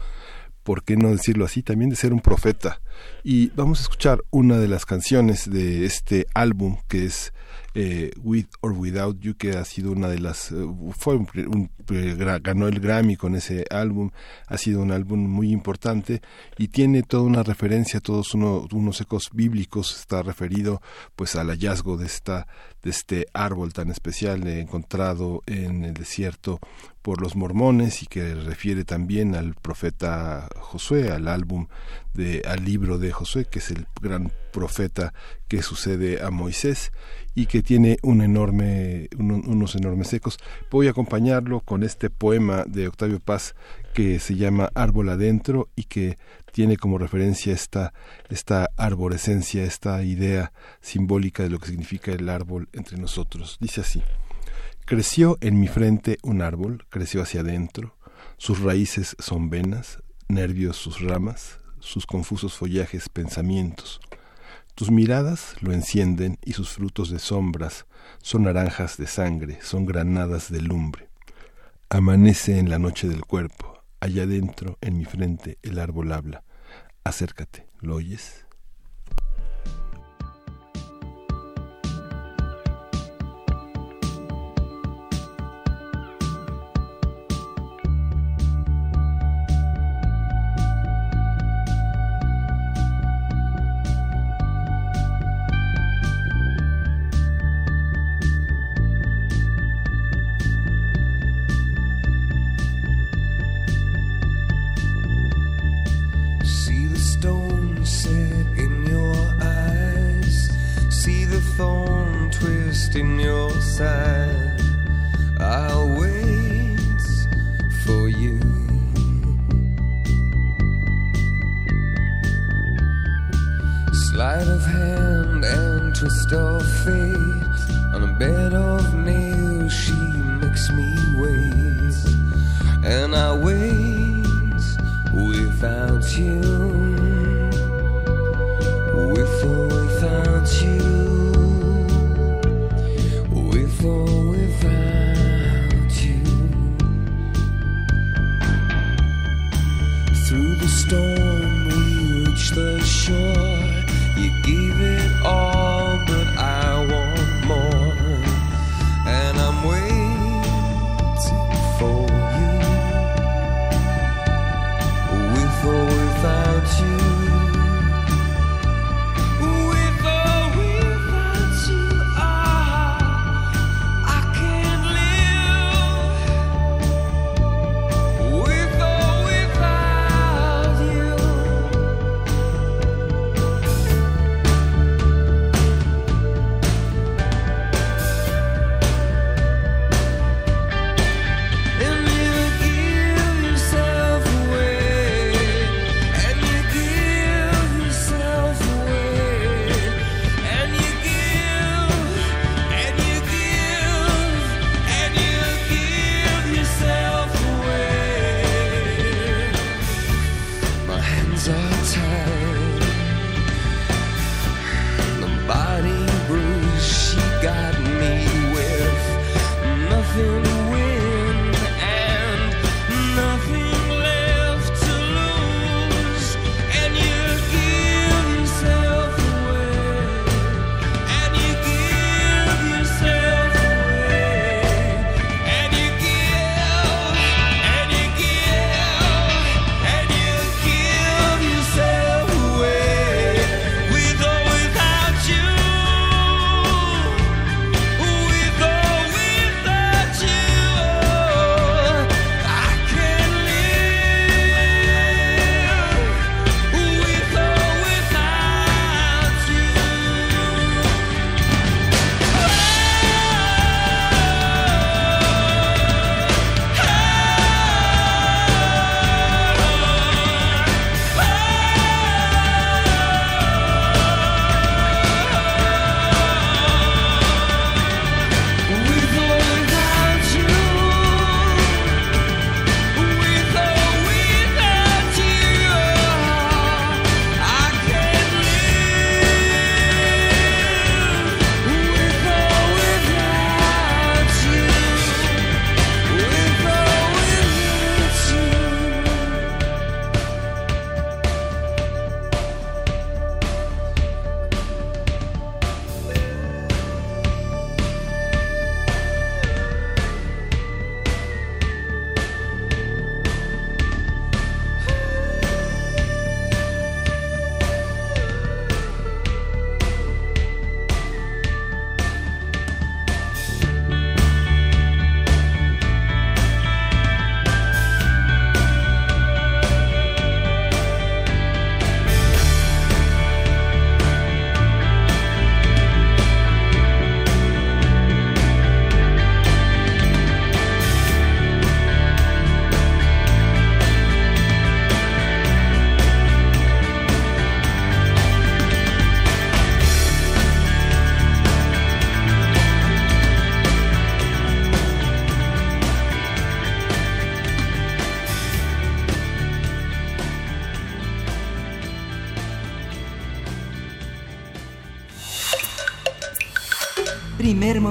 ¿por qué no decirlo así? También de ser un profeta. Y vamos a escuchar una de las canciones de este álbum que es eh, With or Without You, que ha sido una de las, uh, fue un, un, ganó el Grammy con ese álbum, ha sido un álbum muy importante y tiene toda una referencia, todos uno, unos ecos bíblicos, está referido pues al hallazgo de esta de este árbol tan especial encontrado en el desierto por los mormones y que refiere también al profeta Josué, al álbum de al libro de Josué, que es el gran profeta que sucede a Moisés y que tiene un enorme, un, unos enormes ecos. Voy a acompañarlo con este poema de Octavio Paz que se llama Árbol Adentro y que tiene como referencia esta, esta arborescencia, esta idea simbólica de lo que significa el árbol entre nosotros. Dice así, creció en mi frente un árbol, creció hacia adentro, sus raíces son venas, nervios sus ramas, sus confusos follajes pensamientos. Tus miradas lo encienden y sus frutos de sombras son naranjas de sangre, son granadas de lumbre. Amanece en la noche del cuerpo, allá adentro, en mi frente, el árbol habla. Acércate, ¿lo oyes?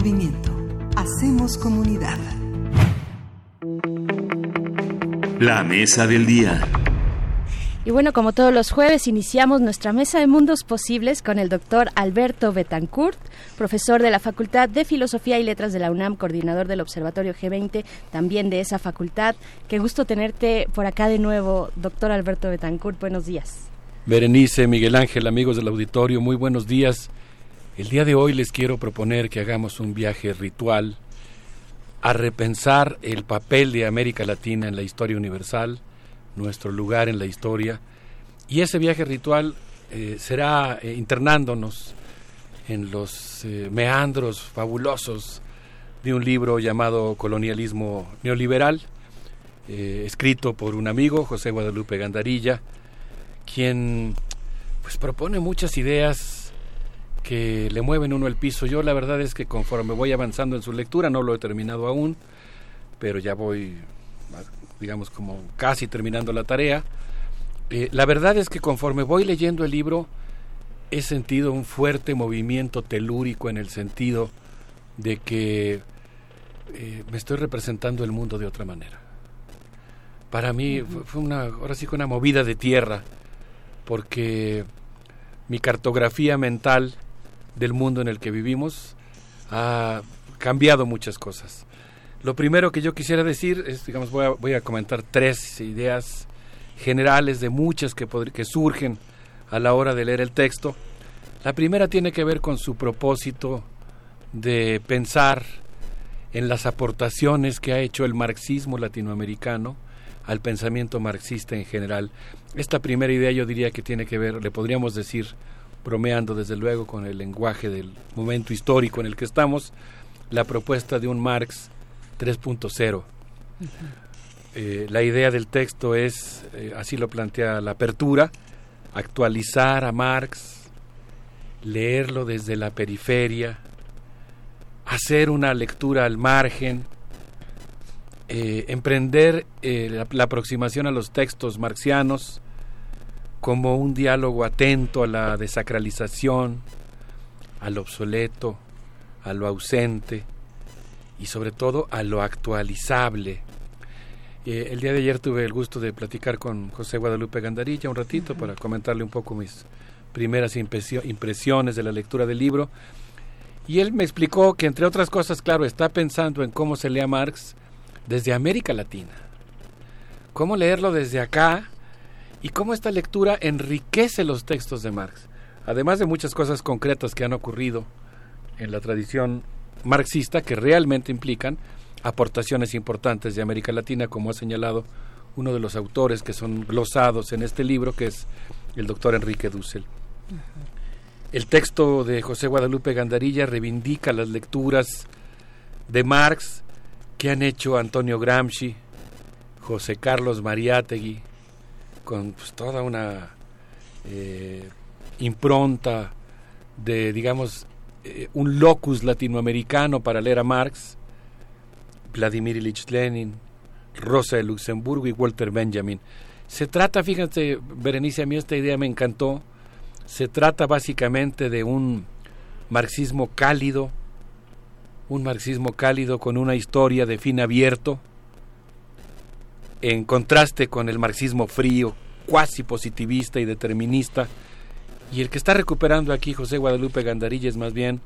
Movimiento. Hacemos comunidad. La mesa del día. Y bueno, como todos los jueves, iniciamos nuestra mesa de mundos posibles con el doctor Alberto Betancourt, profesor de la Facultad de Filosofía y Letras de la UNAM, coordinador del Observatorio G20, también de esa facultad. Qué gusto tenerte por acá de nuevo, doctor Alberto Betancourt. Buenos días. Berenice, Miguel Ángel, amigos del auditorio, muy buenos días. El día de hoy les quiero proponer que hagamos un viaje ritual a repensar el papel de América Latina en la historia universal, nuestro lugar en la historia, y ese viaje ritual eh, será eh, internándonos en los eh, meandros fabulosos de un libro llamado Colonialismo Neoliberal, escrito por un amigo, José Guadalupe Gandarilla, quien pues propone muchas ideas que le mueven uno el piso. Yo la verdad es que conforme voy avanzando en su lectura, no lo he terminado aún, pero ya voy, digamos, como casi terminando la tarea. Eh, la verdad es que conforme voy leyendo el libro, he sentido un fuerte movimiento telúrico en el sentido de que eh, me estoy representando el mundo de otra manera. Para mí fue- fue una, ahora sí que una movida de tierra, porque mi cartografía mental del mundo en el que vivimos ha cambiado muchas cosas. Lo primero que yo quisiera decir es, digamos, voy a, comentar tres ideas generales de muchas que surgen a la hora de leer el texto. La primera tiene que ver con su propósito de pensar en las aportaciones que ha hecho el marxismo latinoamericano al pensamiento marxista en general. Esta primera idea yo diría que tiene que ver, le podríamos decir, bromeando desde luego con el lenguaje del momento histórico en el que estamos, la propuesta de un Marx 3.0. Eh, la idea del texto es, eh, así lo plantea la apertura, actualizar a Marx, leerlo desde la periferia, hacer una lectura al margen, eh, emprender la, la aproximación a los textos marxianos como un diálogo atento a la desacralización, al obsoleto, a lo ausente y sobre todo a lo actualizable. Eh, el día de ayer tuve el gusto de platicar con José Guadalupe Gandarilla un ratito para comentarle un poco mis primeras impresio- impresiones de la lectura del libro. Y él me explicó que, entre otras cosas, claro, está pensando en cómo se lee a Marx desde América Latina. Cómo leerlo desde acá y cómo esta lectura enriquece los textos de Marx. Además de muchas cosas concretas que han ocurrido en la tradición marxista que realmente implican aportaciones importantes de América Latina, como ha señalado uno de los autores que son glosados en este libro, que es el doctor Enrique Dussel. El texto de José Guadalupe Gandarilla reivindica las lecturas de Marx que han hecho Antonio Gramsci, José Carlos Mariátegui, con pues, toda una eh, impronta de, digamos, eh, un locus latinoamericano para leer a Marx, Vladimir Ilich Lenin, Rosa de Luxemburgo y Walter Benjamin. Se trata, fíjate, Berenice, a mí esta idea me encantó, se trata básicamente de un marxismo cálido, un marxismo cálido con una historia de fin abierto, en contraste con el marxismo frío, cuasi positivista y determinista, y el que está recuperando aquí José Guadalupe Gandarilla es más bien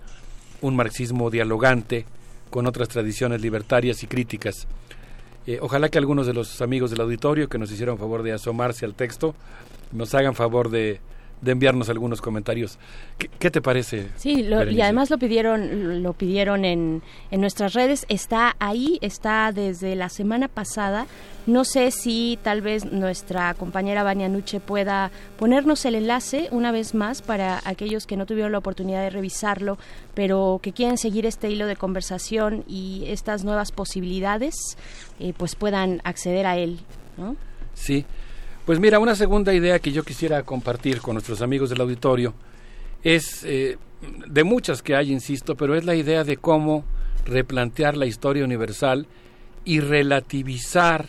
un marxismo dialogante con otras tradiciones libertarias y críticas. Eh, ojalá que algunos de los amigos del auditorio que nos hicieron favor de asomarse al texto nos hagan favor de, de enviarnos algunos comentarios. ¿Qué, qué te parece? Sí, lo- y además lo pidieron, lo pidieron en, en nuestras redes. Está ahí, está desde la semana pasada. No sé si tal vez nuestra compañera Vania Nuche pueda ponernos el enlace una vez más para aquellos que no tuvieron la oportunidad de revisarlo, pero que quieren seguir este hilo de conversación y estas nuevas posibilidades, eh, pues puedan acceder a él, ¿no? Sí. Pues mira, una segunda idea que yo quisiera compartir con nuestros amigos del auditorio es eh, de muchas que hay, insisto, pero es la idea de cómo replantear la historia universal y relativizar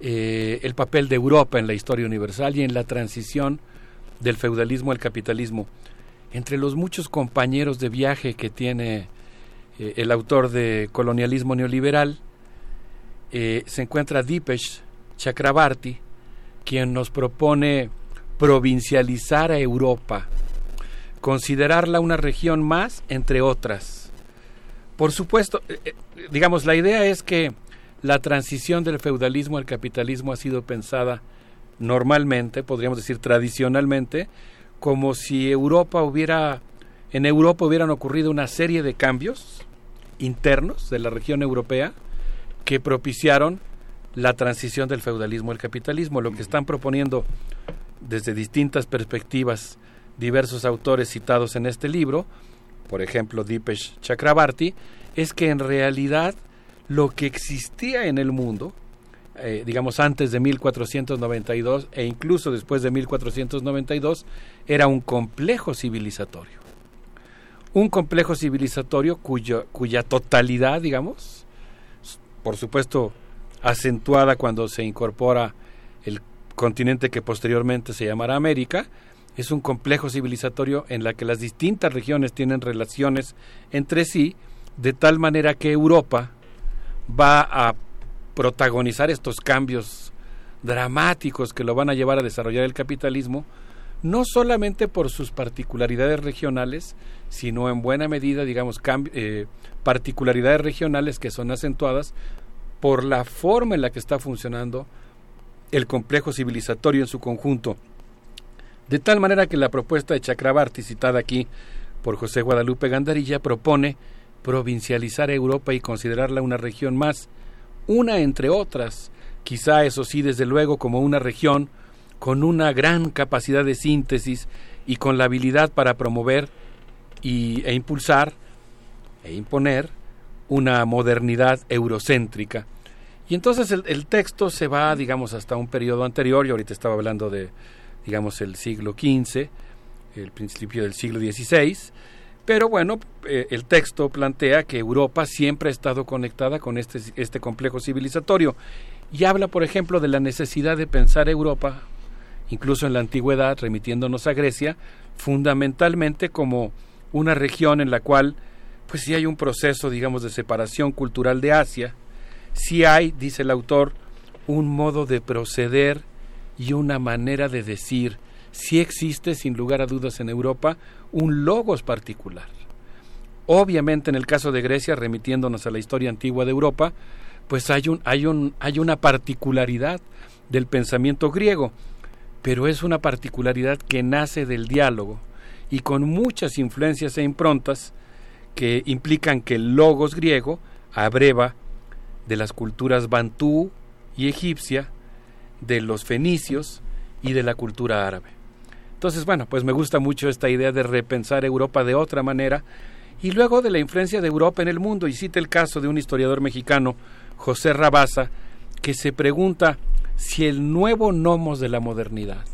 eh, el papel de Europa en la historia universal y en la transición del feudalismo al capitalismo. Entre los muchos compañeros de viaje que tiene eh, el autor de Colonialismo Neoliberal, se encuentra Dipesh Chakrabarti, quien nos propone provincializar a Europa, considerarla una región más entre otras. Por supuesto, eh, eh, digamos, la idea es que la transición del feudalismo al capitalismo ha sido pensada normalmente, podríamos decir tradicionalmente, como si Europa hubiera, en Europa hubieran ocurrido una serie de cambios internos de la región europea que propiciaron la transición del feudalismo al capitalismo. Lo que están proponiendo desde distintas perspectivas diversos autores citados en este libro por ejemplo Dipesh Chakrabarti, es que en realidad lo que existía en el mundo, eh, digamos antes de 1492 e incluso después de 1492, era un complejo civilizatorio. Un complejo civilizatorio cuya totalidad, digamos, por supuesto acentuada cuando se incorpora el continente que posteriormente se llamará América, es un complejo civilizatorio en la que las distintas regiones tienen relaciones entre sí, de tal manera que Europa va a protagonizar estos cambios dramáticos que lo van a llevar a desarrollar el capitalismo, no solamente por sus particularidades regionales, sino en buena medida, digamos, eh, particularidades regionales que son acentuadas por la forma en la que está funcionando el complejo civilizatorio en su conjunto. De tal manera que la propuesta de Chakrabarti, citada aquí por José Guadalupe Gandarilla, propone provincializar Europa y considerarla una región más, una entre otras, quizá eso sí, desde luego, como una región con una gran capacidad de síntesis y con la habilidad para promover y, e impulsar e imponer una modernidad eurocéntrica. Y entonces el, texto se va, digamos, hasta un periodo anterior, y ahorita estaba hablando de, digamos, el siglo XV, el principio del siglo XVI, pero bueno, eh, el texto plantea que Europa siempre ha estado conectada con este, este complejo civilizatorio y habla, por ejemplo, de la necesidad de pensar Europa, incluso en la antigüedad, remitiéndonos a Grecia, fundamentalmente como una región en la cual, pues sí hay un proceso, digamos, de separación cultural de Asia, sí hay, dice el autor, un modo de proceder y una manera de decir, sí existe, sin lugar a dudas, en Europa un logos particular. Obviamente en el caso de Grecia, remitiéndonos a la historia antigua de Europa, pues hay, un, hay, un, hay una particularidad del pensamiento griego, pero es una particularidad que nace del diálogo y con muchas influencias e improntas que implican que el logos griego abreva de las culturas bantú y egipcia, de los fenicios y de la cultura árabe. Entonces, bueno, pues me gusta mucho esta idea de repensar Europa de otra manera y luego de la influencia de Europa en el mundo. Y cita el caso de un historiador mexicano, José Rabasa, que se pregunta si el nuevo nomos de la modernidad,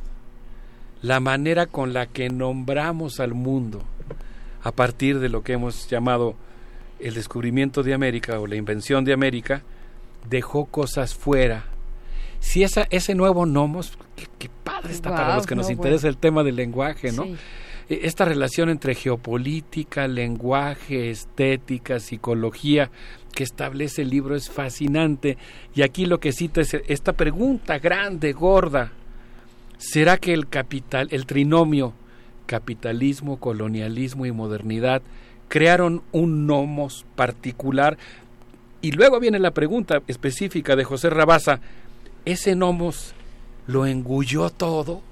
la manera con la que nombramos al mundo a partir de lo que hemos llamado el descubrimiento de América o la invención de América, dejó cosas fuera si esa, ese nuevo nomos, qué, padre está para los que nos interesa el tema del lenguaje, ¿no? E, esta relación entre geopolítica, lenguaje, estética, psicología que establece el libro es fascinante. Y aquí lo que cita es esta pregunta grande, gorda. ¿Será que el capital, el trinomio capitalismo, colonialismo y modernidad crearon un nomos particular? Y luego viene la pregunta específica de José Rabasa, ese nomos lo engulló todo,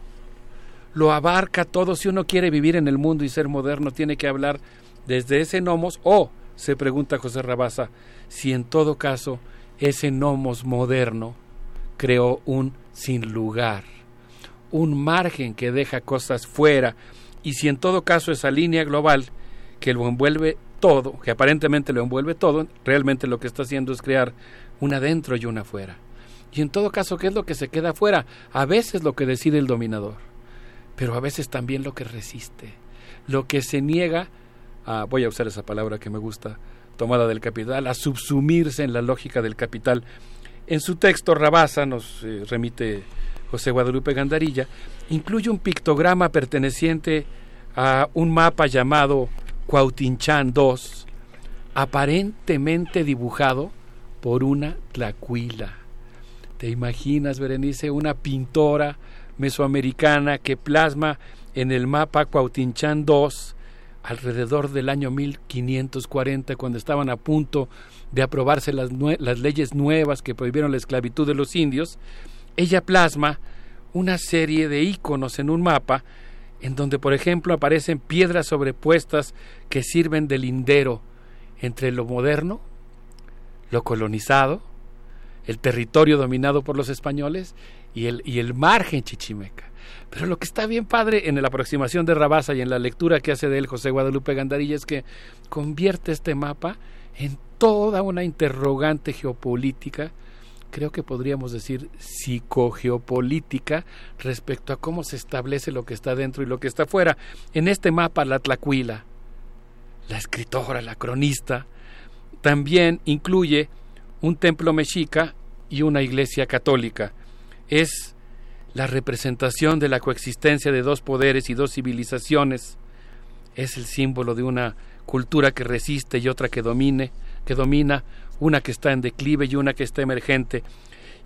lo abarca todo. Si uno quiere vivir en el mundo y ser moderno, tiene que hablar desde ese nomos o, se pregunta José Rabasa, si en todo caso ese nomos moderno creó un sin lugar, un margen que deja cosas fuera, y si en todo caso esa línea global que lo envuelve todo, que aparentemente lo envuelve todo, realmente lo que está haciendo es crear una dentro y una afuera. Y en todo caso, ¿qué es lo que se queda afuera? A veces lo que decide el dominador, pero a veces también lo que resiste, lo que se niega a, voy a usar esa palabra que me gusta, tomada del capital, a subsumirse en la lógica del capital. En su texto, Rabasa, nos eh, remite José Guadalupe Gandarilla, incluye un pictograma perteneciente a un mapa llamado Cuautinchán II, aparentemente dibujado por una tlacuila. ¿Te imaginas, Berenice, una pintora mesoamericana que plasma en el mapa Cuautinchán II alrededor del año 1540, cuando estaban a punto de aprobarse las, las leyes nuevas que prohibieron la esclavitud de los indios, ella plasma una serie de íconos en un mapa en donde, por ejemplo, aparecen piedras sobrepuestas que sirven de lindero entre lo moderno, lo colonizado, el territorio dominado por los españoles y el, y el margen chichimeca. Pero lo que está bien padre en la aproximación de Rabasa y en la lectura que hace de él José Guadalupe Gandarilla es que convierte este mapa en toda una interrogante geopolítica, creo que podríamos decir psicogeopolítica, respecto a cómo se establece lo que está dentro y lo que está fuera. En este mapa, la Tlacuila, la escritora, la cronista, también incluye un templo mexica y una iglesia católica. Es la representación de la coexistencia de dos poderes y dos civilizaciones. Es el símbolo de una cultura que resiste y otra que domine, que domina, una que está en declive y una que está emergente.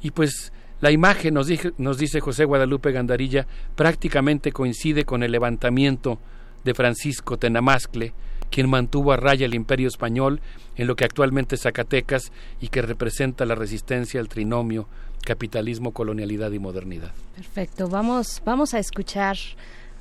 Y pues la imagen, nos, dije, nos dice José Guadalupe Gandarilla, prácticamente coincide con el levantamiento de Francisco Tenamascle, quien mantuvo a raya el imperio español en lo que actualmente es Zacatecas y que representa la resistencia al trinomio capitalismo, colonialidad y modernidad. Perfecto, vamos, vamos a escuchar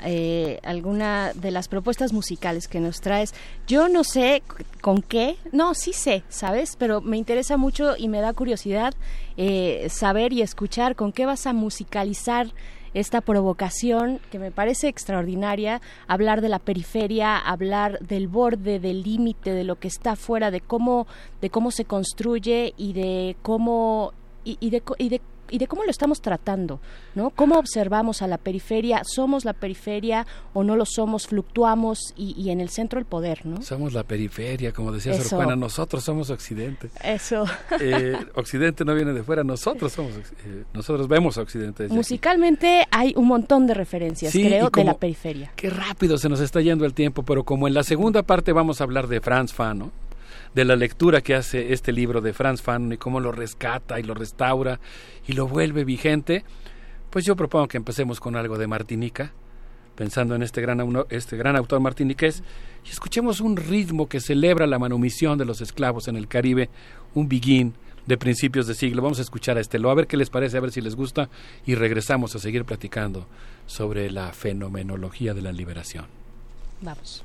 eh, alguna de las propuestas musicales que nos traes. Yo no sé con qué, no, sí sé, ¿sabes? Pero me interesa mucho y me da curiosidad eh, saber y escuchar con qué vas a musicalizar esta provocación que me parece extraordinaria, hablar de la periferia, hablar del borde, del límite, de lo que está fuera, de cómo, de cómo se construye y de cómo y, y de, y de y de cómo lo estamos tratando, ¿no? ¿Cómo observamos a la periferia? ¿Somos la periferia o no lo somos? ¿Fluctuamos y, y en el centro el poder, ¿no? Somos la periferia, como decía Sor Eso. Juana, nosotros somos Occidente. Eso. Eh, occidente no viene de fuera, nosotros somos, eh, nosotros vemos a Occidente. aquí. Musicalmente hay un montón de referencias, Sí, creo, como- de la periferia. Qué rápido se nos está yendo el tiempo, pero como en la segunda parte vamos a hablar de Franz Fanon, de la lectura que hace este libro de Franz Fanon y cómo lo rescata y lo restaura y lo vuelve vigente, pues yo propongo que empecemos con algo de Martinica, pensando en este gran, este gran autor martiniqués, y escuchemos un ritmo que celebra la manumisión de los esclavos en el Caribe, un biguín de principios de siglo. Vamos a escuchar a Estelo, a ver qué les parece, a ver si les gusta, y regresamos a seguir platicando sobre la fenomenología de la liberación. Vamos.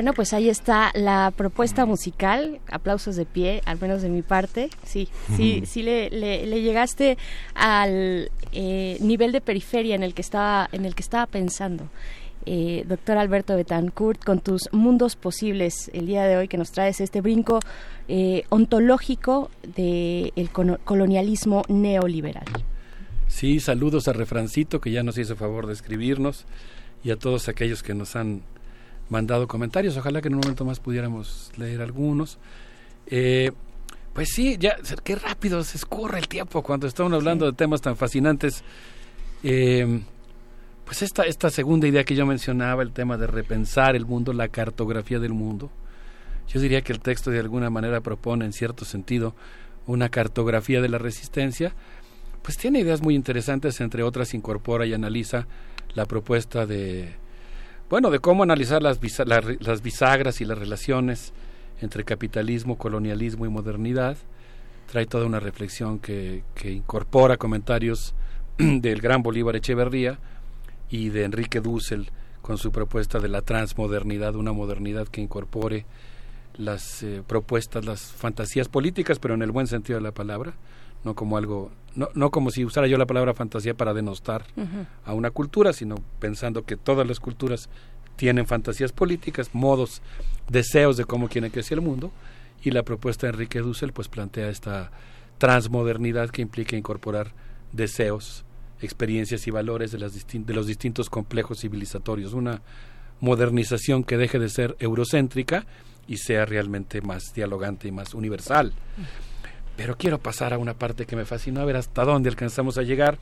Bueno, pues ahí está la propuesta musical. Aplausos de pie, al menos de mi parte. Sí, sí, sí le, le- le llegaste al eh, nivel de periferia en el que estaba, en el que estaba pensando. eh, doctor Alberto Betancourt, con tus mundos posibles el día de hoy que nos traes este brinco eh, ontológico del colonialismo neoliberal. Sí, saludos a Refrancito que ya nos hizo favor de escribirnos y a todos aquellos que nos han mandado comentarios. Ojalá que en un momento más pudiéramos leer algunos. Eh, pues sí, ya, qué rápido se escurre el tiempo cuando estamos hablando de temas tan fascinantes. Eh, pues esta, esta segunda idea que yo mencionaba, el tema de repensar el mundo, la cartografía del mundo, yo diría que el texto de alguna manera propone en cierto sentido una cartografía de la resistencia, pues tiene ideas muy interesantes, entre otras incorpora y analiza la propuesta de, bueno, de cómo analizar las, bisagras y las relaciones entre capitalismo, colonialismo y modernidad. Trae toda una reflexión que, que incorpora comentarios del gran Bolívar Echeverría, y de Enrique Dussel con su propuesta de la transmodernidad, una modernidad que incorpore las eh, propuestas, las fantasías políticas, pero en el buen sentido de la palabra, no como algo, no, no como si usara yo la palabra fantasía para denostar a una cultura, sino pensando que todas las culturas tienen fantasías políticas, modos, deseos de cómo quiere que sea el mundo, y la propuesta de Enrique Dussel pues plantea esta transmodernidad que implica incorporar deseos, experiencias y valores de, las de los distintos complejos civilizatorios, una modernización que deje de ser eurocéntrica y sea realmente más dialogante y más universal. Pero quiero pasar a una parte que me fascinó, a ver hasta dónde alcanzamos a llegar,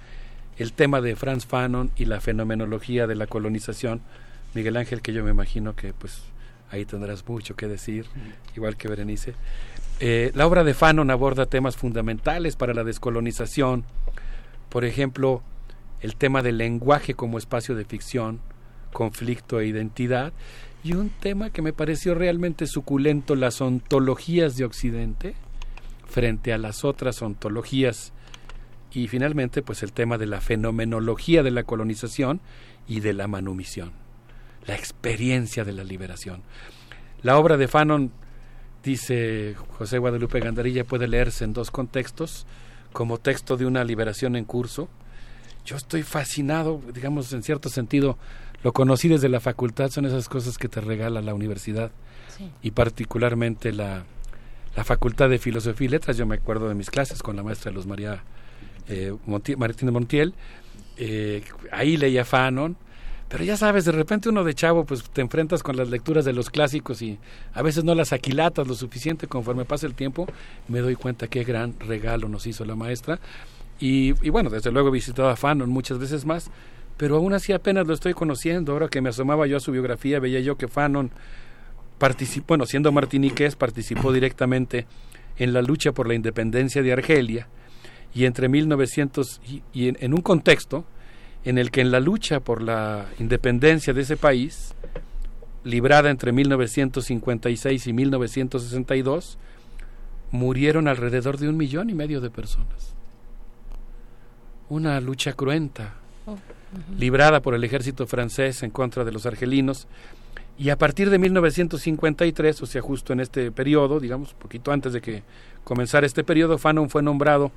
el tema de Franz Fanon y la fenomenología de la colonización. Miguel Ángel, que yo me imagino que pues ahí tendrás mucho que decir, igual que Berenice. Eh, la obra de Fanon aborda temas fundamentales para la descolonización, por ejemplo, el tema del lenguaje como espacio de ficción, conflicto e identidad, y un tema que me pareció realmente suculento, las ontologías de Occidente frente a las otras ontologías y finalmente pues el tema de la fenomenología de la colonización y de la manumisión, la experiencia de la liberación. La obra de Fanon, dice José Guadalupe Gandarilla, puede leerse en dos contextos, como texto de una liberación en curso. Yo estoy fascinado, digamos, en cierto sentido, lo conocí desde la facultad, son esas cosas que te regala la universidad y particularmente la, la Facultad de Filosofía y Letras. Yo me acuerdo de mis clases con la maestra Luz María eh, Martín Montiel. Eh, ahí leía Fanon, pero ya sabes, de repente uno de chavo, pues te enfrentas con las lecturas de los clásicos y a veces no las aquilatas lo suficiente conforme pasa el tiempo. Me doy cuenta qué gran regalo nos hizo la maestra. Y, bueno, desde luego he visitado a Fanon muchas veces más, pero aún así apenas lo estoy conociendo. Ahora que me asomaba yo a su biografía, veía yo que Fanon participó, bueno, siendo martiniqués, participó directamente en la lucha por la independencia de Argelia y entre 1900 y, en un contexto en el que en la lucha por la independencia de ese país, librada entre 1956 y 1962, murieron alrededor de un millón y medio de personas. Una lucha cruenta, oh, librada por el ejército francés en contra de los argelinos, y a partir de 1953, o sea, justo en este periodo, digamos, poquito antes de que comenzara este periodo, Fanon fue nombrado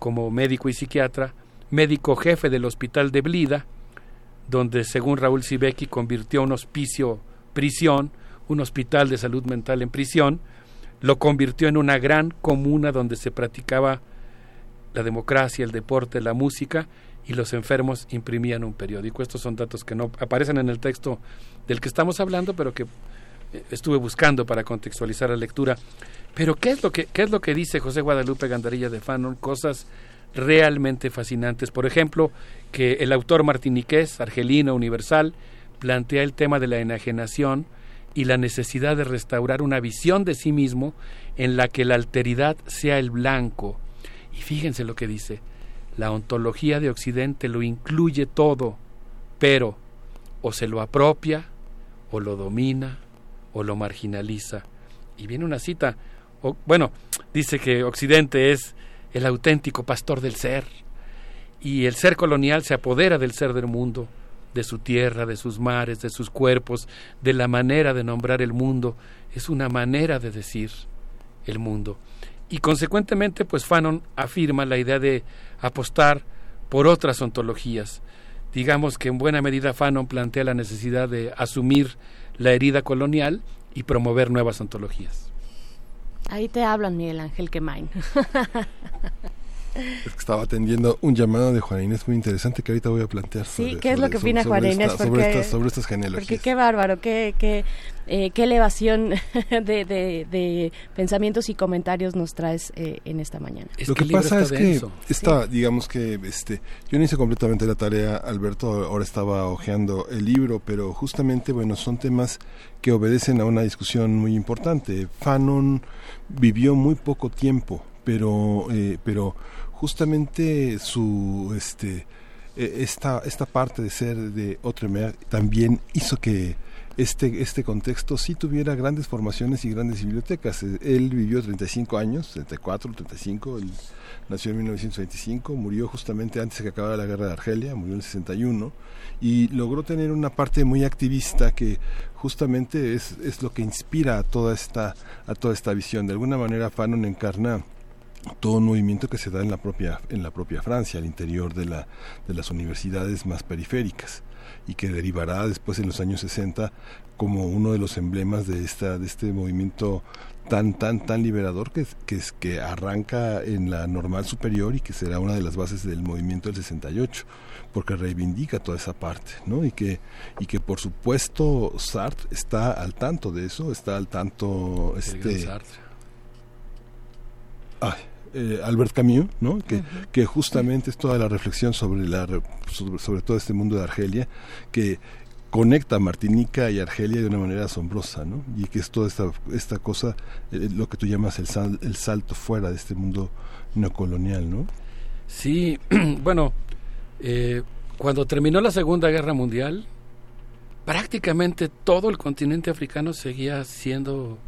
como médico y psiquiatra médico jefe del hospital de Blida, donde según Raúl Sibeki convirtió un hospicio prisión, un hospital de salud mental en prisión, lo convirtió en una gran comuna donde se practicaba la democracia, el deporte, la música y los enfermos imprimían un periódico. Estos son datos que no aparecen en el texto del que estamos hablando, pero que eh, estuve buscando para contextualizar la lectura. Pero ¿qué es lo que, qué es lo que dice José Guadalupe Gandarilla de Fanon? Cosas realmente fascinantes. Por ejemplo, que el autor martiniqués, argelino, universal, plantea el tema de la enajenación y la necesidad de restaurar una visión de sí mismo en la que la alteridad sea el blanco. Y fíjense lo que dice, la ontología de Occidente lo incluye todo, pero o se lo apropia, o lo domina, o lo marginaliza. Y viene una cita, bueno, dice que Occidente es el auténtico pastor del ser. Y el ser colonial se apodera del ser del mundo, de su tierra, de sus mares, de sus cuerpos, de la manera de nombrar el mundo. Es una manera de decir el mundo. Y consecuentemente, pues Fanon afirma la idea de apostar por otras ontologías. digamos que en buena medida Fanon plantea la necesidad de asumir la herida colonial y promover nuevas ontologías. Ahí te hablan, Miguel Ángel Quemain. Es que estaba atendiendo un llamado de Juana Inés muy interesante que ahorita voy a plantear. Sí, ¿qué es lo que opina Juana Inés? Esta, sobre, estas, sobre estas genealogías. Porque qué bárbaro, qué, qué, eh, qué elevación de, de, de, pensamientos y comentarios nos traes eh, en esta mañana. Es lo que, que pasa es que esta, sí. digamos que este, yo no hice completamente la tarea, Alberto ahora estaba hojeando el libro, pero justamente, bueno, son temas que obedecen a una discusión muy importante. Fanon vivió muy poco tiempo, pero, eh, pero justamente su este esta esta parte de ser de Outremer también hizo que este este contexto sí tuviera grandes formaciones y grandes bibliotecas. Él vivió 35 años, 34, 35, él nació en 1925, murió justamente antes de que acabara la guerra de Argelia, murió en el 61 y logró tener una parte muy activista que justamente es, es lo que inspira a toda esta a toda esta visión. De alguna manera Fanon encarna todo un movimiento que se da en la propia en la propia Francia al interior de la de las universidades más periféricas y que derivará después en los años 60 como uno de los emblemas de esta de este movimiento tan tan tan liberador que que es que arranca en la normal superior y que será una de las bases del movimiento del 68 porque reivindica toda esa parte, ¿no? Y que y que por supuesto Sartre está al tanto de eso, está al tanto este Ay, eh, Albert Camus, ¿no? que, uh -huh. que justamente es toda la reflexión sobre, la, sobre, sobre, todo este mundo de Argelia, que conecta Martinica y Argelia de una manera asombrosa, ¿no? y que es toda esta, esta cosa, eh, lo que tú llamas el, sal, el salto fuera de este mundo neocolonial. ¿no? Sí, bueno, eh, cuando terminó la Segunda Guerra Mundial, prácticamente todo el continente africano seguía siendo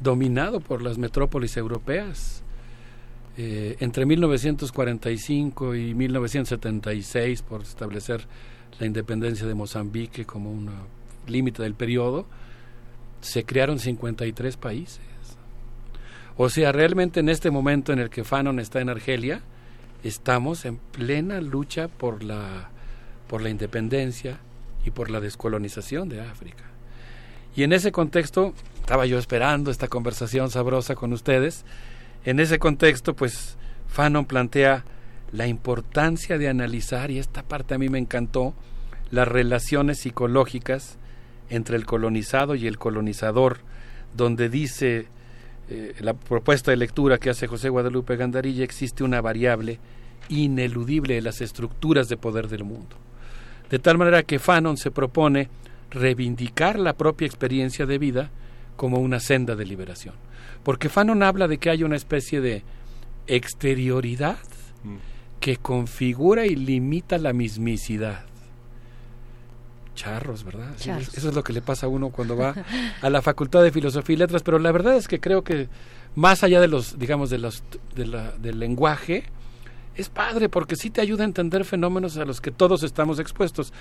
dominado por las metrópolis europeas eh, entre 1945 y 1976 por establecer la independencia de Mozambique como un límite del periodo, se crearon 53 países. O sea, realmente en este momento en el que Fanon está en Argelia, estamos en plena lucha por la, por la independencia y por la descolonización de África. Y en ese contexto, estaba yo esperando esta conversación sabrosa con ustedes, en ese contexto, pues Fanon plantea la importancia de analizar, y esta parte a mí me encantó, las relaciones psicológicas entre el colonizado y el colonizador, donde dice eh, la propuesta de lectura que hace José Guadalupe Gandarilla, existe una variable ineludible de las estructuras de poder del mundo. De tal manera que Fanon se propone reivindicar la propia experiencia de vida como una senda de liberación. Porque Fanon habla de que hay una especie de exterioridad que configura y limita la mismicidad. Charros, ¿verdad? Charros. Eso es lo que le pasa a uno cuando va a la Facultad de Filosofía y Letras, pero la verdad es que creo que más allá de los, digamos, de los, de la, del lenguaje, es padre porque sí te ayuda a entender fenómenos a los que todos estamos expuestos.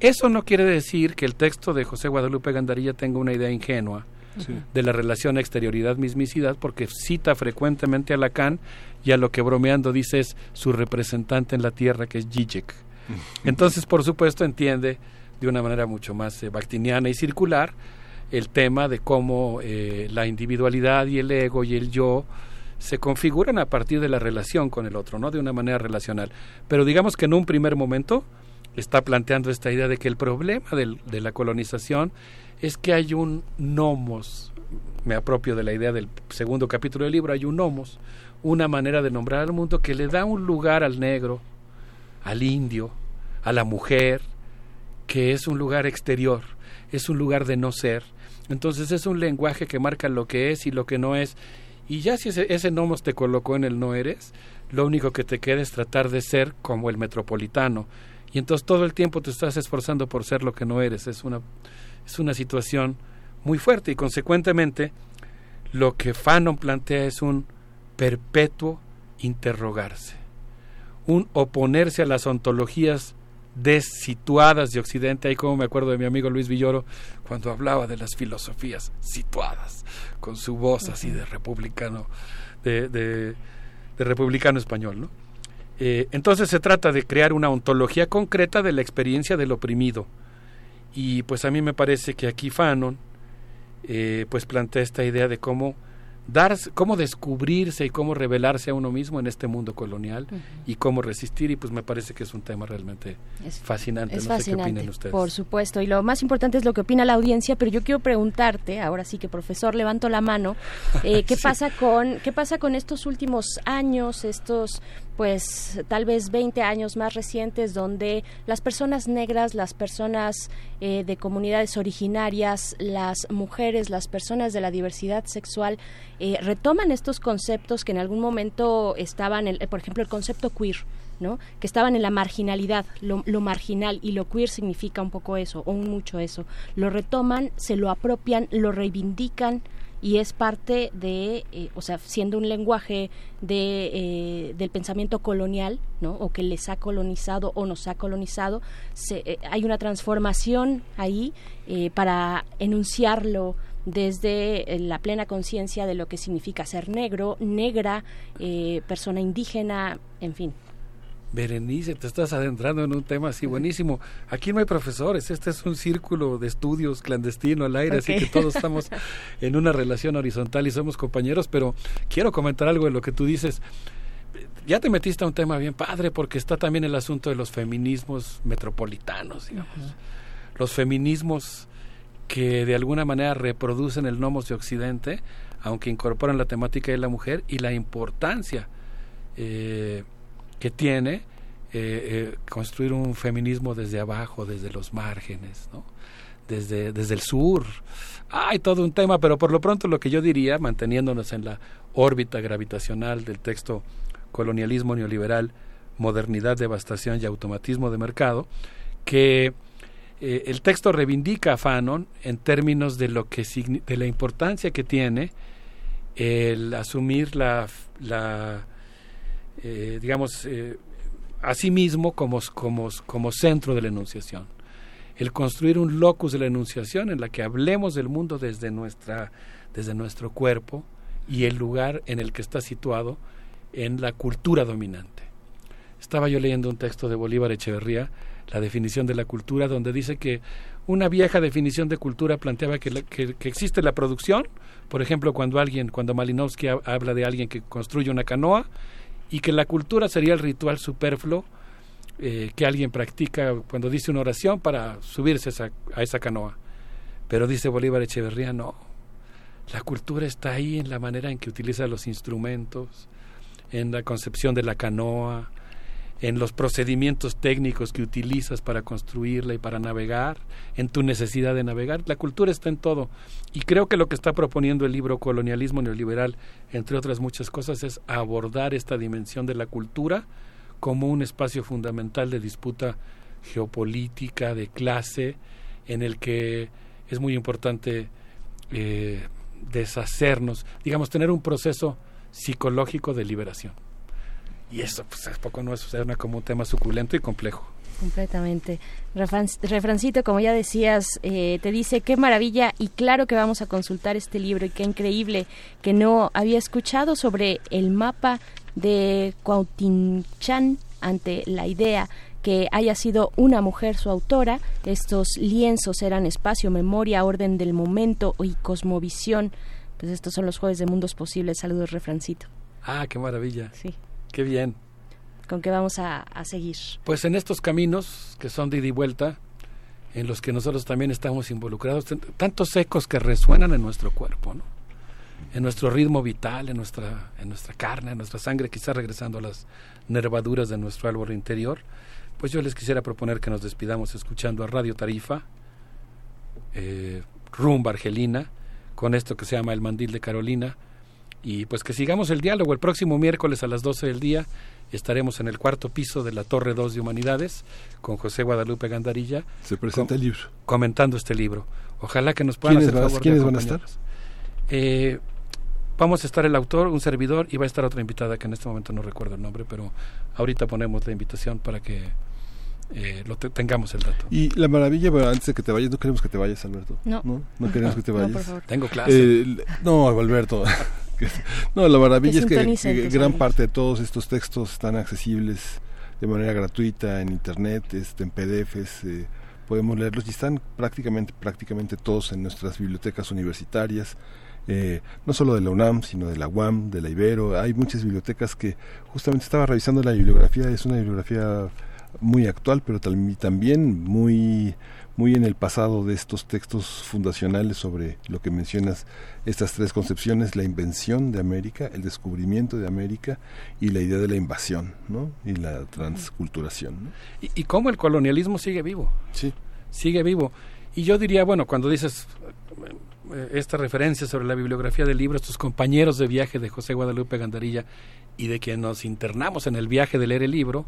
Eso no quiere decir que el texto de José Guadalupe Gandarilla tenga una idea ingenua sí. de la relación exterioridad-mismicidad, porque cita frecuentemente a Lacan y a lo que bromeando dice es su representante en la Tierra, que es Zizek. Entonces, por supuesto, entiende de una manera mucho más eh, bactiniana y circular el tema de cómo eh, la individualidad y el ego y el yo se configuran a partir de la relación con el otro, ¿no? De una manera relacional. Pero digamos que en un primer momento está planteando esta idea de que el problema del, de la colonización es que hay un nomos, me apropio de la idea del segundo capítulo del libro, hay un nomos, una manera de nombrar al mundo que le da un lugar al negro, al indio, a la mujer, que es un lugar exterior, es un lugar de no ser. Entonces es un lenguaje que marca lo que es y lo que no es. Y ya si ese, ese nomos te colocó en el no eres, lo único que te queda es tratar de ser como el metropolitano. Y entonces todo el tiempo te estás esforzando por ser lo que no eres. Es una, es una situación muy fuerte y consecuentemente lo que Fanon plantea es un perpetuo interrogarse, un oponerse a las ontologías desituadas de Occidente. Ahí como me acuerdo de mi amigo Luis Villoro cuando hablaba de las filosofías situadas, con su voz así de republicano, de, de, de republicano español, ¿no? Eh, entonces se trata de crear una ontología concreta de la experiencia del oprimido. Y pues a mí me parece que aquí Fanon eh, pues plantea esta idea de cómo dar, cómo descubrirse y cómo revelarse a uno mismo en este mundo colonial y cómo resistir y pues me parece que es un tema realmente fascinante. Es no sé qué opinan ustedes. por supuesto. Y lo más importante es lo que opina la audiencia, pero yo quiero preguntarte, ahora sí que profesor, levanto la mano, eh, ¿qué Sí. pasa con qué pasa con estos últimos años, estos pues tal vez 20 años más recientes donde las personas negras, las personas eh, de comunidades originarias, las mujeres, las personas de la diversidad sexual eh, retoman estos conceptos que en algún momento estaban, por ejemplo, el concepto queer, ¿no? que estaban en la marginalidad, lo, lo marginal y lo queer significa un poco eso, o un mucho eso. Lo retoman, se lo apropian, lo reivindican y es parte de, eh, o sea, siendo un lenguaje de, eh, del pensamiento colonial, ¿no? O que les ha colonizado o nos ha colonizado, se- eh, hay una transformación ahí para enunciarlo desde la plena conciencia de lo que significa ser negro, negra, persona indígena, en fin. Berenice, te estás adentrando en un tema así buenísimo. Aquí no hay profesores, este es un círculo de estudios clandestino al aire, así que todos estamos en una relación horizontal y somos compañeros, pero quiero comentar algo de lo que tú dices. Ya te metiste a un tema bien padre porque está también el asunto de los feminismos metropolitanos, digamos. Los feminismos que de alguna manera reproducen el nomos de Occidente, aunque incorporan la temática de la mujer y la importancia eh, que tiene eh, eh, construir un feminismo desde abajo, desde los márgenes, ¿no? desde, desde el sur. Hay todo un tema, pero por lo pronto lo que yo diría, manteniéndonos en la órbita gravitacional del texto Colonialismo neoliberal, modernidad, devastación y automatismo de mercado, que eh, el texto reivindica a Fanon en términos de lo que de la importancia que tiene el asumir la eh, digamos eh, a sí mismo como, como, como centro de la enunciación. El construir un locus de la enunciación en la que hablemos del mundo desde nuestra desde nuestro cuerpo y el lugar en el que está situado en la cultura dominante. Estaba yo leyendo un texto de Bolívar Echeverría, la definición de la cultura, donde dice que una vieja definición de cultura planteaba que, la- que- existe la producción, por ejemplo, cuando alguien, cuando Malinowski ha- habla de alguien que construye una canoa, y que la cultura sería el ritual superfluo eh, que alguien practica cuando dice una oración para subirse a esa, canoa. Pero dice Bolívar Echeverría, no, la cultura está ahí en la manera en que utiliza los instrumentos, en la concepción de la canoa, en los procedimientos técnicos que utilizas para construirla y para navegar, en tu necesidad de navegar. La cultura está en todo. Y creo que lo que está proponiendo el libro Colonialismo Neoliberal, entre otras muchas cosas, es abordar esta dimensión de la cultura como un espacio fundamental de disputa geopolítica, de clase, en el que es muy importante eh, deshacernos, digamos, tener un proceso psicológico de liberación. Y eso, pues, a poco no es suena como un tema suculento y complejo. Completamente. Refran- Refrancito, como ya decías, eh, te dice qué maravilla y claro que vamos a consultar este libro y qué increíble que no había escuchado sobre el mapa de Cuautinchan ante la idea que haya sido una mujer su autora. Estos lienzos eran espacio, memoria, orden del momento y cosmovisión. Pues estos son los jueves de mundos posibles. Saludos, Refrancito. Ah, qué maravilla. Sí. Qué bien. ¿Con qué vamos a, a seguir? Pues en estos caminos que son de ida y vuelta, en los que nosotros también estamos involucrados, tantos ecos que resuenan en nuestro cuerpo, ¿no? en nuestro ritmo vital, en nuestra, en nuestra carne, en nuestra sangre, quizás regresando a las nervaduras de nuestro árbol interior, pues yo les quisiera proponer que nos despidamos escuchando a Radio Tarifa, eh, Rumba Argelina, con esto que se llama El Mandil de Carolina, y pues que sigamos el diálogo. El próximo miércoles a las 12 del día estaremos en el cuarto piso de la Torre 2 de Humanidades con José Guadalupe Gandarilla. Se presenta el libro. Comentando este libro. Ojalá que nos puedan ¿Quiénes hacer van- favor de quiénes van a estar? Eh, vamos a estar el autor, un servidor y va a estar otra invitada que en este momento no recuerdo el nombre, pero ahorita ponemos la invitación para que eh, lo te- tengamos el dato. Y la maravilla, bueno, antes de que te vayas, no queremos que te vayas, Alberto. No. No, no queremos que te No, vayas. por favor. Tengo clase. Eh, no, Alberto. No, la maravilla Que es que, gran parte de todos estos textos están accesibles de manera gratuita en internet, este, en PDFs, eh, podemos leerlos y están prácticamente, prácticamente todos en nuestras bibliotecas universitarias, eh, no solo de la UNAM, sino de la UAM, de la Ibero. Hay muchas bibliotecas que justamente estaba revisando la bibliografía, es una bibliografía muy actual, pero tam- también muy muy en el pasado de estos textos fundacionales sobre lo que mencionas, estas tres concepciones, la invención de América, el descubrimiento de América y la idea de la invasión ¿no? y la transculturación. ¿no? y, y cómo el colonialismo sigue vivo. Sí. Sigue vivo. Y yo diría, bueno, cuando dices eh, esta referencia sobre la bibliografía del libro, estos compañeros de viaje de José Guadalupe Gandarilla y de quien nos internamos en el viaje de leer el libro,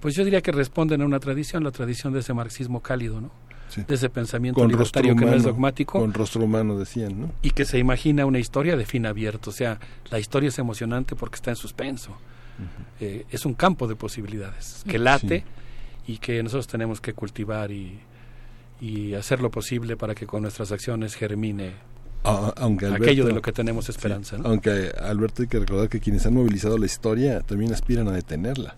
pues yo diría que responden a una tradición, la tradición de ese marxismo cálido, ¿no? Sí. De ese pensamiento Con libertario que no es dogmático Con rostro humano decían, ¿no? y que se imagina una historia de fin abierto. O sea, la historia es emocionante porque está en suspenso. Eh, es un campo de posibilidades que late y que nosotros tenemos que cultivar y, y hacer lo posible para que con nuestras acciones germine A- aunque Alberto- aquello de lo que tenemos esperanza. Sí, ¿no? Aunque Alberto hay que recordar que quienes han movilizado la historia también aspiran a detenerla.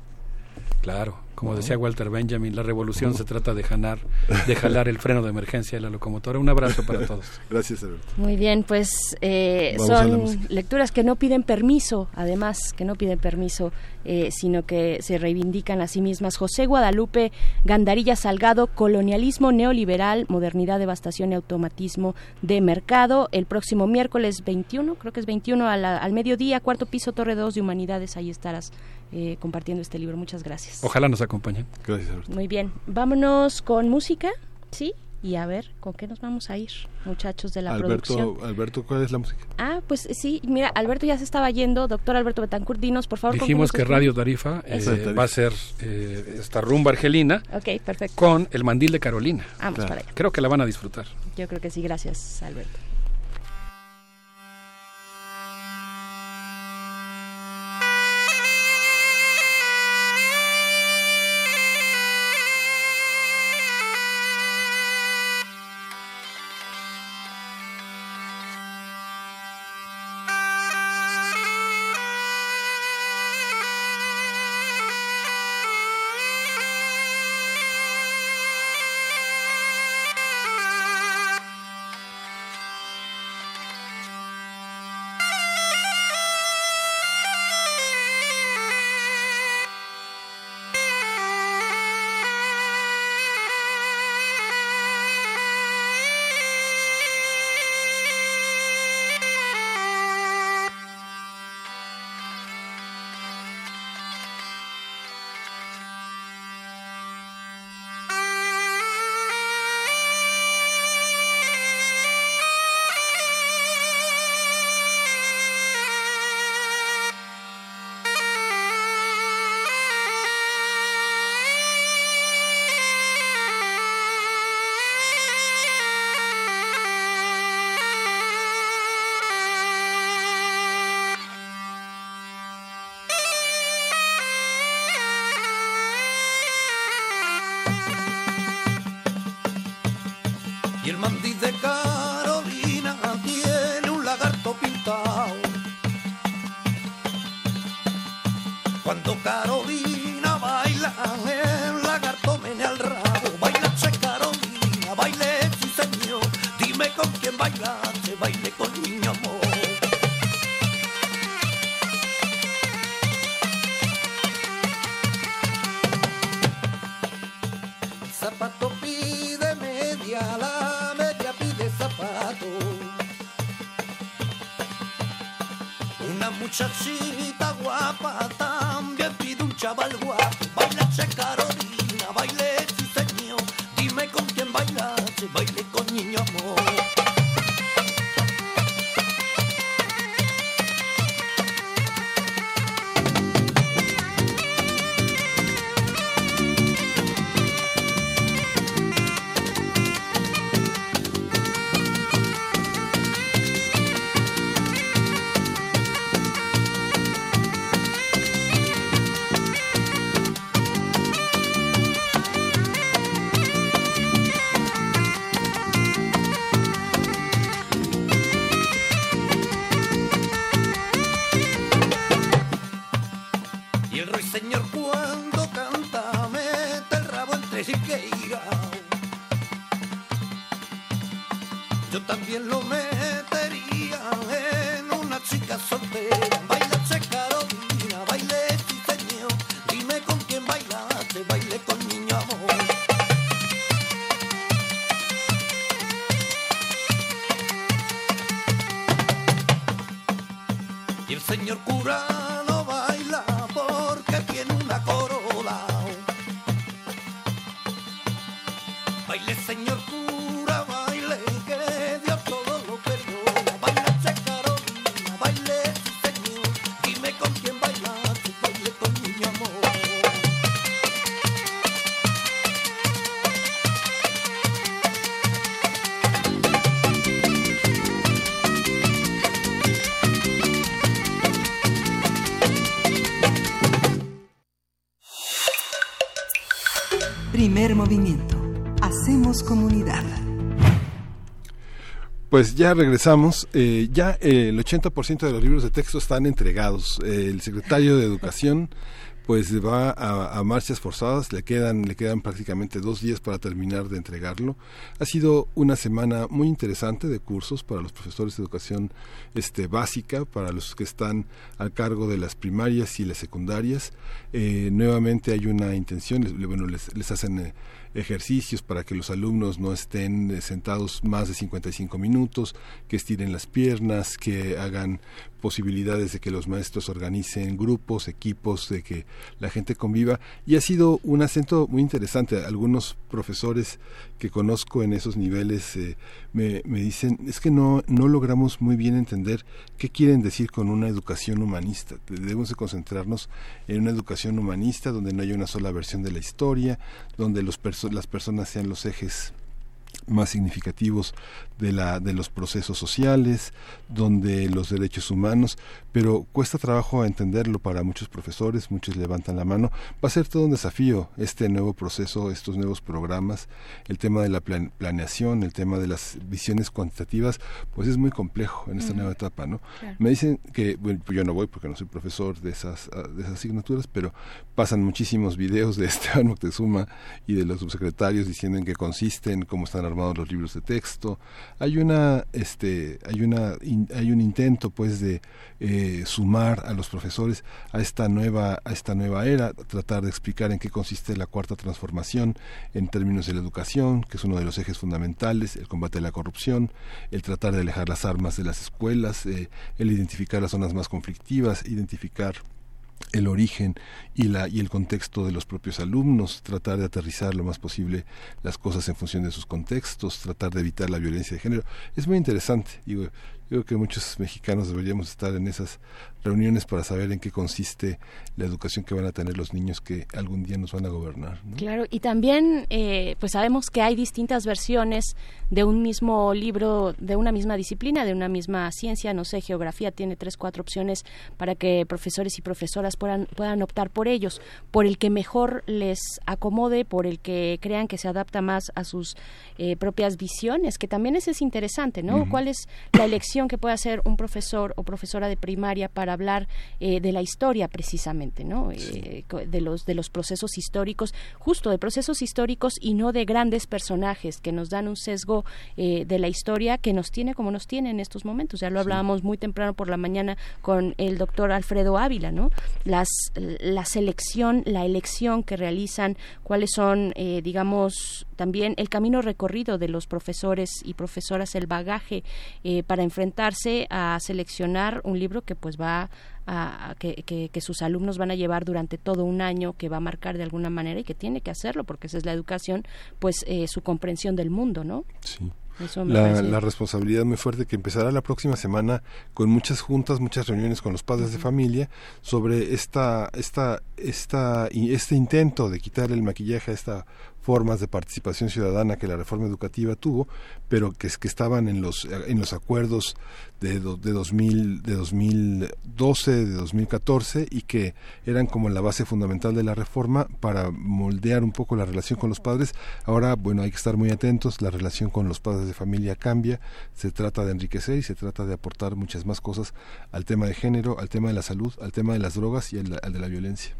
Claro, como decía Walter Benjamin, la revolución se trata de jalar, de jalar el freno de emergencia de la locomotora. Un abrazo para todos. Gracias, Alberto. Muy bien, pues eh, son lecturas que no piden permiso, además, que no piden permiso, eh, sino que se reivindican a sí mismas. José Guadalupe Gandarilla Salgado, Colonialismo Neoliberal, Modernidad, Devastación y Automatismo de Mercado. El próximo miércoles 21, creo que es 21 a la- al mediodía, cuarto piso, Torre 2 de Humanidades. Ahí estarás eh, compartiendo este libro. Muchas gracias. Ojalá nos acompañen. Gracias, Alberto. Muy bien, vámonos con música, ¿sí? Y a ver, ¿con qué nos vamos a ir, muchachos de la producción? Alberto, ¿cuál es la música? Ah, pues sí, mira, Alberto ya se estaba yendo. Doctor Alberto Betancourt, dinos, por favor. ¿con qué Dijimos que escuchamos? Radio Tarifa eh, va a ser eh, esta rumba argelina Ok, perfecto. con el mandil de Carolina. Vamos para allá. Creo que la van a disfrutar. Yo creo que sí, gracias, Alberto. Pues ya regresamos. Eh, ya eh, el 80% de los libros de texto están entregados. Eh, el secretario de Educación pues va a, a marchas forzadas. Le quedan le quedan prácticamente dos días para terminar de entregarlo. Ha sido una semana muy interesante de cursos para los profesores de educación este básica, para los que están al cargo de las primarias y las secundarias. Eh, nuevamente hay una intención. les- Bueno, les, les hacen eh, ejercicios para que los alumnos no estén eh, sentados más de 55 minutos, que estiren las piernas, que hagan posibilidades de que los maestros organicen grupos, equipos, de que la gente conviva. Y ha sido un acento muy interesante. Algunos profesores que conozco en esos niveles eh, me, dicen, es que no, no logramos muy bien entender qué quieren decir con una educación humanista. Debemos de concentrarnos en una educación humanista donde no haya una sola versión de la historia, donde los perso- las personas sean los ejes más significativos de la de los procesos sociales donde los derechos humanos pero cuesta trabajo entenderlo para muchos profesores muchos levantan la mano va a ser todo un desafío este nuevo proceso estos nuevos programas el tema de la plan- planeación el tema de las visiones cuantitativas pues es muy complejo en esta Ujú. nueva etapa no Claro. me dicen que bueno, pues yo no voy porque no soy profesor de esas ah, de esas asignaturas pero pasan muchísimos videos de Esteban Moctezuma y de los subsecretarios diciendo en qué consisten cómo están armados los libros de texto. Hay una este hay una in- hay un intento pues de eh, sumar a los profesores a esta nueva a esta nueva era tratar de explicar en qué consiste la cuarta transformación en términos de la educación que es uno de los ejes fundamentales el combate a la corrupción el tratar de alejar las armas de las escuelas eh, el identificar las zonas más conflictivas identificar el origen y la y el contexto de los propios alumnos, tratar de aterrizar lo más posible las cosas en función de sus contextos, tratar de evitar la violencia de género. Es muy interesante. Digo, creo que muchos mexicanos deberíamos estar en esas reuniones para saber en qué consiste la educación que van a tener los niños que algún día nos van a gobernar. ¿no? Claro, y también eh, pues sabemos que hay distintas versiones de un mismo libro, de una misma disciplina, de una misma ciencia, no sé, geografía tiene tres, cuatro opciones para que profesores y profesoras puedan, puedan optar por ellos, por el que mejor les acomode, por el que crean que se adapta más a sus eh, propias visiones, que también eso es interesante, ¿no? ¿Cuál es la elección que puede hacer un profesor o profesora de primaria para hablar eh, de la historia precisamente, ¿no? Eh, de los de los procesos históricos, justo de procesos históricos y no de grandes personajes que nos dan un sesgo eh, de la historia que nos tiene como nos tiene en estos momentos. Ya lo hablábamos muy temprano por la mañana con el doctor Alfredo Ávila, ¿no? Las la selección, la elección que realizan, cuáles son, digamos, también el camino recorrido de los profesores y profesoras, el bagaje para enfrentarse a seleccionar un libro que pues va a, a que, que- que sus alumnos van a llevar durante todo un año, que va a marcar de alguna manera y que tiene que hacerlo porque esa es la educación, pues eh, su comprensión del mundo, ¿no? Sí. Eso me La, responsabilidad muy fuerte que empezará la próxima semana con muchas juntas, muchas reuniones con los padres de familia sobre esta, esta, esta, y este intento de quitar el maquillaje a esta formas de participación ciudadana que la reforma educativa tuvo, pero que, que estaban en los, en los acuerdos de, de, 2000, de 2012, de 2014 y que eran como la base fundamental de la reforma para moldear un poco la relación con los padres. Ahora, bueno, hay que estar muy atentos, la relación con los padres de familia cambia, se trata de enriquecer y se trata de aportar muchas más cosas al tema de género, al tema de la salud, al tema de las drogas y al, al de la violencia.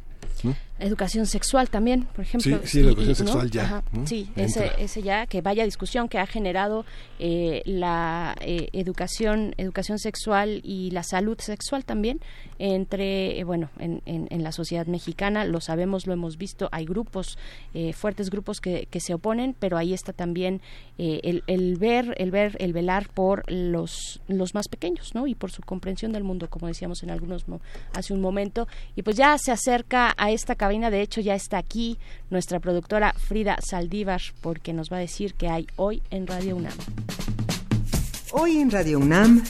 Educación sexual también, por ejemplo. Sí, sí, la educación y- sexual ya, Ajá, ¿no? Sí, ese, ese ya, que vaya discusión que ha generado eh, la eh, educación, educación sexual y la salud sexual también entre, eh, bueno, en, en, en la sociedad mexicana, lo sabemos, lo hemos visto, hay grupos, eh, fuertes grupos que, que se oponen, pero ahí está también el, el ver, el ver, el velar por los, los más pequeños, ¿no? Y por su comprensión del mundo, como decíamos en algunos hace un momento. Y pues ya se acerca a esta cabina, de hecho ya está aquí nuestra productora Frida Saldívar, porque nos va a decir que hay hoy en Radio UNAM. Hoy en Radio UNAM,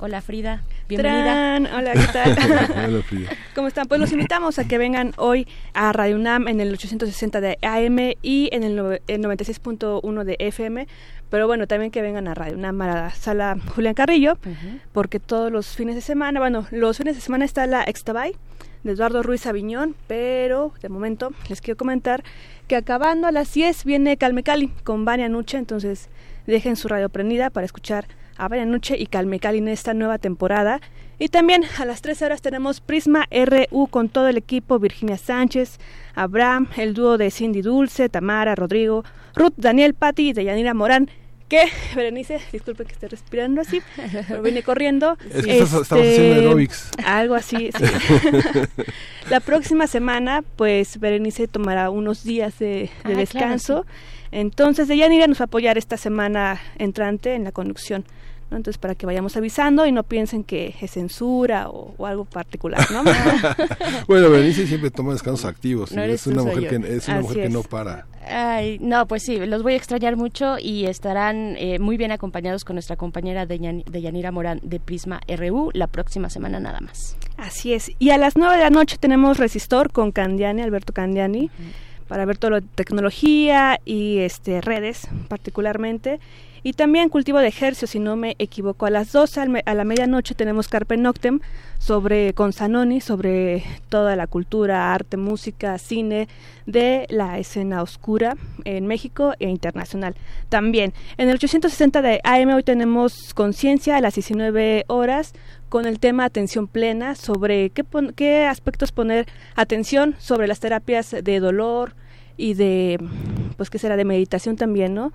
Hola Frida, bienvenida. ¡Tran! Hola, ¿qué tal? Hola, Frida. ¿Cómo están? Pues los invitamos a que vengan hoy a Radio UNAM en el 860 de AM y en el, nove- el 96.1 de FM. Pero bueno, también que vengan a Radio UNAM, a la sala Julián Carrillo, porque todos los fines de semana, bueno, los fines de semana está la Extabay de Eduardo Ruiz Aviñón, pero de momento les quiero comentar que acabando a las 10 viene Calme Cali con Vania Nuche, entonces dejen su radio prendida para escuchar a Vania Nuche y Calme Cali en esta nueva temporada. Y también a las 13 horas tenemos Prisma RU con todo el equipo, Virginia Sánchez, Abraham, el dúo de Cindy Dulce, Tamara, Rodrigo, Ruth, Daniel, Patti y Deyanira Morán. Que, Berenice, disculpe que esté respirando así, pero vine corriendo. Es que estás- estabas haciendo aeróbics. Algo así, sí. La próxima semana, pues Berenice tomará unos días de, de Ah, claro, descanso. Entonces, Deyanira nos va a apoyar esta semana entrante en la conducción. ¿No? Entonces, para que vayamos avisando y no piensen que es censura o, o algo particular, ¿no? bueno, Berenice siempre toma descansos activos. No es una mujer que es una no para. Ay, no, pues sí, los voy a extrañar mucho y estarán eh, muy bien acompañados con nuestra compañera Deyan- Deyanira Morán de Prisma RU la próxima semana nada más. Así es. Y a las 9 de la noche tenemos Resistor con Candiani, Alberto Candiani, para ver todo lo de tecnología y este redes particularmente. Y también cultivo de ejercicio, si no me equivoco. A las 12 al me- a la medianoche tenemos Carpe Noctem sobre con Zanoni, sobre toda la cultura, arte, música, cine de la escena oscura en México e internacional. También en el 860 de AM hoy tenemos Conciencia a las 19 horas con el tema atención plena sobre qué, pon- qué aspectos poner atención sobre las terapias de dolor y de pues qué será de meditación también, ¿no?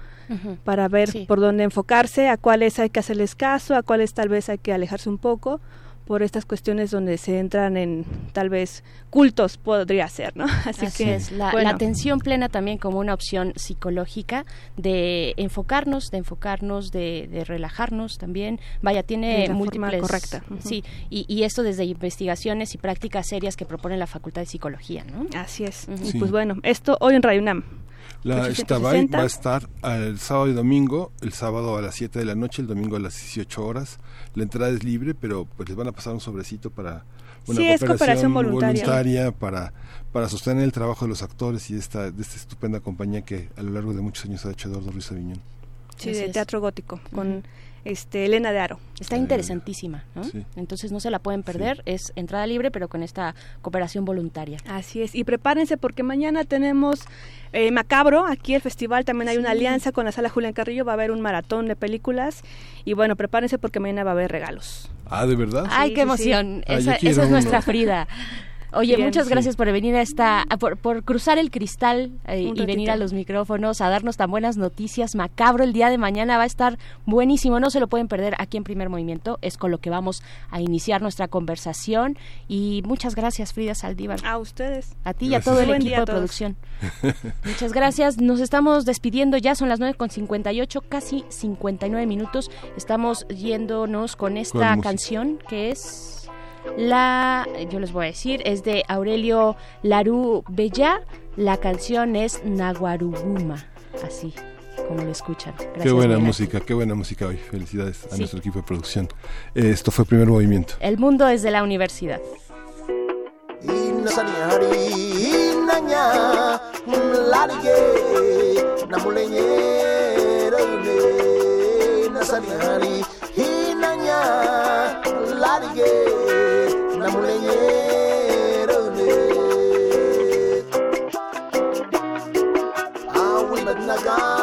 Para ver Sí. por dónde enfocarse, a cuáles hay que hacerles caso, a cuáles tal vez hay que alejarse un poco por estas cuestiones donde se entran en tal vez cultos podría ser, ¿no? Así, Así que es, la, bueno, la atención plena también como una opción psicológica de enfocarnos, de enfocarnos, de, de relajarnos también. Vaya, tiene la forma múltiples... correcta. Ujú. Sí, y, y esto desde investigaciones y prácticas serias que propone la Facultad de Psicología, ¿no? Así es. Sí. pues bueno, esto hoy en Radio UNAM. La 860. Shtabay va a estar el sábado y domingo, el sábado a las 7 de la noche, el domingo a las 18 horas. La entrada es libre, pero pues les van a pasar un sobrecito para una Sí, es cooperación voluntaria. voluntaria para, para sostener el trabajo de los actores y de esta, de esta estupenda compañía que a lo largo de muchos años ha hecho Eduardo Ruiz Aviñón. Sí, de teatro gótico con este Elena de Aro. Está interesantísima, ¿no? Sí. Entonces no se la pueden perder, es entrada libre, pero con esta cooperación voluntaria. Así es, y prepárense porque mañana tenemos eh, Macabro, aquí el festival también hay una alianza con la sala Julián Carrillo, va a haber un maratón de películas y bueno, prepárense porque mañana va a haber regalos. Ah, ¿de verdad? Ay, Sí, qué emoción. Ah, esa, es nuestra. Frida. Oye, Bien, muchas sí. gracias por venir a esta, por, por cruzar el cristal eh, y venir a los micrófonos a darnos tan buenas noticias. Macabro el día de mañana va a estar buenísimo, no se lo pueden perder aquí en Primer Movimiento. Es con lo que vamos a iniciar nuestra conversación y muchas gracias Frida Saldívar. A ustedes. A ti y a todo el Buen equipo de producción. Muchas gracias. Nos estamos despidiendo ya, son las 9 con 58, casi 59 minutos. Estamos yéndonos con esta Con canción que es la, yo les voy a decir, es de Aurelio Larú Bella. La canción es Naguaruguma, así como lo escuchan. Gracias, qué buena Miguel. música, qué buena música hoy. Felicidades a Sí. nuestro equipo de producción. Esto fue Primer Movimiento. El mundo es de la universidad. Lord